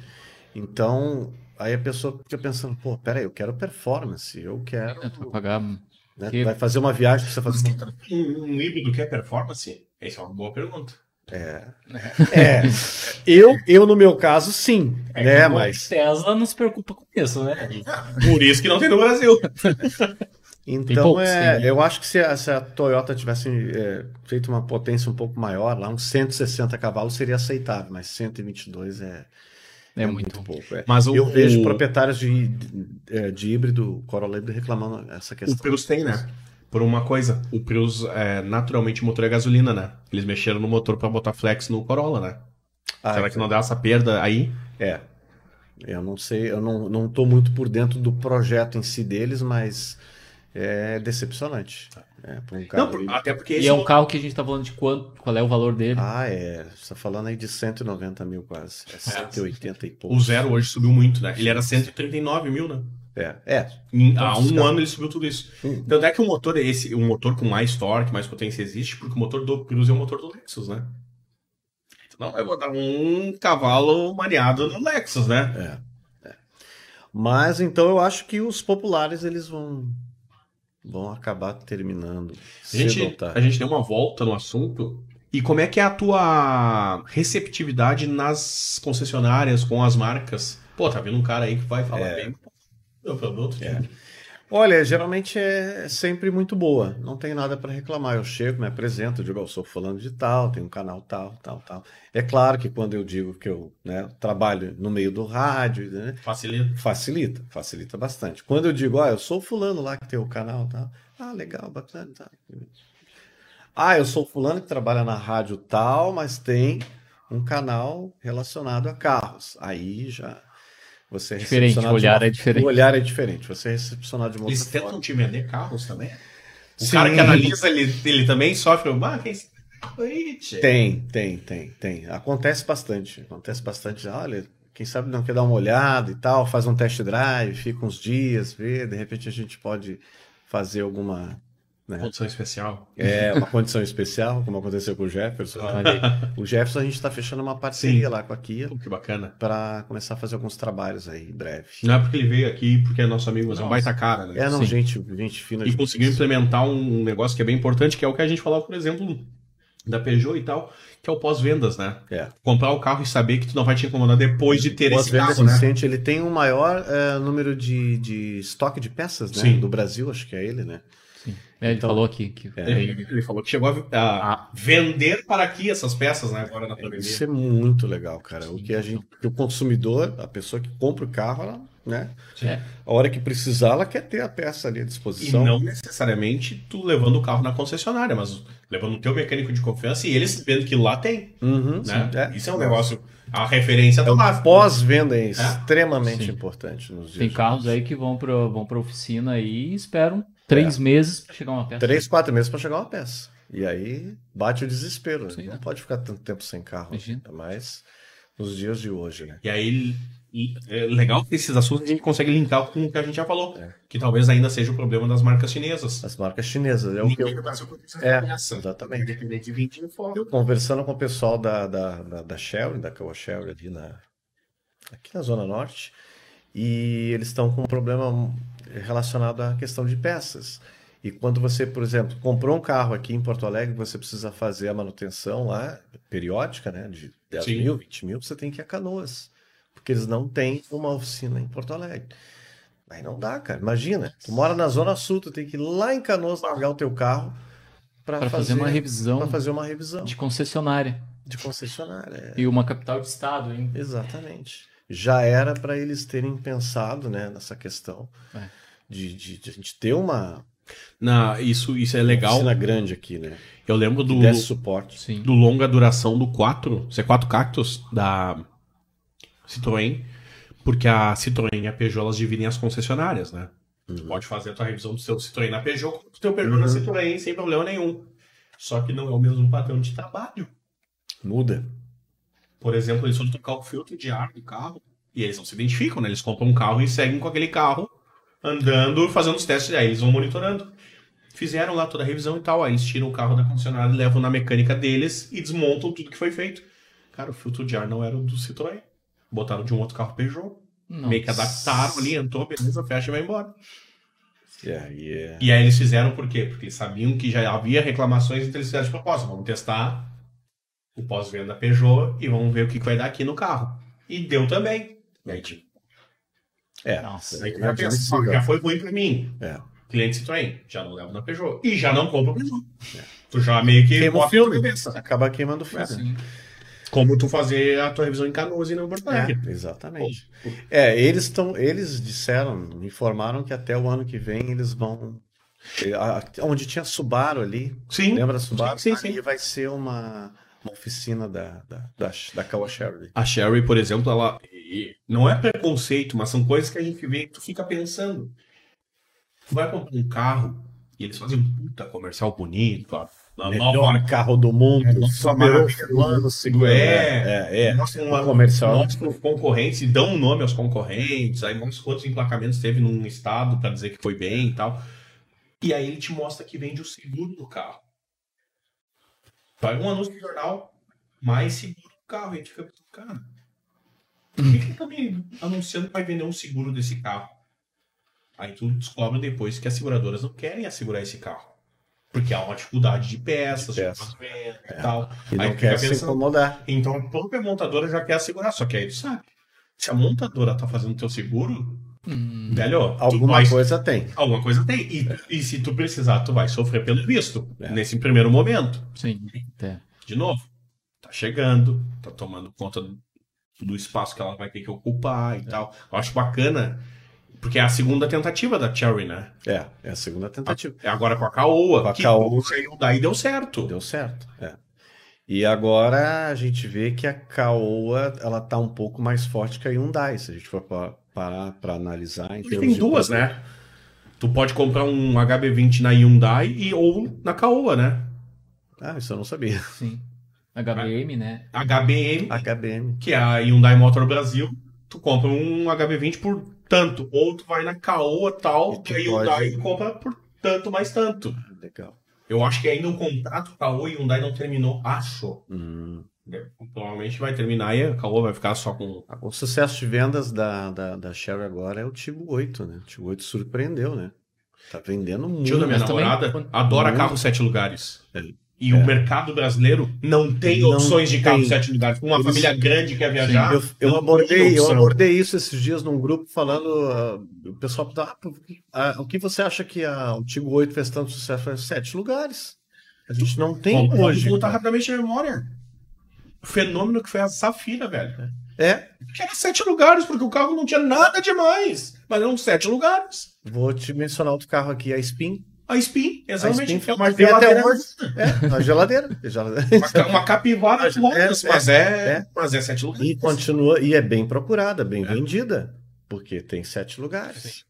Speaker 2: Então, aí a pessoa fica pensando, pô, peraí, eu quero performance, eu quero.
Speaker 3: tu vai pagar.
Speaker 2: né,
Speaker 3: que-
Speaker 2: Vai fazer uma viagem, precisa fazer.
Speaker 1: Um, um híbrido que é performance? Essa é uma boa pergunta.
Speaker 2: É, eu, eu no meu caso, sim,
Speaker 1: É
Speaker 2: né,
Speaker 3: O
Speaker 2: mas...
Speaker 3: Tesla não se preocupa com isso, né?
Speaker 1: Por isso que não tem no Brasil.
Speaker 2: Então,
Speaker 3: poucos,
Speaker 2: é,
Speaker 3: tem, né?
Speaker 2: eu acho que se a, se a Toyota tivesse é, feito uma potência um pouco maior, lá uns 160 cavalos seria aceitável, mas 122 é,
Speaker 3: É,
Speaker 2: é
Speaker 3: muito.
Speaker 2: muito pouco. é.
Speaker 1: Mas o,
Speaker 2: Eu vejo
Speaker 1: o,
Speaker 2: proprietários de, de, é, de híbrido, Corolla híbrido, reclamando essa
Speaker 1: o
Speaker 2: questão.
Speaker 1: Prius tem, né? Por uma coisa, o Prius é naturalmente o motor é gasolina, né? Eles mexeram no motor pra botar flex no Corolla, né?
Speaker 2: Ah,
Speaker 1: Será que não dá essa perda aí?
Speaker 2: É. Eu não sei, eu não, não tô muito por dentro do projeto em si deles, mas é decepcionante. É, pra um carro
Speaker 1: Não, por- até porque
Speaker 3: E é um carro que a gente tá falando de quanto, qual é o valor dele.
Speaker 2: Ah, é. Você tá falando aí de 190 mil quase. É 180 e pouco.
Speaker 1: o zero hoje subiu muito, né? Ele era 139 mil, né?
Speaker 2: É, é.
Speaker 1: Em- há um
Speaker 2: Então,
Speaker 1: ano ele subiu tudo isso.
Speaker 2: Hum.
Speaker 1: Tanto é que o motor é esse, o motor com mais torque, mais potência existe, porque o motor do Prius é o motor do Lexus, né? Não vai botar um cavalo mareado no Lexus, né?
Speaker 2: Mas então eu acho que os populares eles vão vão acabar terminando
Speaker 1: A gente, a gente deu uma volta no assunto. E como é que é a tua receptividade nas concessionárias, com as marcas? Pô, tá vindo um cara aí que vai falar
Speaker 2: É.
Speaker 1: bem produto.
Speaker 2: É. Olha, geralmente é sempre muito boa. Não tem nada para reclamar. Eu chego, me apresento, digo, "Ó, eu sou falando de tal, tenho um canal tal, tal, tal. É claro que quando eu digo que eu né, trabalho no meio do rádio, né,
Speaker 1: Facilita.
Speaker 2: facilita, facilita bastante. Quando eu digo, ah, eu sou fulano lá que tem o canal, tal. Ah, legal, bacana, tá. Ah, eu sou fulano que trabalha na rádio tal, mas tem um canal relacionado a carros. Aí já você é
Speaker 3: Diferente,
Speaker 2: recepcionado
Speaker 3: o
Speaker 2: de
Speaker 3: olhar
Speaker 2: uma-
Speaker 3: é diferente.
Speaker 2: O olhar é diferente. Você é recepcionado de uma
Speaker 1: Eles tentam
Speaker 2: forma.
Speaker 1: te vender carros também? O
Speaker 2: Sim.
Speaker 1: cara que analisa, ele, ele também sofre. Ah, quem?
Speaker 2: Tem, tem, tem, tem. Acontece bastante. Acontece bastante. Olha, quem sabe não quer dar uma olhada e tal, faz um test drive, fica uns dias, vê, de repente a gente pode fazer alguma. Né,
Speaker 1: Condição especial.
Speaker 2: É, uma condição especial, como aconteceu com o Jefferson.
Speaker 3: Aí.
Speaker 2: O Jefferson a gente está fechando uma parceria
Speaker 1: Sim.
Speaker 2: lá com a Kia
Speaker 1: Pô, que bacana.
Speaker 2: para começar a fazer alguns trabalhos aí em breve.
Speaker 1: Não é porque ele veio aqui porque é nosso amigo, mas é um baita cara, né?
Speaker 2: É, não,
Speaker 3: Sim.
Speaker 2: gente, gente fina.
Speaker 1: E conseguiu implementar um negócio que é bem importante, que é o que a gente falava, por exemplo, da Peugeot e tal, que é o pós-vendas, né?
Speaker 2: É.
Speaker 1: Comprar o carro e saber que tu não vai te incomodar depois de ter esse carro, né?
Speaker 2: eficiente, ele tem o maior eh, número de, de estoque de peças né,
Speaker 1: Sim.
Speaker 2: do Brasil, acho que é ele, né?
Speaker 3: Sim. É, ele
Speaker 2: Então-
Speaker 3: falou aqui que
Speaker 2: É.
Speaker 1: Ele, ele falou que chegou a, a vender para aqui essas peças, né? Agora na pandemia.
Speaker 2: Isso é muito legal, cara. O que a gente, que o consumidor, a pessoa que compra o carro, ela, né?
Speaker 3: É.
Speaker 2: A hora que precisar, ela quer ter a peça ali à
Speaker 1: E
Speaker 2: disposição.
Speaker 1: não necessariamente tu levando o carro na concessionária, mas levando o teu mecânico de confiança e eles sabendo que lá tem,
Speaker 2: Uhum,
Speaker 1: né?
Speaker 2: sim, é.
Speaker 1: Isso é um negócio, a referência tá
Speaker 2: É, pós-venda é extremamente
Speaker 3: Sim.
Speaker 2: importante nos dias
Speaker 3: tem carros aí que vão pra, vão pra oficina aí e esperam três meses pra chegar uma peça.
Speaker 2: Três, quatro meses para chegar uma peça. E aí bate o desespero. né? Não
Speaker 3: né?
Speaker 2: pode ficar tanto tempo sem carro.
Speaker 3: Imagina.
Speaker 2: Ainda mais nos dias de hoje, né?
Speaker 1: E aí, e é legal que esses assuntos a gente consegue linkar com o que a gente já falou,
Speaker 2: É.
Speaker 1: que talvez ainda seja o problema das marcas chinesas.
Speaker 2: As marcas chinesas. É o que
Speaker 1: Ninguém
Speaker 2: eu, É, exatamente.
Speaker 1: Independente de 20 fora.
Speaker 2: eu conversando com o pessoal da, da, da, da Shelly, da Caoa Shelly ali na, aqui na Zona Norte, e eles estão com um problema relacionado à questão de peças. E quando você, por exemplo, comprou um carro aqui em Porto Alegre, você precisa fazer a manutenção lá, periódica, né, de 10
Speaker 1: Sim.
Speaker 2: mil, 20 mil, você tem que ir a Canoas. Porque eles não têm uma oficina em Porto Alegre. Aí não dá, cara. Imagina, tu mora na Zona Sul, tu tem que ir lá em Canoas largar o teu carro para
Speaker 3: Pra fazer uma revisão
Speaker 2: pra fazer uma revisão
Speaker 3: de concessionária.
Speaker 2: de concessionária. é.
Speaker 3: E uma capital de estado, hein?
Speaker 2: Exatamente. Já era para eles terem pensado né, nessa questão
Speaker 3: É.
Speaker 2: de, de, de a gente ter uma,
Speaker 1: Na, isso, isso é legal.
Speaker 2: Oficina grande aqui, né?
Speaker 1: Eu lembro do,
Speaker 2: Desse suporte.
Speaker 3: Sim.
Speaker 1: do longa duração do 4, C4 Cactus da Citroën, porque a Citroën e a Peugeot elas dividem as concessionárias, né? Tu pode fazer a tua revisão do seu Citroën na Peugeot, com o teu Peugeot na Citroën, sem problema nenhum. Só que não é o mesmo padrão de trabalho.
Speaker 2: Muda.
Speaker 1: Por exemplo, eles foram trocar o filtro de ar do carro e eles não se identificam, né? Eles compram um carro e seguem com aquele carro andando, fazendo os testes, aí eles vão monitorando. Fizeram lá toda a revisão e tal, aí eles tiram o carro da concessionária, levam na mecânica deles e desmontam tudo que foi feito. Cara, o filtro de ar não era o do Citroën. Botaram de um outro carro Peugeot.
Speaker 3: Nossa.
Speaker 1: Meio que adaptaram ali, entrou, beleza, fecha e vai embora.
Speaker 2: E aí é.
Speaker 1: E aí eles fizeram por quê? Porque eles sabiam que já havia reclamações, então eles fizeram de propósito. Vamos testar o pós-venda Peugeot e vamos ver o que que vai dar aqui no carro. E deu também. E aí, tipo,
Speaker 2: É.
Speaker 3: Nossa.
Speaker 1: aí tu
Speaker 2: é
Speaker 1: já pensa,
Speaker 2: admissível.
Speaker 1: "Ó, já foi ruim pra mim.
Speaker 2: É.
Speaker 1: Cliente Citroën, já não leva na Peugeot. E já não compra Peugeot. Tu já meio que
Speaker 2: Queima o filme.
Speaker 1: cabeça.
Speaker 2: Acaba queimando o filme.
Speaker 3: Sim.
Speaker 1: Como tu fazer a tua revisão em Canoas e no Porto Alegre.
Speaker 2: É, exatamente. É, eles estão, eles disseram, informaram que até o ano que vem eles vão onde tinha Subaru ali,
Speaker 1: Sim.
Speaker 2: lembra Subaru?
Speaker 1: Sim, sim,
Speaker 2: Ali vai ser uma, uma oficina da da da, da Kawasaki.
Speaker 1: A Sherry, por exemplo, ela e- não é preconceito, mas são coisas que a gente vê que tu fica pensando. Tu vai comprar um carro e eles fazem um puta comercial bonito, a, a
Speaker 2: Melhor
Speaker 1: nova
Speaker 2: carro do mundo,
Speaker 1: É, nossa, do
Speaker 2: ano, segundo.
Speaker 1: É,
Speaker 2: é, é.
Speaker 1: mostram uma,
Speaker 2: comercial.
Speaker 1: mostram os concorrentes e dão um nome aos concorrentes, aí mostra quantos emplacamentos teve num estado pra dizer que foi bem e tal. E aí ele te mostra que vende o seguro do carro. Vai um anúncio no jornal, mais seguro do carro. E a gente fica cara, por que, que tá me anunciando que vai vender um seguro desse carro? Aí tu descobre depois que as seguradoras não querem assegurar esse carro. Porque há uma dificuldade de peças, de
Speaker 2: Peças.
Speaker 1: armazenamento e tal.
Speaker 2: E não
Speaker 1: Aí
Speaker 2: quer
Speaker 1: fica
Speaker 2: se
Speaker 1: pensando,
Speaker 2: incomodar.
Speaker 1: então a própria montadora já quer assegurar, só que aí tu sabe. Se a montadora tá fazendo teu seguro,
Speaker 3: Hum,
Speaker 1: velho,
Speaker 2: Alguma
Speaker 1: vai-
Speaker 2: coisa tem.
Speaker 1: alguma coisa tem. E, e se tu precisar, tu vai sofrer pelo visto.
Speaker 2: É.
Speaker 1: Nesse primeiro momento.
Speaker 3: sim. É.
Speaker 1: De novo, tá chegando, tá tomando conta do, espaço que ela vai ter que ocupar e tal. Eu acho bacana, porque é a segunda tentativa da Cherry, né?
Speaker 2: É, é a segunda tentativa.
Speaker 1: É agora com a Caoa.
Speaker 2: Com a
Speaker 1: que
Speaker 2: Caoa.
Speaker 1: saiu daí deu certo.
Speaker 2: Deu certo. É. E agora a gente vê que a Caoa ela tá um pouco mais forte que a Hyundai, se a gente for pa- parar para analisar. Em
Speaker 1: tem duas, né? Tu pode comprar um HB20 na Hyundai e, ou na Caoa, né?
Speaker 2: Ah, isso eu não sabia.
Speaker 3: Sim. HBM, né?
Speaker 1: HBM,
Speaker 2: HBM.
Speaker 1: que é a Hyundai Motor Brasil, tu compra um HB20 por tanto. Ou tu vai na Caoa tal,
Speaker 2: E
Speaker 1: a Hyundai
Speaker 2: pode-
Speaker 1: e compra por tanto mais tanto.
Speaker 2: Legal.
Speaker 1: Eu acho que ainda o contrato Caoa e Hyundai não terminou, acho.
Speaker 2: Hum.
Speaker 1: Provavelmente vai terminar e a Caoa vai ficar só com...
Speaker 2: O sucesso de vendas da, da, da Sherry agora é o Tigo 8, né? O Tigo 8 surpreendeu, né? Tá vendendo muito.
Speaker 1: tio da minha
Speaker 3: mas também-
Speaker 1: namorada adora
Speaker 2: Muito.
Speaker 1: carro sete lugares.
Speaker 2: É.
Speaker 1: E o mercado brasileiro não tem
Speaker 2: Não
Speaker 1: opções de carro
Speaker 2: tem.
Speaker 1: sete lugares. Uma
Speaker 2: Eles-
Speaker 1: família grande quer viajar.
Speaker 2: Eu, eu
Speaker 1: não
Speaker 2: abordei, eu abordei isso esses dias num grupo falando. ah, o pessoal perguntava, ah, ah, o que você acha que a, o Tigo 8 fez tanto sucesso? Eu sete lugares. A gente não tem
Speaker 1: vamos
Speaker 2: hoje.
Speaker 1: voltar rapidamente na memória. O fenômeno que foi a Safira, velho.
Speaker 2: É,
Speaker 1: Que era sete lugares, porque o carro não tinha nada demais. Mas eram sete lugares.
Speaker 2: vou te mencionar outro carro aqui, a Spin.
Speaker 1: A Spin, exatamente.
Speaker 2: A Spin
Speaker 1: é uma
Speaker 2: tem até hoje. É, geladeira. Geladeira.
Speaker 1: Uma, uma capivara de rodas,
Speaker 2: É,
Speaker 1: mas é,
Speaker 2: é.
Speaker 1: mas é sete lugares.
Speaker 2: E continua, e é bem procurada, bem vendida. Porque tem sete lugares.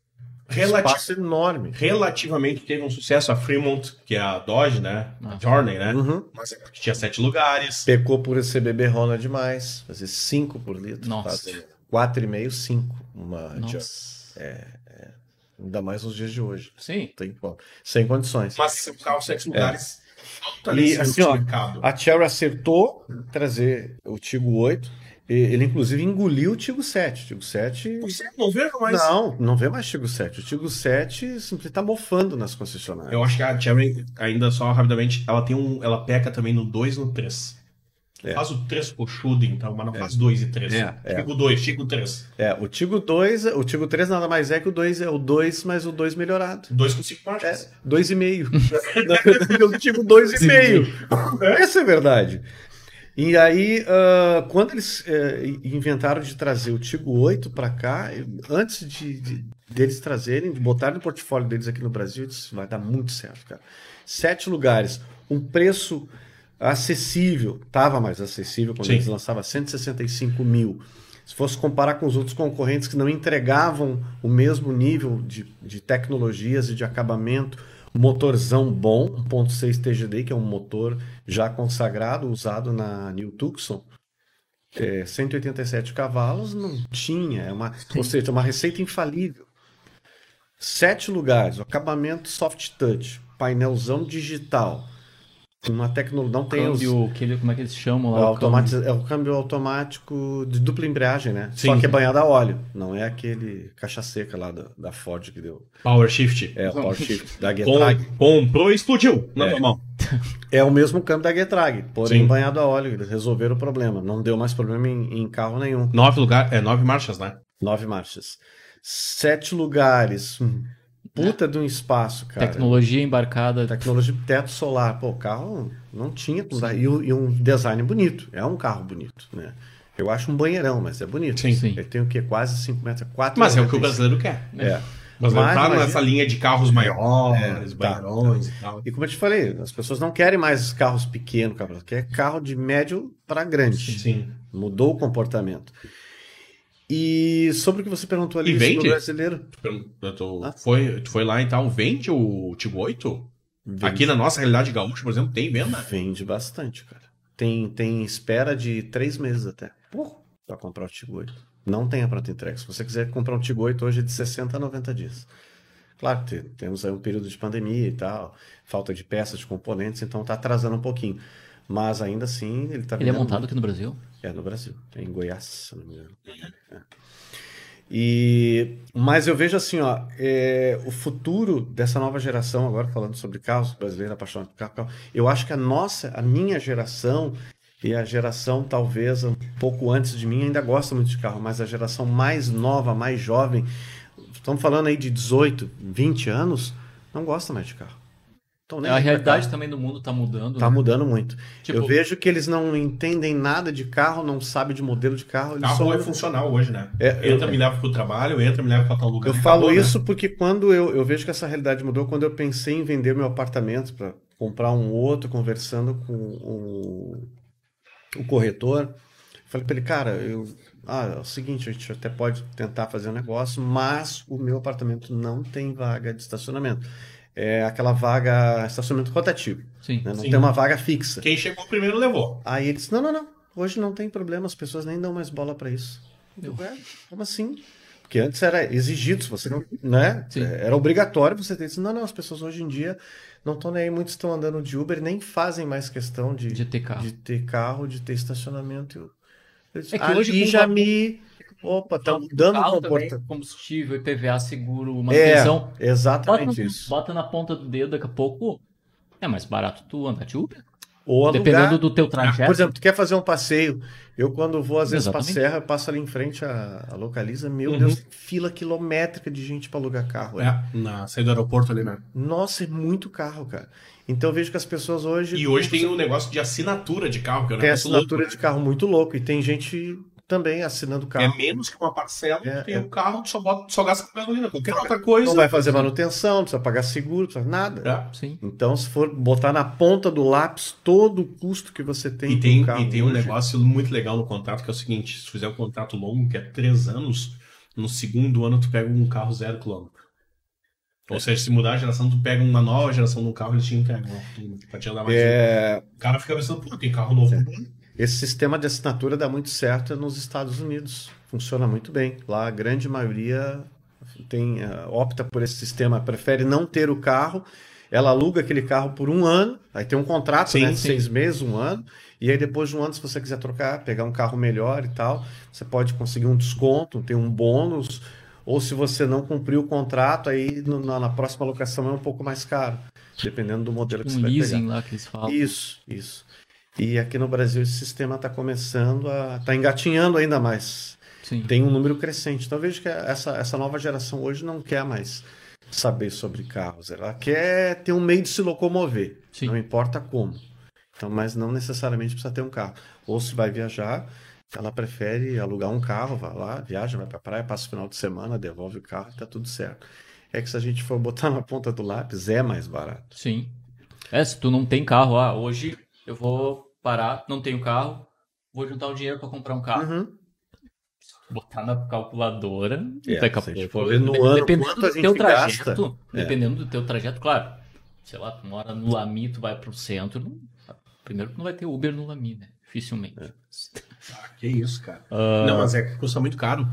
Speaker 1: Relati-
Speaker 2: Espaço enorme.
Speaker 1: relativamente teve um sucesso a Fremont, que é a Dodge, né? A
Speaker 3: Ah.
Speaker 1: Journey, né?
Speaker 2: Uhum.
Speaker 1: Mas é porque tinha sete lugares.
Speaker 2: Pecou por esse bebê Rona demais. Fazer 5 por litro.
Speaker 3: Nossa.
Speaker 2: Fazer 4,5, 5. Uma Journey.
Speaker 3: Nossa.
Speaker 2: Ainda mais nos dias de hoje.
Speaker 3: Sim.
Speaker 2: Tem como. Sem condições.
Speaker 1: Mas são carros sete lugares. Falta
Speaker 2: E, assim, ó. A Cherry acertou trazer o Tigo 8. E Ele, inclusive, engoliu o Tigo 7. O Tigo 7.
Speaker 1: Você não vejo mais.
Speaker 2: Não, não vê mais Tigo 7. O Tigo 7 simplesmente está mofando nas concessionárias.
Speaker 1: Eu acho que a Cherry, ainda só rapidamente, ela tem um. Ela peca também no 2 e no 3.
Speaker 2: É.
Speaker 1: Faz o 3 coxudo, então, mas não faz 2 e 3.
Speaker 2: É, é.
Speaker 1: Chico 2, Chico 3.
Speaker 2: É, o Tigo 2, o Tigo 3 nada mais é que o 2 é o 2, mas o 2 melhorado.
Speaker 1: 2 com 5
Speaker 2: É,
Speaker 1: marchas.
Speaker 2: 2,5. Na verdade, eu digo 2,5. Essa é verdade. E aí, uh, quando eles uh, inventaram de trazer o Tigo 8 para cá, antes de, de, deles trazerem, de botarem no portfólio deles aqui no Brasil, disse, vai dar muito certo, cara. Sete lugares, um preço acessível, estava mais acessível quando Sim. eles lançavam 165 mil. Se fosse comparar com os outros concorrentes que não entregavam o mesmo nível de, de tecnologias e de acabamento, motorzão bom, 1.6 TGD, que é um motor já consagrado, usado na New Tucson, é, 187 cavalos, não tinha, é uma, ou seja, uma receita infalível. Sete lugares, acabamento soft touch, painelzão digital, uma tecnologia. Não tem
Speaker 3: câmbio, os... que, como é que eles chamam lá?
Speaker 2: Automati... É o câmbio automático de dupla embreagem, né? Sim, Só que é banhado a óleo. Não é aquele caixa seca lá da, da Ford que deu.
Speaker 1: Power Shift.
Speaker 2: É, o Power Shift da
Speaker 1: Getrag. Comprou e explodiu na
Speaker 2: é. mão. <laughs> É o mesmo câmbio da Getrag, porém Sim. banhado a óleo. Eles resolveram o problema. Não deu mais problema em, em carro nenhum.
Speaker 1: Nove lugares, é nove marchas, né?
Speaker 2: Nove marchas. Sete lugares. Hum, puta de um espaço, cara.
Speaker 3: Tecnologia embarcada.
Speaker 2: Tecnologia teto solar. Pô, o carro não tinha e, e, um design bonito. É um carro bonito, né? Eu acho um banheirão, mas é bonito.
Speaker 1: Sim, sim.
Speaker 2: Ele tem o quê? Quase 5 metros, 4
Speaker 1: Mas é o que o brasileiro quer.
Speaker 2: Né? É.
Speaker 1: Mas, mas tá nessa linha de carros maiores, é, tá. banheirões tá. e tal.
Speaker 2: E como eu te falei, as pessoas não querem mais carros pequenos, carros, quer carro de médio para grande.
Speaker 1: Sim.
Speaker 2: Mudou o comportamento. E sobre o que você perguntou ali
Speaker 1: e vende?
Speaker 2: brasileiro.
Speaker 1: Tô, ah. foi, tu foi lá então, vende o Tigo 8? Vende. Aqui na nossa realidade gaúcha, por exemplo, tem venda?
Speaker 2: Vende bastante, cara. Tem, tem espera de três meses até. Porra, pra comprar o Tigo 8. Não tem a pronta entrega. Se você quiser comprar um Tigo 8 hoje é de 60 a 90 dias. Claro que temos aí um período de pandemia e tal, falta de peças, de componentes, então tá atrasando um pouquinho. Mas ainda assim, ele está
Speaker 3: Ele é montado aqui no Brasil?
Speaker 2: É, no Brasil. É em Goiás, se não me engano. É. E, mas eu vejo assim, ó, é, o futuro dessa nova geração, agora falando sobre carros, brasileiro apaixonado por carro, carro, eu acho que a nossa, a minha geração e a geração talvez um pouco antes de mim ainda gosta muito de carro, mas a geração mais nova, mais jovem, estamos falando aí de 18, 20 anos, não gosta mais de carro.
Speaker 3: Então, a realidade também do mundo está mudando.
Speaker 2: Está né? mudando muito. Tipo, eu vejo que eles não entendem nada de carro, não sabem de modelo de carro.
Speaker 1: Eles carro
Speaker 2: só...
Speaker 1: é funcional hoje, né? É, entra, eu, me leva para o trabalho, entra, me leva para tal lugar.
Speaker 2: Eu falo acabou, isso né? porque quando eu, eu vejo que essa realidade mudou, quando eu pensei em vender meu apartamento para comprar um outro, conversando com o, o corretor, falei para ele, cara, eu, ah, é o seguinte, a gente até pode tentar fazer um negócio, mas o meu apartamento não tem vaga de estacionamento é aquela vaga estacionamento rotativo.
Speaker 3: Sim,
Speaker 2: né? Não
Speaker 3: sim.
Speaker 2: tem uma vaga fixa.
Speaker 1: Quem chegou primeiro levou.
Speaker 2: Aí ele disse: não, não, não. Hoje não tem problema, as pessoas nem dão mais bola para isso. Eu, é, como assim? Porque antes era exigido, se você não. Né? Sim. É, era obrigatório você ter isso. Não, não, as pessoas hoje em dia não estão nem aí, muitos estão andando de Uber e nem fazem mais questão de,
Speaker 3: de ter carro,
Speaker 2: de ter, carro, de ter estacionamento. Eu, eu disse, é que hoje já me Opa, tá mudando o comportamento.
Speaker 3: Combustível, IPVA, seguro, manutenção.
Speaker 2: É, exatamente
Speaker 3: bota,
Speaker 2: isso.
Speaker 3: Bota na ponta do dedo, daqui a pouco é mais barato tu andar de Uber.
Speaker 2: Ou
Speaker 3: alugar. Dependendo do teu trajeto.
Speaker 2: Por exemplo, tu quer fazer um passeio. Eu, quando vou, às vezes, para Serra, passo ali em frente à, à Localiza. Meu uhum. Deus, fila quilométrica de gente para alugar carro.
Speaker 1: É, na saída do aeroporto ali, né?
Speaker 2: Nossa, é muito carro, cara. Então eu vejo que as pessoas hoje.
Speaker 1: E hoje tem um negócio de assinatura de carro, que é um
Speaker 2: Tem assinatura louco, de né? carro muito louco. E tem gente também assinando carro.
Speaker 1: É menos que uma parcela, é, tem é... um carro, só, bota, só gasta com gasolina. Qualquer outra coisa.
Speaker 2: Não vai fazer manutenção, não precisa pagar seguro, não precisa nada.
Speaker 1: É. Sim.
Speaker 2: Então, se for botar na ponta do lápis todo o custo que você tem
Speaker 1: e tem, carro. E tem um negócio muito legal no contrato que é o seguinte: se tu fizer um contrato longo, que é três anos, no segundo ano tu pega um carro zero quilômetro. Ou é. seja, se mudar a geração, tu pega uma nova geração de um carro, eles te entregam. Pra te andar mais.
Speaker 2: É...
Speaker 1: O cara fica pensando, pô, tem carro novo.
Speaker 2: Esse sistema de assinatura dá muito certo nos Estados Unidos. Funciona muito bem. Lá a grande maioria tem, uh, opta por esse sistema, prefere não ter o carro. Ela aluga aquele carro por um ano, aí tem um contrato, sim, né? Sim. Seis meses, um ano. E aí, depois de um ano, se você quiser trocar, pegar um carro melhor e tal, você pode conseguir um desconto, ter um bônus. Ou se você não cumprir o contrato, aí no, na, na, próxima locação é um pouco mais caro, dependendo do modelo
Speaker 3: tipo
Speaker 2: que
Speaker 3: um
Speaker 2: você
Speaker 3: leasing
Speaker 2: vai
Speaker 3: pegar. lá que eles falam.
Speaker 2: Isso, isso. E aqui no Brasil esse sistema está começando a. está engatinhando ainda mais.
Speaker 3: Sim.
Speaker 2: Tem um número crescente. Então eu vejo que essa, essa nova geração hoje não quer mais saber sobre carros. Ela quer ter um meio de se locomover. Sim. Não importa como. Então, mas não necessariamente precisa ter um carro. Ou se vai viajar, ela prefere alugar um carro, vai lá, viaja, vai pra praia, passa o final de semana, devolve o carro e tá tudo certo. É que se a gente for botar na ponta do lápis, é mais barato.
Speaker 3: Sim. É, se tu não tem carro, ah, hoje eu vou parar, não tenho carro, vou juntar o dinheiro pra comprar um carro.
Speaker 2: Uhum.
Speaker 3: Botar na calculadora,
Speaker 2: É,
Speaker 3: daqui a pouco. dependendo
Speaker 2: quanto a
Speaker 3: do
Speaker 2: gente
Speaker 3: teu
Speaker 2: gasta.
Speaker 3: trajeto,
Speaker 2: É.
Speaker 3: dependendo do teu trajeto, claro. Sei lá, tu mora no Lami, tu vai pro centro. não- Primeiro que não vai ter Uber no Lami, né? Dificilmente.
Speaker 1: Ah, que isso, cara.
Speaker 3: Ah,
Speaker 1: Não, mas é que custa muito caro.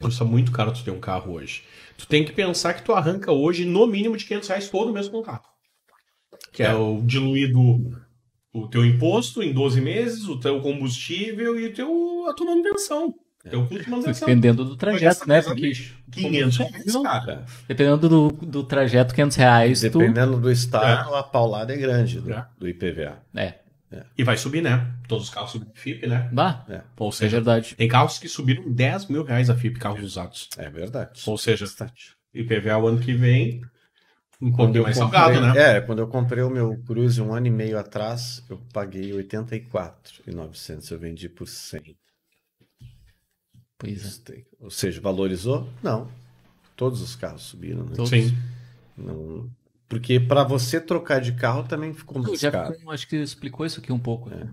Speaker 1: Custa muito caro tu ter um carro hoje. Tu tem que pensar que tu arranca hoje no mínimo de 500 reais todo mês com o carro. Que é,
Speaker 2: É.
Speaker 1: o diluído o teu imposto em 12 meses, o teu combustível e o teu, a tua manutenção. Teu custo de manutenção.
Speaker 3: Dependendo do trajeto, né? Porque
Speaker 1: coisa, 500 reais, cara.
Speaker 3: dependendo do, do trajeto, 500 reais, tu...
Speaker 2: Dependendo do estado, a paulada é grande do,
Speaker 1: É.
Speaker 2: do IPVA.
Speaker 3: É,
Speaker 1: E vai subir, né? Todos os carros subem a FIP, né?
Speaker 3: dá.
Speaker 2: É.
Speaker 1: Ou
Speaker 3: É
Speaker 1: seja,
Speaker 3: verdade.
Speaker 1: tem carros que subiram 10 mil reais a FIP, carros usados.
Speaker 2: É verdade.
Speaker 1: Ou seja,
Speaker 2: Bastante.
Speaker 1: IPVA o ano que vem,
Speaker 2: Quando eu
Speaker 1: mais
Speaker 2: comprei-
Speaker 1: salgado, né?
Speaker 2: É, quando eu comprei o meu Cruze um ano e meio atrás, eu paguei 84,900. Eu vendi por 100.
Speaker 3: Pois é.
Speaker 2: Ou seja, valorizou? Não. Todos os carros subiram, né?
Speaker 3: Todos.
Speaker 1: Sim.
Speaker 2: Não- Porque para você trocar de carro também ficou
Speaker 3: O
Speaker 2: mais
Speaker 3: Jeff
Speaker 2: caro.
Speaker 3: acho que explicou isso aqui um pouco. né?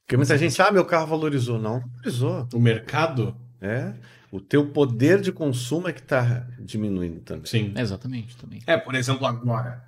Speaker 2: Porque muita gente, ah, meu carro valorizou. Não, valorizou.
Speaker 1: O mercado,
Speaker 2: É. O teu poder de consumo é que está diminuindo também.
Speaker 1: sim.
Speaker 3: Exatamente, também.
Speaker 1: É, por exemplo, agora.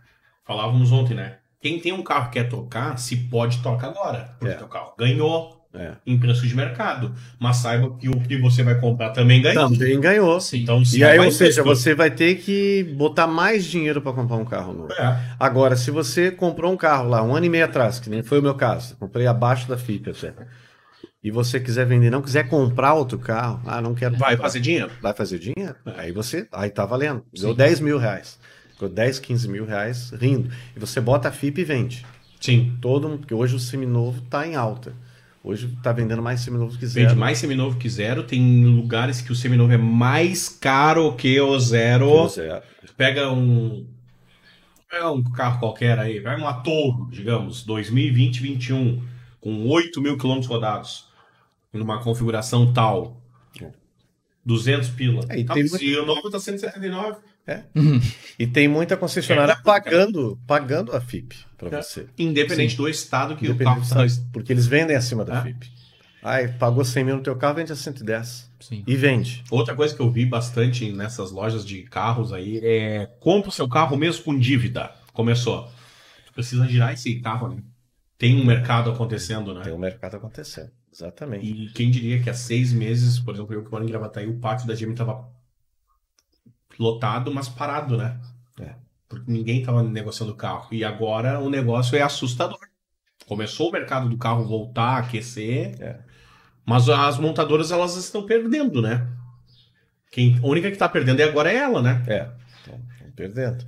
Speaker 1: Falávamos ontem, né? Quem tem um carro que quer trocar, se pode trocar agora. Porque
Speaker 2: É.
Speaker 1: teu carro ganhou
Speaker 2: É.
Speaker 1: em preço de mercado. Mas saiba que o que você vai comprar também ganhou.
Speaker 2: Também ganhou.
Speaker 3: Sim.
Speaker 1: Então,
Speaker 2: E aí, ou seja, você vai ter que botar mais dinheiro para comprar um carro novo.
Speaker 1: É.
Speaker 2: Agora, se você comprou um carro lá um ano e meio atrás, que nem foi o meu caso, comprei abaixo da FIP até, e você quiser vender, não quiser comprar outro carro, ah, não quero.
Speaker 1: Vai
Speaker 2: comprar.
Speaker 1: fazer dinheiro.
Speaker 2: Vai fazer dinheiro? Aí você, aí tá valendo. Deu 10 mil reais. Ficou 10, 15 mil reais rindo. E você bota a FIP e vende.
Speaker 1: Sim.
Speaker 2: Todo mundo, porque hoje o seminovo tá em alta. Hoje tá vendendo mais seminovo que zero.
Speaker 1: Vende mais seminovo que zero. Tem lugares que o seminovo é mais caro que o zero.
Speaker 2: que o zero.
Speaker 1: Pega um. Pega um carro qualquer aí. Pega um Atoro, digamos, 2020-21, com 8 mil quilômetros rodados. Numa configuração tal. 200 pila.
Speaker 2: É, e
Speaker 1: Tá,
Speaker 2: tem
Speaker 1: e o novo tá 179.
Speaker 2: E tem muita concessionária
Speaker 1: É.
Speaker 2: pagando, pagando a FIP para
Speaker 1: É.
Speaker 2: você.
Speaker 1: Independente do estado que o carro está.
Speaker 2: Porque eles vendem acima da
Speaker 1: É.
Speaker 2: FIP. Pagou 100 mil no teu carro, vende a 110.
Speaker 3: Sim.
Speaker 2: E vende.
Speaker 1: Outra coisa que eu vi bastante nessas lojas de carros aí é compra o seu carro mesmo com dívida. Começou. Tu precisa girar esse carro, né? Tem um mercado acontecendo, né?
Speaker 2: Tem um mercado acontecendo. Exatamente.
Speaker 1: E quem diria que há seis meses, por exemplo, eu que moro em Gravataí, o pátio da GM tava lotado, mas parado, né?
Speaker 2: É.
Speaker 1: Porque ninguém tava negociando o carro. E agora o negócio é assustador. Começou o mercado do carro voltar a aquecer,
Speaker 2: É.
Speaker 1: mas as montadoras elas estão perdendo, né? Quem, a única que tá perdendo é agora é ela, né?
Speaker 2: É, estão perdendo.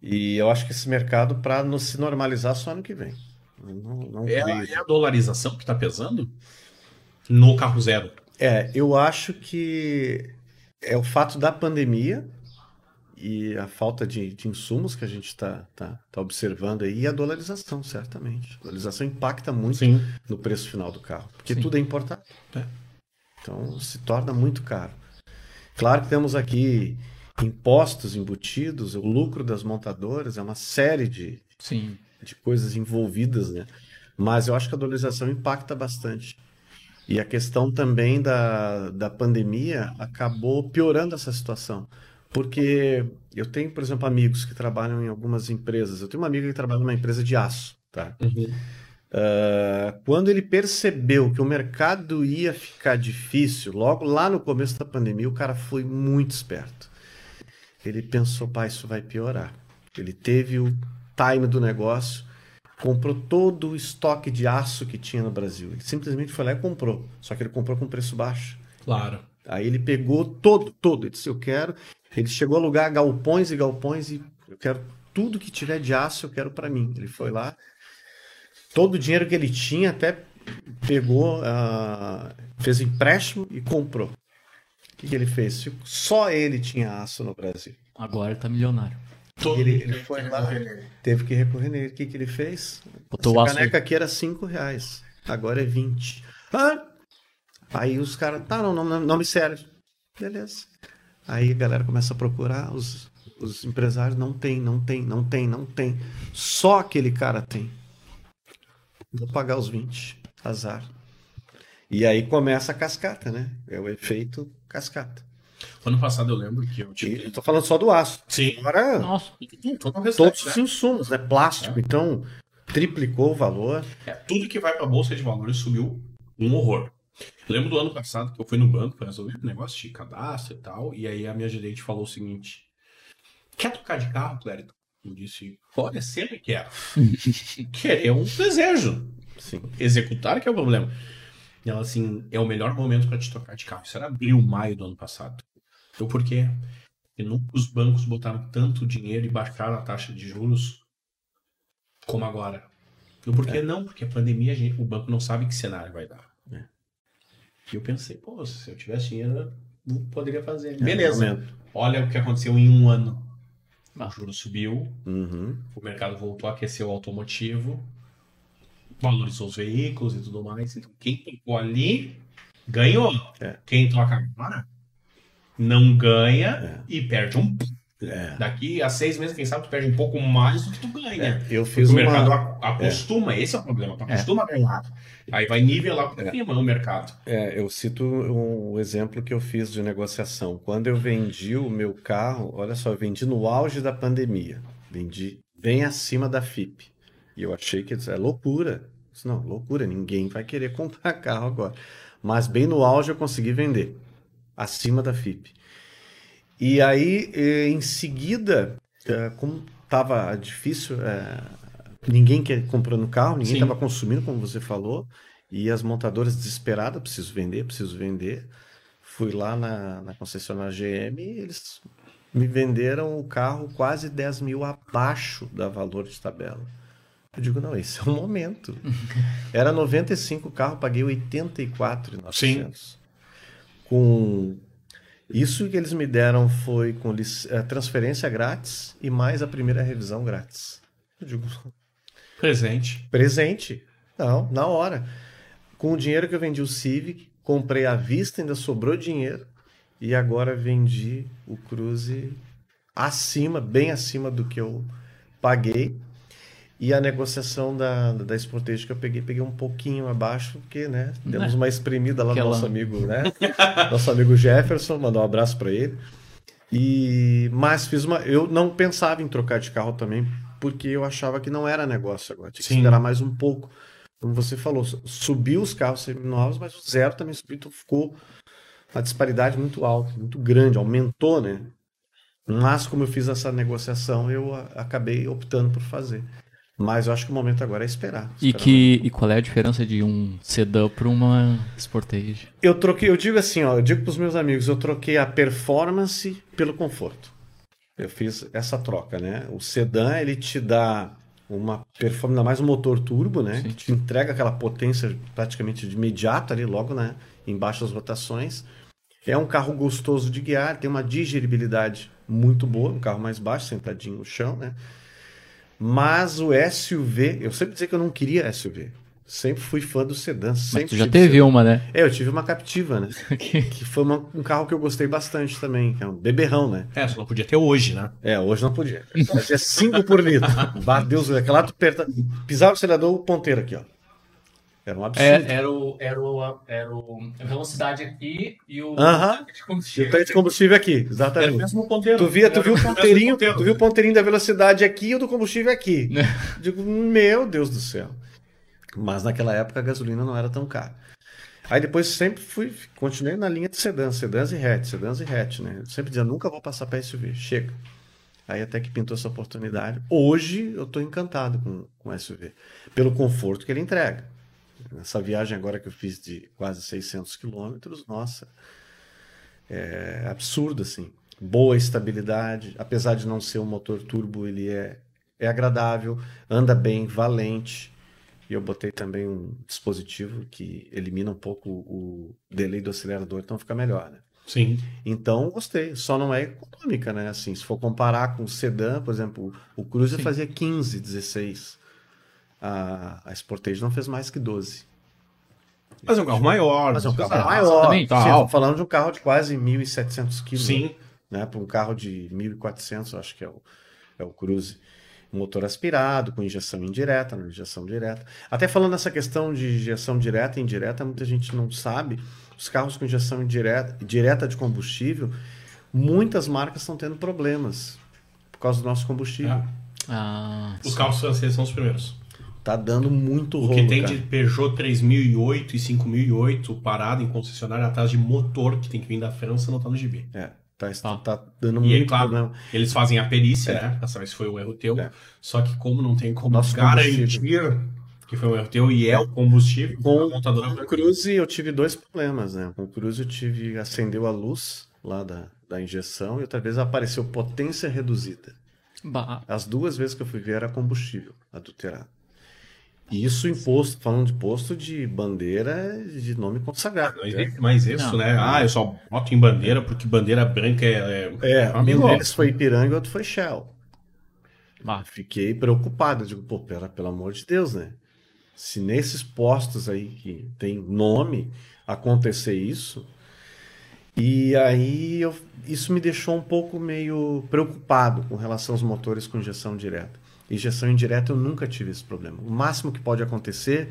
Speaker 2: E eu acho que esse mercado, para se normalizar, só ano que vem. Não, não
Speaker 1: É, a- é a dolarização que tá pesando no carro zero.
Speaker 2: É, eu acho que é o fato da pandemia e a falta de, de insumos que a gente está tá, tá observando aí e a dolarização, certamente. A dolarização impacta muito
Speaker 1: Sim.
Speaker 2: no preço final do carro, porque
Speaker 3: Sim.
Speaker 2: tudo é importado.
Speaker 1: É.
Speaker 2: Então se torna muito caro. Claro que temos aqui impostos embutidos, o lucro das montadoras, é uma série de,
Speaker 3: Sim.
Speaker 2: De coisas envolvidas, né? Mas eu acho que a dolarização impacta bastante. E a questão também da, da pandemia acabou piorando essa situação. Porque eu tenho, por exemplo, amigos que trabalham em algumas empresas. Eu tenho uma amiga que trabalha numa empresa de aço, tá? Ah, quando ele percebeu que o mercado ia ficar difícil, logo lá no começo da pandemia, o cara foi muito esperto. Ele pensou, pá, isso vai piorar. Ele teve o time do negócio, comprou todo o estoque de aço que tinha no Brasil. Ele simplesmente foi lá e comprou. Só que ele comprou com preço baixo.
Speaker 1: Claro.
Speaker 2: Aí ele pegou todo, todo. Ele disse, eu quero. Ele chegou a alugar galpões e galpões e eu quero tudo que tiver de aço, eu quero para mim. Ele foi lá. Todo o dinheiro que ele tinha até pegou, ah, fez empréstimo e comprou. O que, que ele fez? Só ele tinha aço no Brasil.
Speaker 3: Agora ele tá milionário.
Speaker 1: Todo
Speaker 2: Ele- ele foi
Speaker 1: que
Speaker 2: lá. Teve que recorrer nele. O que, que ele fez?
Speaker 3: Botou
Speaker 2: Essa caneca aqui era 5 reais. Agora é 20. Ah! Aí os caras, tá, não, não, não me serve. Beleza. Aí a galera começa a procurar, os, os empresários não tem, não tem, não tem, não tem. Só aquele cara tem. Vou pagar os 20. Azar. E aí começa a cascata, né? É o efeito cascata.
Speaker 1: Ano passado eu lembro que eu tive.
Speaker 2: eu tô falando só do aço.
Speaker 1: Sim.
Speaker 2: Agora,
Speaker 3: Nossa.
Speaker 1: Todo o restante,
Speaker 2: todos
Speaker 1: né?
Speaker 2: os insumos, né? Plástico. Então, triplicou o valor.
Speaker 1: É, tudo que vai pra bolsa de valores subiu um horror. Eu lembro do ano passado que eu fui no banco pra resolver um negócio de cadastro e tal, e aí a minha gerente falou o seguinte: Quer trocar de carro, Clérito? Eu disse: Olha, sempre quero. <laughs> Querer é um desejo.
Speaker 2: Sim.
Speaker 1: Executar que é o problema. E ela assim: É o melhor momento pra te trocar de carro. Isso era abril, maio do ano passado. Eu por quê? Porque nunca os bancos botaram tanto dinheiro e baixaram a taxa de juros como agora. E por que não? Porque a pandemia, a gente- o banco não sabe que cenário vai dar.
Speaker 2: É.
Speaker 1: E eu pensei, pô, se eu tivesse dinheiro, eu poderia fazer.
Speaker 2: É,
Speaker 1: Beleza. Olha o que aconteceu em um ano.
Speaker 3: Ah.
Speaker 1: O juro subiu,
Speaker 2: Uhum.
Speaker 1: o mercado voltou a aquecer o automotivo, valorizou os veículos e tudo mais. Então, quem tocou ali ganhou.
Speaker 2: É.
Speaker 1: Quem toca agora não ganha
Speaker 2: É.
Speaker 1: e perde um.
Speaker 2: É.
Speaker 1: Daqui a seis meses, quem sabe, tu perde um pouco mais do que tu ganha.
Speaker 2: É, eu
Speaker 1: Porque
Speaker 2: fiz
Speaker 1: o mercado
Speaker 2: uma,
Speaker 1: a- acostuma, esse é o problema, tu acostuma a ganhar. Aí vai nivelar por cima no mercado.
Speaker 2: é, eu cito um exemplo que eu fiz de negociação. Quando eu vendi o meu carro, olha só, eu vendi no auge da pandemia, vendi bem acima da FIP. E eu achei que isso é loucura. Eu disse, Não, loucura, ninguém vai querer <laughs> comprar carro agora. Mas bem no auge eu consegui vender, acima da FIP. E aí, eh, em seguida, eh, como estava difícil, eh, ninguém quer comprando carro, ninguém
Speaker 1: Sim.
Speaker 2: estava consumindo, como você falou, e as montadoras desesperadas, preciso vender, preciso vender. Fui lá na, na concessionária GM e eles me venderam o carro quase 10 mil abaixo da valor de tabela. Eu digo, não, esse é o momento. <laughs> Era 95 carro, paguei 84,900. Com isso que eles me deram foi com eh, transferência grátis e mais a primeira revisão grátis. Eu digo, <laughs>
Speaker 1: Presente.
Speaker 2: presente? Não, na hora. Com o dinheiro que eu vendi o Civic, comprei à vista, ainda sobrou dinheiro e agora vendi o Cruze acima, bem acima do que eu paguei. E a negociação da, da Sportage que eu peguei, peguei um pouquinho abaixo, porque, né, demos
Speaker 3: Né?
Speaker 2: uma espremida lá
Speaker 3: Aquela-
Speaker 2: no nosso amigo, né? <laughs> nosso amigo Jefferson, mandar um abraço para ele. E mas fiz uma, eu não pensava em trocar de carro também, porque eu achava que não era negócio agora, tinha que
Speaker 1: Sim.
Speaker 2: esperar mais um pouco. Como você falou, su- subiu os carros novos, mas o zero também subiu, então ficou uma disparidade muito alta, muito grande, aumentou, né? Mas como eu fiz essa negociação, eu a- acabei optando por fazer. Mas eu acho que o momento agora é esperar.
Speaker 3: E,
Speaker 2: esperar
Speaker 3: que, e qual é a diferença de um sedã para uma Sportage?
Speaker 2: Eu troquei, eu digo assim, ó, eu digo para os meus amigos, eu troquei a performance pelo conforto. Eu fiz essa troca, né? O sedã ele te dá uma performance, ainda mais um motor turbo, né?
Speaker 3: Sim.
Speaker 2: Que te entrega aquela potência praticamente de imediato ali, logo, né? Em baixas rotações. É um carro gostoso de guiar, tem uma digeribilidade muito boa, um carro mais baixo, sentadinho no chão, né? Mas o SUV, eu sempre dizia que eu não queria SUV. Sempre fui fã do sedã.
Speaker 3: Mas
Speaker 2: Sempre
Speaker 3: tu já teve
Speaker 2: sedã.
Speaker 3: uma, né?
Speaker 2: É, eu tive uma Captiva, né? <laughs> que foi uma- um carro que eu gostei bastante também, que é um beberrão, né?
Speaker 1: É, só não podia ter hoje, né?
Speaker 2: É, hoje não podia. Fazia 5 por litro. <laughs> Bah, Deus, aquela tu aperta, pisava o acelerador, o ponteiro aqui, ó. Era um absurdo.
Speaker 3: É, era, o, era, o, era o a velocidade aqui e o
Speaker 2: Aham.
Speaker 3: de
Speaker 2: E o
Speaker 3: combustível.
Speaker 2: tanque de combustível aqui,
Speaker 1: Era o
Speaker 2: exatamente.
Speaker 1: mesmo ponteiro.
Speaker 2: Tu via, tu viu o ponteirinho,
Speaker 1: ponteiro.
Speaker 2: tu viu o ponteirinho da velocidade aqui e o do combustível aqui. <laughs> Digo, meu Deus do céu. Mas naquela época a gasolina não era tão cara. Aí depois sempre fui, continuei na linha de sedãs, sedãs e hatch, sedãs e hatch, né? Eu sempre dizia, nunca vou passar para SUV, chega. Aí até que pintou essa oportunidade. Hoje eu estou encantado com, com SUV, pelo conforto que ele entrega. Nessa viagem agora que eu fiz de quase 600 quilômetros, nossa, é absurdo assim. Boa estabilidade, apesar de não ser um motor turbo, ele é, é agradável, anda bem, valente. E eu botei também um dispositivo que elimina um pouco o delay do acelerador, então fica melhor, né?
Speaker 1: Sim.
Speaker 2: Então, gostei. Só não é econômica, né? Assim, se for comparar com o sedã, por exemplo, o Cruze fazia 15, 16. A, a Sportage não fez mais que 12.
Speaker 1: Mas é um carro maior.
Speaker 2: Mas é um carro maior. Sim, tô falando de um carro de quase 1.700 quilos.
Speaker 1: Sim.
Speaker 2: Né? Para um carro de 1.400, acho que é o, é o Cruze. Motor aspirado, com injeção indireta, não injeção direta. Até falando nessa questão de injeção direta e indireta, muita gente não sabe. Os carros com injeção indireta, direta de combustível, muitas marcas estão tendo problemas por causa do nosso combustível.
Speaker 1: É.
Speaker 3: Ah,
Speaker 1: Os carros franceses são os primeiros.
Speaker 2: Tá dando muito
Speaker 1: O
Speaker 2: rolo,
Speaker 1: que tem
Speaker 2: cara.
Speaker 1: de Peugeot 3008 e 5008 parado em concessionária atrás de motor que tem que vir da França não tá no gibi.
Speaker 2: É, tá,
Speaker 3: Tá.
Speaker 2: tá dando
Speaker 1: E aí,
Speaker 2: muito
Speaker 1: claro,
Speaker 2: problema.
Speaker 1: eles fazem a perícia, né? Pra saber se foi um erro teu.
Speaker 2: É.
Speaker 1: Só que como não tem como
Speaker 2: Nosso
Speaker 1: garantir que foi um erro teu e é o combustível,
Speaker 2: Com
Speaker 1: a montadora
Speaker 2: Com o Cruze eu tive dois problemas, né? Com o Cruze eu tive, acendeu a luz lá da, da injeção e outra vez apareceu potência reduzida.
Speaker 3: bah,
Speaker 2: As duas vezes que eu fui ver era combustível adulterado. Isso em posto, falando de posto de bandeira de nome consagrado.
Speaker 1: Não
Speaker 2: né?
Speaker 1: existe mais isso,
Speaker 3: Não.
Speaker 1: né? Ah, eu só boto em bandeira porque bandeira branca é.
Speaker 2: É,
Speaker 1: amigo.
Speaker 2: um deles foi Ipiranga e outro foi Shell. Fiquei preocupado. Eu digo, pô, pera, pelo amor de Deus, né? Se nesses postos aí que tem nome acontecer isso. E aí eu- isso me deixou um pouco meio preocupado com relação aos motores com injeção direta. Injeção indireta eu nunca tive esse problema. O máximo que pode acontecer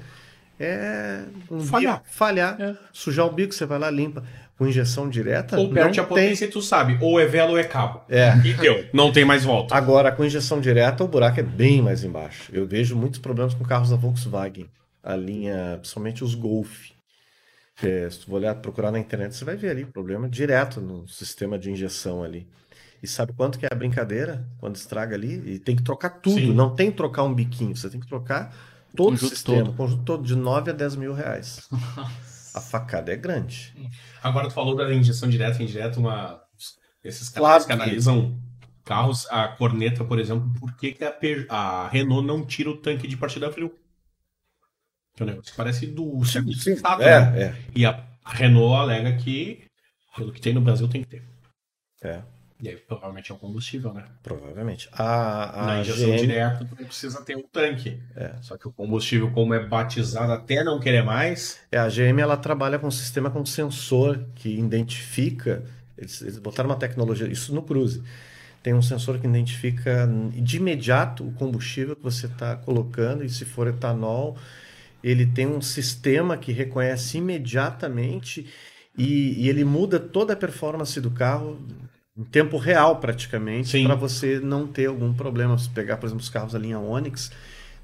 Speaker 2: é um
Speaker 1: Falhar.
Speaker 2: bico- falhar,
Speaker 3: É.
Speaker 2: sujar o bico, você vai lá limpa. Com injeção direta
Speaker 1: Ou perde
Speaker 2: não
Speaker 1: a potência e tu sabe, ou é vela ou é cabo.
Speaker 2: É.
Speaker 1: E deu, não tem mais volta.
Speaker 2: Agora, com injeção direta, o buraco é bem mais embaixo. Eu vejo muitos problemas com carros da Volkswagen. A linha, principalmente os Golf. É, se tu for olhar, procurar na internet, você vai ver ali problema direto no sistema de injeção ali. E sabe quanto que é a brincadeira? Quando estraga ali? E tem que trocar tudo.
Speaker 1: Sim.
Speaker 2: Não tem que trocar um biquinho. Você tem que trocar todo o
Speaker 3: Conjunto
Speaker 2: sistema.
Speaker 3: todo.
Speaker 2: O conjunto todo, de 9 a 10 mil reais. <laughs> A facada é grande.
Speaker 1: Agora tu falou da injeção direta e indireta, uma. Esses caras que
Speaker 2: que-
Speaker 1: analisam carros, a corneta, por exemplo, por que, que a, Pe- a Renault não tira o tanque de partida frio? Que é um negócio que parece do segundo estado, né?
Speaker 2: É, é.
Speaker 1: E a Renault alega que pelo que tem no Brasil tem que ter.
Speaker 2: É,
Speaker 1: E aí provavelmente é o combustível, né?
Speaker 2: provavelmente. A,
Speaker 1: Na
Speaker 2: a
Speaker 1: injeção
Speaker 2: GM,
Speaker 1: direta tu precisa ter um tanque.
Speaker 2: É.
Speaker 1: Só que o combustível, como é batizado até não querer mais,
Speaker 2: É, a GM ela trabalha com um sistema com sensor que identifica. Eles, eles botaram uma tecnologia, isso no Cruze. Tem um sensor que identifica de imediato o combustível que você está colocando, e se for etanol, ele tem um sistema que reconhece imediatamente e, e ele muda toda a performance do carro em tempo real, praticamente, para você não ter algum problema. Se pegar, por exemplo, os carros da linha Onix,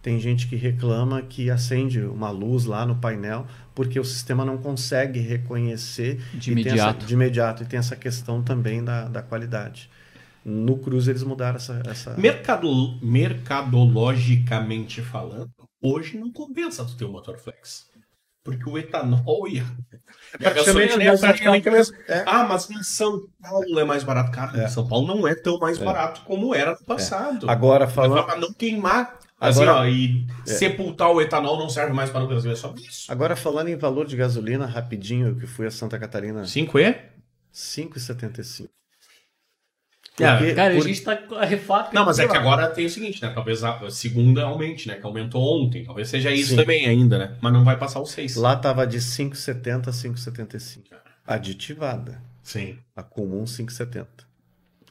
Speaker 2: tem gente que reclama que acende uma luz lá no painel porque o sistema não consegue reconhecer
Speaker 3: De
Speaker 2: e tem essa-
Speaker 3: imediato.
Speaker 2: de imediato. E tem essa questão também da, da qualidade. No Cruze eles mudaram essa. essa...
Speaker 1: mercado, mercadologicamente falando, hoje não compensa tu ter um motor flex. Porque o etanol e a, e a gasolina é praticamente a mesma.
Speaker 2: É.
Speaker 1: Ah, mas em São Paulo é mais barato. Cara,
Speaker 2: É.
Speaker 1: em São Paulo não é tão mais barato como era no passado.
Speaker 2: Agora, falando,
Speaker 1: Pra não queimar. Assim,
Speaker 2: Agora-
Speaker 1: ó, e sepultar o etanol não serve mais para o Brasil, é só isso.
Speaker 2: agora falando em valor de gasolina, rapidinho, que fui a Santa Catarina,
Speaker 1: 5E?
Speaker 2: 5,75.
Speaker 1: É,
Speaker 2: Porque-
Speaker 3: Cara,
Speaker 2: por-
Speaker 3: a gente tá arrefato.
Speaker 1: Não, mas é que agora tem o seguinte, né? Talvez a segunda aumente, né? Que aumentou ontem. Talvez seja isso
Speaker 2: Sim.
Speaker 1: também ainda, né? Mas não vai passar os 6.
Speaker 2: Lá tava de 5,70 a 5,75. Aditivada.
Speaker 1: Sim.
Speaker 2: A comum 5,70.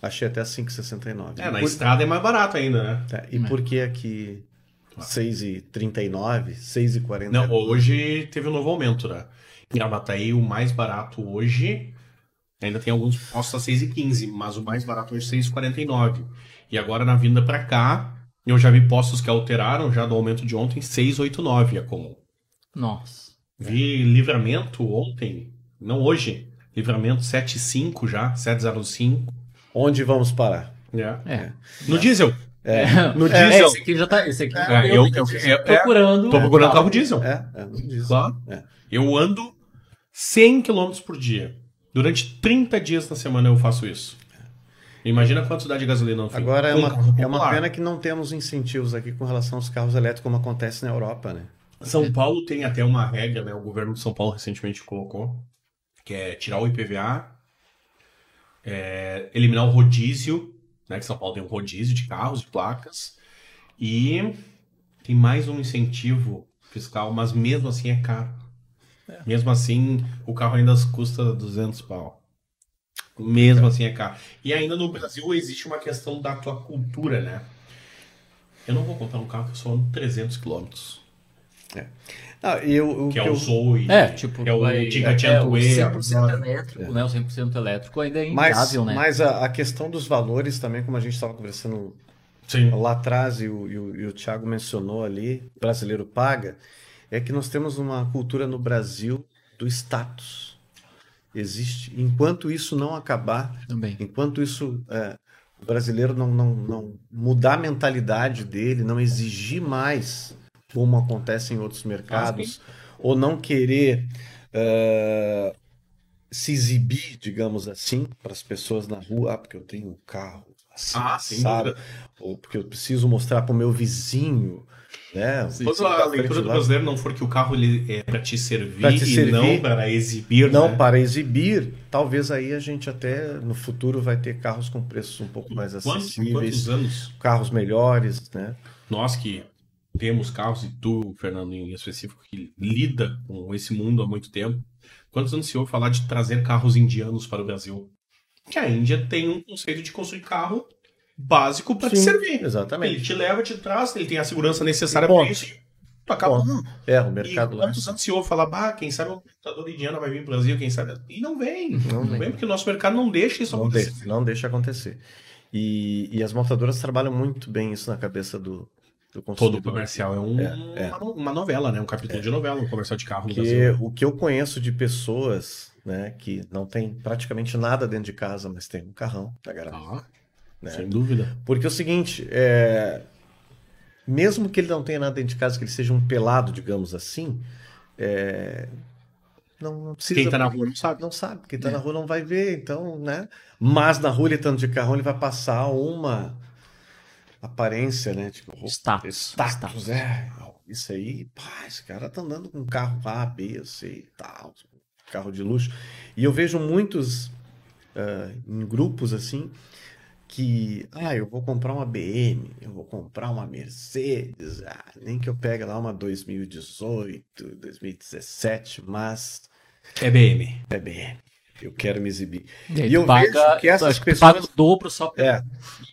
Speaker 2: Achei até 5,69.
Speaker 1: É, na
Speaker 2: Por-
Speaker 1: estrada é mais barato ainda, né?
Speaker 2: É, e por que aqui 6,39, 6,40?
Speaker 1: Não, hoje teve um novo aumento, né? Em Gravataí, o mais barato hoje, ainda tem alguns postos a 6,15, mas o mais barato hoje é 6,49. E agora na vinda pra cá, eu já vi postos que alteraram já do aumento de ontem, 6,89 a comum.
Speaker 3: Nossa.
Speaker 1: Vi livramento ontem, não hoje, livramento 7,5 já, 7,05.
Speaker 2: Onde vamos parar?
Speaker 1: É.
Speaker 3: É.
Speaker 1: No diesel.
Speaker 2: No
Speaker 3: É,
Speaker 2: diesel.
Speaker 3: esse aqui já tá. Esse aqui
Speaker 1: É,
Speaker 3: eu,
Speaker 1: eu- eu- eu-
Speaker 3: procurando.
Speaker 1: Tô procurando carro diesel.
Speaker 2: É, é, no diesel.
Speaker 1: Claro.
Speaker 2: É.
Speaker 1: Eu ando 100 km por dia. Durante 30 dias na semana eu faço isso. Imagina quanto dá de gasolina no fim.
Speaker 2: Agora é uma, é uma pena que não temos incentivos aqui com relação aos carros elétricos, como acontece na Europa, né?
Speaker 1: São Paulo tem até uma regra, né? O governo de São Paulo recentemente colocou, que é tirar o IPVA é, eliminar o rodízio, né? Que São Paulo tem um rodízio de carros, de placas. E tem mais um incentivo fiscal, mas mesmo assim é caro. Mesmo assim, o carro ainda custa 200 pau. Mesmo assim é caro. E ainda no Brasil existe uma questão da tua cultura, né? Eu não vou comprar um carro que eu só ando 300 quilômetros.
Speaker 2: Ah, e eu, o
Speaker 1: Que é
Speaker 2: que
Speaker 1: o
Speaker 2: eu-
Speaker 1: Zoe.
Speaker 3: É, tipo,
Speaker 1: que é o
Speaker 3: vai-
Speaker 1: Tigre
Speaker 3: é, o
Speaker 1: Tiantuê.
Speaker 3: 100% elétrico, né? O 100% elétrico ainda é
Speaker 2: Mas,
Speaker 3: inviável, né?
Speaker 2: mas a, a questão dos valores também, como a gente estava conversando
Speaker 1: Sim.
Speaker 2: lá atrás e o, e o, e o Thiago mencionou ali, brasileiro paga, é que nós temos uma cultura no Brasil do status. Existe. Enquanto isso não acabar,
Speaker 3: Também.
Speaker 2: enquanto isso é, o brasileiro não, não, não mudar a mentalidade dele, não exigir mais como acontece em outros mercados, ou não querer é, se exibir, digamos assim, para as pessoas na rua, ah, porque eu tenho um carro assim,
Speaker 1: Ah,
Speaker 2: sabe? ou porque eu preciso mostrar para o meu vizinho, né?
Speaker 1: Quando a leitura do brasileiro não for que o carro ele é para te servir
Speaker 2: Pra te
Speaker 1: e
Speaker 2: servir.
Speaker 1: não para exibir,
Speaker 2: Não
Speaker 1: né?
Speaker 2: para exibir, talvez aí a gente até no futuro vai ter carros com preços um pouco mais
Speaker 1: Quantos,
Speaker 2: acessíveis,
Speaker 1: quantos anos
Speaker 2: carros melhores, né?
Speaker 1: nós que temos carros, e tu, Fernando, em específico, que lida com esse mundo há muito tempo, quantos anos se ouve falar de trazer carros indianos para o Brasil? Que a Índia tem um conceito de construir carro básico para te servir. Ele
Speaker 2: Exatamente.
Speaker 1: te leva, te traz, ele tem a segurança necessária
Speaker 2: E
Speaker 1: para isso. e Tu acaba.
Speaker 2: Ponto. É, o
Speaker 1: E
Speaker 2: mercado lá.
Speaker 1: quantos anos se ouve falar, bah, quem sabe o computador indiano vai vir para o Brasil, quem sabe. E não vem. Não,
Speaker 2: vem.
Speaker 1: vem porque o nosso mercado não deixa isso
Speaker 2: Não
Speaker 1: acontecer.
Speaker 2: deixa, não deixa acontecer. E, e as montadoras trabalham muito bem isso na cabeça do, do consumidor.
Speaker 1: Todo comercial é, um-
Speaker 2: É, é.
Speaker 1: Uma, uma novela, né? Um capítulo de novela, um comercial de carro Brasil.
Speaker 2: o que eu conheço de pessoas né, que não tem praticamente nada dentro de casa, mas tem um carrão da garagem.
Speaker 1: Ah,
Speaker 2: né?
Speaker 1: sem dúvida.
Speaker 2: Porque é o seguinte, é, mesmo que ele não tenha nada dentro de casa, que ele seja um pelado, digamos assim, é, não, não precisa.
Speaker 1: Quem tá na rua não sabe.
Speaker 2: Não sabe, quem tá na rua não vai ver, então, né? Mas na rua ele estando de carrão, ele vai passar uma aparência, né? Tipo,
Speaker 3: Status.
Speaker 2: status,
Speaker 3: Status.
Speaker 2: é. Isso aí, pá, esse cara tá andando com um carro A, B, C e tal, carro de luxo. E eu vejo muitos ah, em grupos assim que, ah, eu vou comprar uma BM, eu vou comprar uma Mercedes, ah, nem que eu pegue lá uma 2018, 2017, mas
Speaker 1: É BM.
Speaker 2: é BM. Eu quero me exibir.
Speaker 3: E,
Speaker 2: E eu
Speaker 3: paga,
Speaker 2: vejo que essas pessoas-
Speaker 3: paga o dobro só pelo
Speaker 2: É,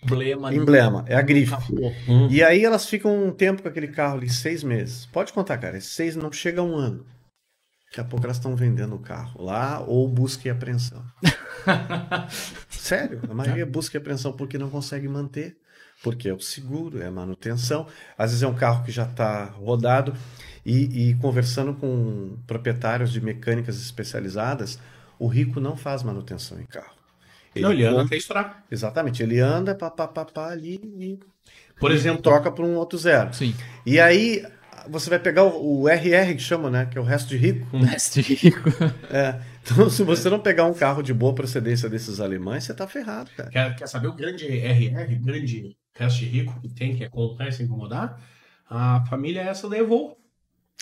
Speaker 3: emblema.
Speaker 2: emblema, é a grife.
Speaker 3: Acabou.
Speaker 2: E aí elas ficam um tempo com aquele carro ali, seis meses. Pode contar, cara, seis não chega a um ano. Daqui a pouco elas estão vendendo o carro lá ou busca e apreensão. <laughs> Sério, a maioria é busca e apreensão porque não consegue manter. Porque é o seguro, é a manutenção. Às vezes é um carro que já está rodado. E, e conversando com proprietários de mecânicas especializadas, o rico não faz manutenção em carro.
Speaker 1: não, ele anda até estourar.
Speaker 2: Exatamente, ele anda pá, pá, pá, pá, ali e
Speaker 1: Por exemplo,
Speaker 2: troca para um outro zero.
Speaker 3: Sim.
Speaker 2: E aí você vai pegar o, o RR que chama, né? Que é o resto de rico.
Speaker 3: Mestre rico.
Speaker 2: É. Então, se você não pegar um carro de boa procedência desses alemães, você tá ferrado, cara.
Speaker 1: quer, quer saber o grande RR, grande resto de rico que tem, que é comprar sem incomodar? A família é essa da Evo.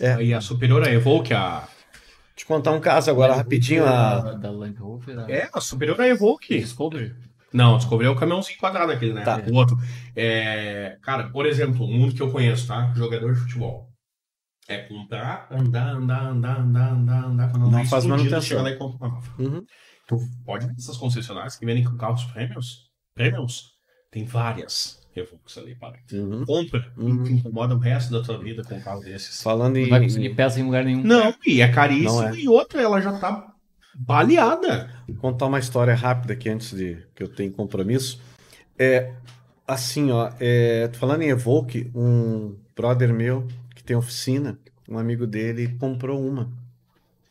Speaker 2: É.
Speaker 1: E a superior a Evo, que é a.
Speaker 2: Te contar um caso agora rapidinho. A...
Speaker 3: Da, Land Rover. da-
Speaker 1: É, a superior a Evo que.
Speaker 3: Discovery.
Speaker 1: Não, Discovery é o caminhãozinho quadrado aquele, né?
Speaker 2: Tá.
Speaker 1: O outro. É, cara, por exemplo, um mundo que eu conheço, tá? Jogador de futebol. É comprar, andar, andar, andar, andar, andar, andar. Quando
Speaker 2: Não faz manutenção.
Speaker 1: chega lá e compra uma nova.
Speaker 2: Uhum.
Speaker 1: Tu pode ver essas concessionárias que vendem com carros premiums? Premiums? Tem várias Evox ali, para.
Speaker 2: Uhum.
Speaker 1: Compra
Speaker 2: Uhum.
Speaker 1: e incomoda o resto da tua vida com um carro desses.
Speaker 2: Falando em.
Speaker 3: Não vai conseguir peça em lugar nenhum.
Speaker 1: Não, e é caríssimo.
Speaker 2: É.
Speaker 1: E outra, ela já tá baleada.
Speaker 2: contar uma história rápida aqui antes de que eu tenha compromisso. É assim, ó, é, tô falando em Evoque, um brother meu que tem oficina, um amigo dele comprou uma.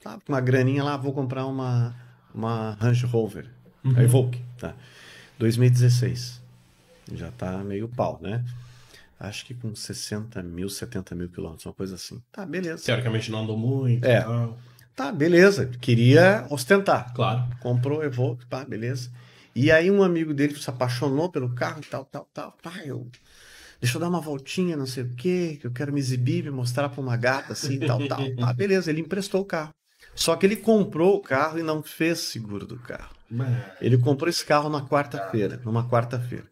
Speaker 2: Tá, com uma graninha lá, vou comprar uma uma Range Rover, a Evoque, tá. 2016. Já tá meio pau, né? Acho que com 60 mil, 70 mil quilômetros, uma coisa assim. Tá, beleza.
Speaker 1: Teoricamente não andou muito.
Speaker 2: É.
Speaker 1: e tal.
Speaker 2: Tá, beleza. Queria ostentar
Speaker 1: Claro.
Speaker 2: comprou Evoque, pá, beleza. E aí um amigo dele se apaixonou pelo carro, tal, tal, tal. Pá, eu, deixa eu dar uma voltinha, não sei o quê, que eu quero me exibir, me mostrar pra uma gata, assim, tal, tal. <laughs> Ah, beleza, ele emprestou o carro. Só que ele comprou o carro e não fez seguro do carro. Ele comprou esse carro na quarta-feira, numa quarta-feira.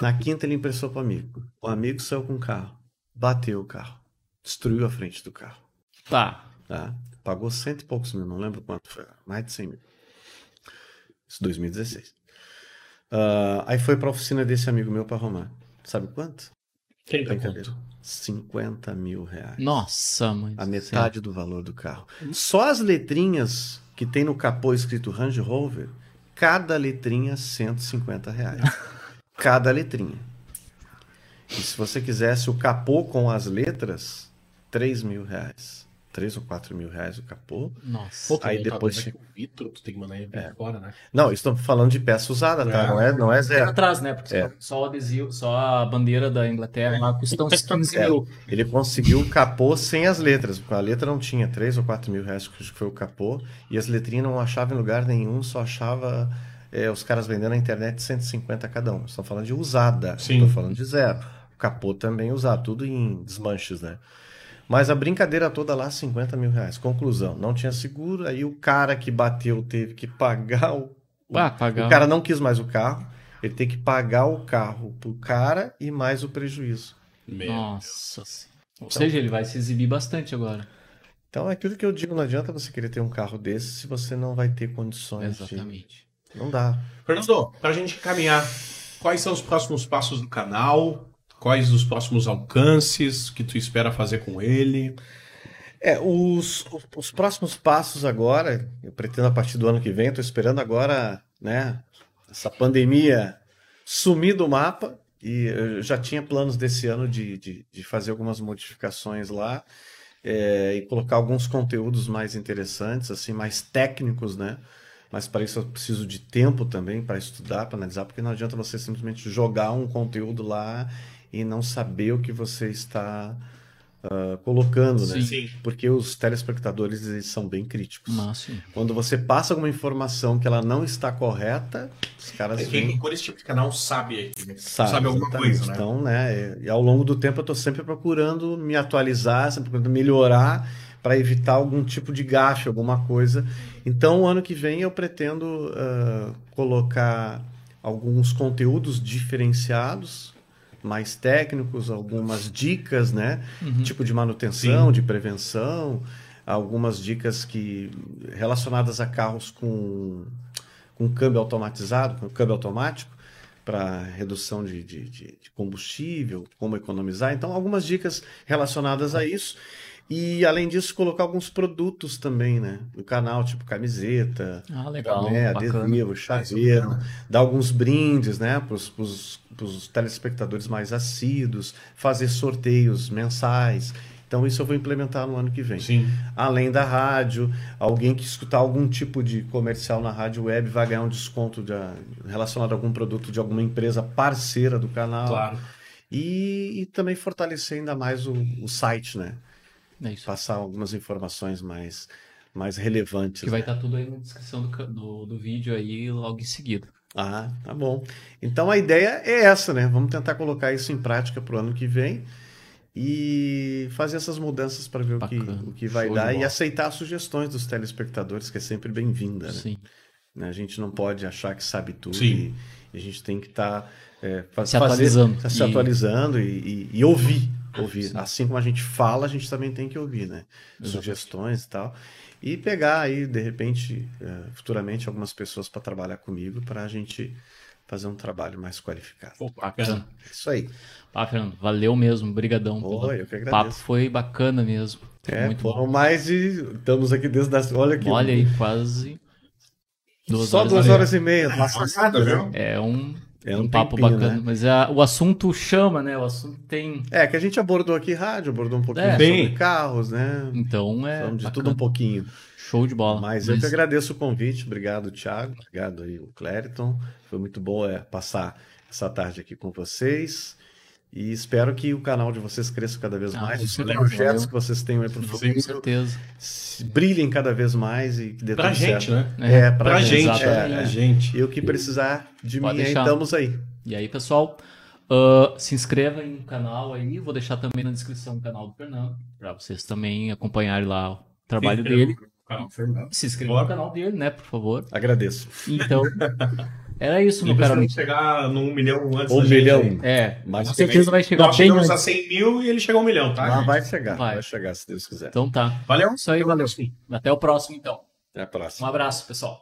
Speaker 2: Na quinta ele emprestou para o amigo. O amigo saiu com o carro, bateu o carro, destruiu a frente do carro.
Speaker 3: Tá.
Speaker 2: Tá? Pagou cento e poucos mil, não lembro quanto foi, mais de 100 mil. Isso 2016. Ah, aí foi para a oficina desse amigo meu para arrumar. Sabe quanto?
Speaker 1: 30
Speaker 2: Brincadeira.
Speaker 1: conto.
Speaker 2: 50 mil reais.
Speaker 3: Nossa, mãe.
Speaker 2: A metade do valor do carro. Só as letrinhas que tem no capô escrito Range Rover, cada letrinha 150 reais. <laughs> cada letrinha. E se você quisesse o capô com as letras, 3 mil reais. 3 ou 4 mil reais o capô.
Speaker 3: Nossa.
Speaker 1: Pô,
Speaker 2: Aí
Speaker 1: não tá
Speaker 2: depois-
Speaker 1: aqui o vidro, tu tem que mandar ele é. fora, né?
Speaker 2: Não, estamos falando de peça usada, tá?
Speaker 1: É.
Speaker 2: Não é, não é zero.
Speaker 3: atrás, né? Porque
Speaker 2: É.
Speaker 3: só, o adesivo, só a bandeira da Inglaterra lá custa uns <laughs> 15
Speaker 2: É.
Speaker 3: mil.
Speaker 2: Ele conseguiu o capô sem as letras, porque a letra não tinha 3 ou 4 mil reais, que foi o capô, e as letrinhas não achava em lugar nenhum, só achava é, os caras vendendo na internet 150 cada um. Estão falando de usada,
Speaker 1: Sim.
Speaker 2: estou falando de zero. O capô também usado, tudo em desmanches, né? Mas a brincadeira toda lá, 50 mil reais. Conclusão, não tinha seguro, aí o cara que bateu teve que pagar o. o-
Speaker 3: Ah, pagar.
Speaker 2: O cara não quis mais o carro, ele tem que pagar o carro pro cara e mais o prejuízo.
Speaker 1: Meu.
Speaker 3: Nossa. senhora. Ou seja, ele vai se exibir bastante agora.
Speaker 2: Então é aquilo que eu digo, não adianta você querer ter um carro desse se você não vai ter condições. de-
Speaker 3: Exatamente.
Speaker 2: Não dá.
Speaker 1: Fernando, pra gente caminhar, quais são os próximos passos do canal? Quais os próximos alcances que tu espera fazer com ele?
Speaker 2: É, os, os, os próximos passos agora, eu pretendo a partir do ano que vem, estou esperando agora, né, essa pandemia sumir do mapa e eu já tinha planos desse ano de, de, de fazer algumas modificações lá é, e colocar alguns conteúdos mais interessantes, assim, mais técnicos, né? Mas para isso eu preciso de tempo também para estudar, para analisar, porque não adianta você simplesmente jogar um conteúdo lá e não saber o que você está ah, colocando, né?
Speaker 1: Sim.
Speaker 2: Porque os telespectadores eles são bem críticos.
Speaker 3: Máximo.
Speaker 2: Quando você passa alguma informação que ela não está correta, os caras
Speaker 1: É
Speaker 2: vêm
Speaker 1: quem por esse tipo de canal sabe,
Speaker 2: sabe,
Speaker 1: sabe alguma
Speaker 2: exatamente.
Speaker 1: coisa, né?
Speaker 2: Então, né, e ao longo do tempo eu estou sempre procurando me atualizar, sempre procurando melhorar para evitar algum tipo de gafe, alguma coisa. Então, o ano que vem eu pretendo ah, colocar alguns conteúdos diferenciados, mais técnicos, algumas dicas, né? Tipo de manutenção, de prevenção, algumas dicas que relacionadas a carros com, com câmbio automatizado, com câmbio automático, para redução de, de, de- de combustível, como economizar. Então, algumas dicas relacionadas a isso. E, além disso, colocar alguns produtos também, né? No canal, tipo camiseta,
Speaker 3: Ah, legal.
Speaker 2: né, adesivo, chaveiro, dar alguns brindes, né, para os telespectadores mais assíduos, fazer sorteios mensais. Então isso eu vou implementar no ano que vem.
Speaker 1: Sim.
Speaker 2: Além da rádio, alguém que escutar algum tipo de comercial na rádio web vai ganhar um desconto de- relacionado a algum produto de alguma empresa parceira do canal.
Speaker 1: Claro.
Speaker 2: E, e também fortalecer ainda mais o, o site, né?
Speaker 3: É isso.
Speaker 2: Passar algumas informações mais, mais relevantes.
Speaker 3: Que vai
Speaker 2: né?
Speaker 3: estar tudo aí na descrição do, do, do vídeo aí logo em seguida.
Speaker 2: Ah, tá bom. Então a ideia é essa, né? Vamos tentar colocar isso em prática para o ano que vem e fazer essas mudanças para ver o que, o que vai
Speaker 3: Show
Speaker 2: dar e aceitar sugestões dos telespectadores, que é sempre bem-vinda, né?
Speaker 3: Sim.
Speaker 2: Né? A gente não pode achar que sabe tudo
Speaker 1: Sim.
Speaker 2: e a gente tem que estar fa-
Speaker 3: Se atualizando.
Speaker 2: se atualizando e, e- e ouvir. Ouvir.
Speaker 3: Sim.
Speaker 2: Assim como a gente fala, a gente também tem que ouvir, né?
Speaker 3: Exatamente.
Speaker 2: Sugestões e tal. E pegar aí, de repente, eh, futuramente, algumas pessoas para trabalhar comigo para a gente fazer um trabalho mais qualificado.
Speaker 1: Pô, bacana.
Speaker 2: É Isso aí.
Speaker 3: Ah, Fernando, valeu mesmo. Brigadão. pelo
Speaker 2: Oi, eu que
Speaker 3: papo
Speaker 2: agradeço.
Speaker 3: foi bacana mesmo.
Speaker 2: É,
Speaker 3: Muito
Speaker 2: foram
Speaker 3: bom.
Speaker 2: mais de. Estamos aqui desde as. Olha aqui.
Speaker 3: Olha aí, quase duas
Speaker 2: Só
Speaker 3: horas.
Speaker 2: duas horas e meia. Nossa,
Speaker 1: viu?
Speaker 3: É um,
Speaker 2: É
Speaker 3: um,
Speaker 2: um
Speaker 3: papo
Speaker 2: tempinho,
Speaker 3: bacana.
Speaker 2: né?
Speaker 3: Mas a- o assunto chama, né? O assunto tem.
Speaker 2: É, que a gente abordou aqui rádio, abordou um pouquinho
Speaker 3: É.
Speaker 2: sobre
Speaker 1: Bem.
Speaker 2: carros, né?
Speaker 3: Então é.
Speaker 2: Falamos de
Speaker 3: bacana.
Speaker 2: tudo um pouquinho.
Speaker 3: Show de bola.
Speaker 2: Mas eu que agradeço o convite. Obrigado, Thiago. Obrigado aí, o Clériton. Foi muito bom é, passar essa tarde aqui com vocês. E espero que o canal de vocês cresça cada vez
Speaker 3: Ah,
Speaker 2: mais.
Speaker 3: com
Speaker 2: Os
Speaker 3: certeza.
Speaker 2: projetos que vocês tenham aí
Speaker 1: Sim,
Speaker 3: Com
Speaker 2: futuro
Speaker 3: certeza.
Speaker 2: se- brilhem cada vez mais e que dê
Speaker 1: Pra
Speaker 2: tudo
Speaker 1: gente,
Speaker 2: certo.
Speaker 1: né?
Speaker 2: É, pra,
Speaker 1: Pra gente,
Speaker 2: é,
Speaker 1: pra
Speaker 2: é.
Speaker 1: gente.
Speaker 2: E o que precisar de
Speaker 3: Pode
Speaker 2: mim aí, estamos aí.
Speaker 3: E aí, pessoal, ah, se inscreva aí no canal aí. Vou deixar também na descrição o canal do Fernando, para vocês também acompanharem lá o trabalho dele.
Speaker 1: Canal do Fernando.
Speaker 3: Se inscreva
Speaker 1: Bora.
Speaker 3: no canal dele, né, por favor.
Speaker 2: Agradeço.
Speaker 3: Então, <laughs> era isso, meu amigo.
Speaker 1: chegar num milhão antes
Speaker 2: Um
Speaker 1: da gente.
Speaker 2: milhão.
Speaker 3: É,
Speaker 2: Mas
Speaker 3: com certeza vai chegar
Speaker 1: Nós
Speaker 3: bem
Speaker 1: chegamos
Speaker 3: antes.
Speaker 1: a 100 mil e ele chegou a um milhão, tá?
Speaker 2: Mas
Speaker 1: gente?
Speaker 2: vai chegar,
Speaker 3: Vai.
Speaker 2: vai. chegar, se Deus quiser.
Speaker 3: Então tá.
Speaker 1: Valeu.
Speaker 3: Isso aí, valeu. Até o próximo, então.
Speaker 2: Até a próxima.
Speaker 3: Um abraço, pessoal.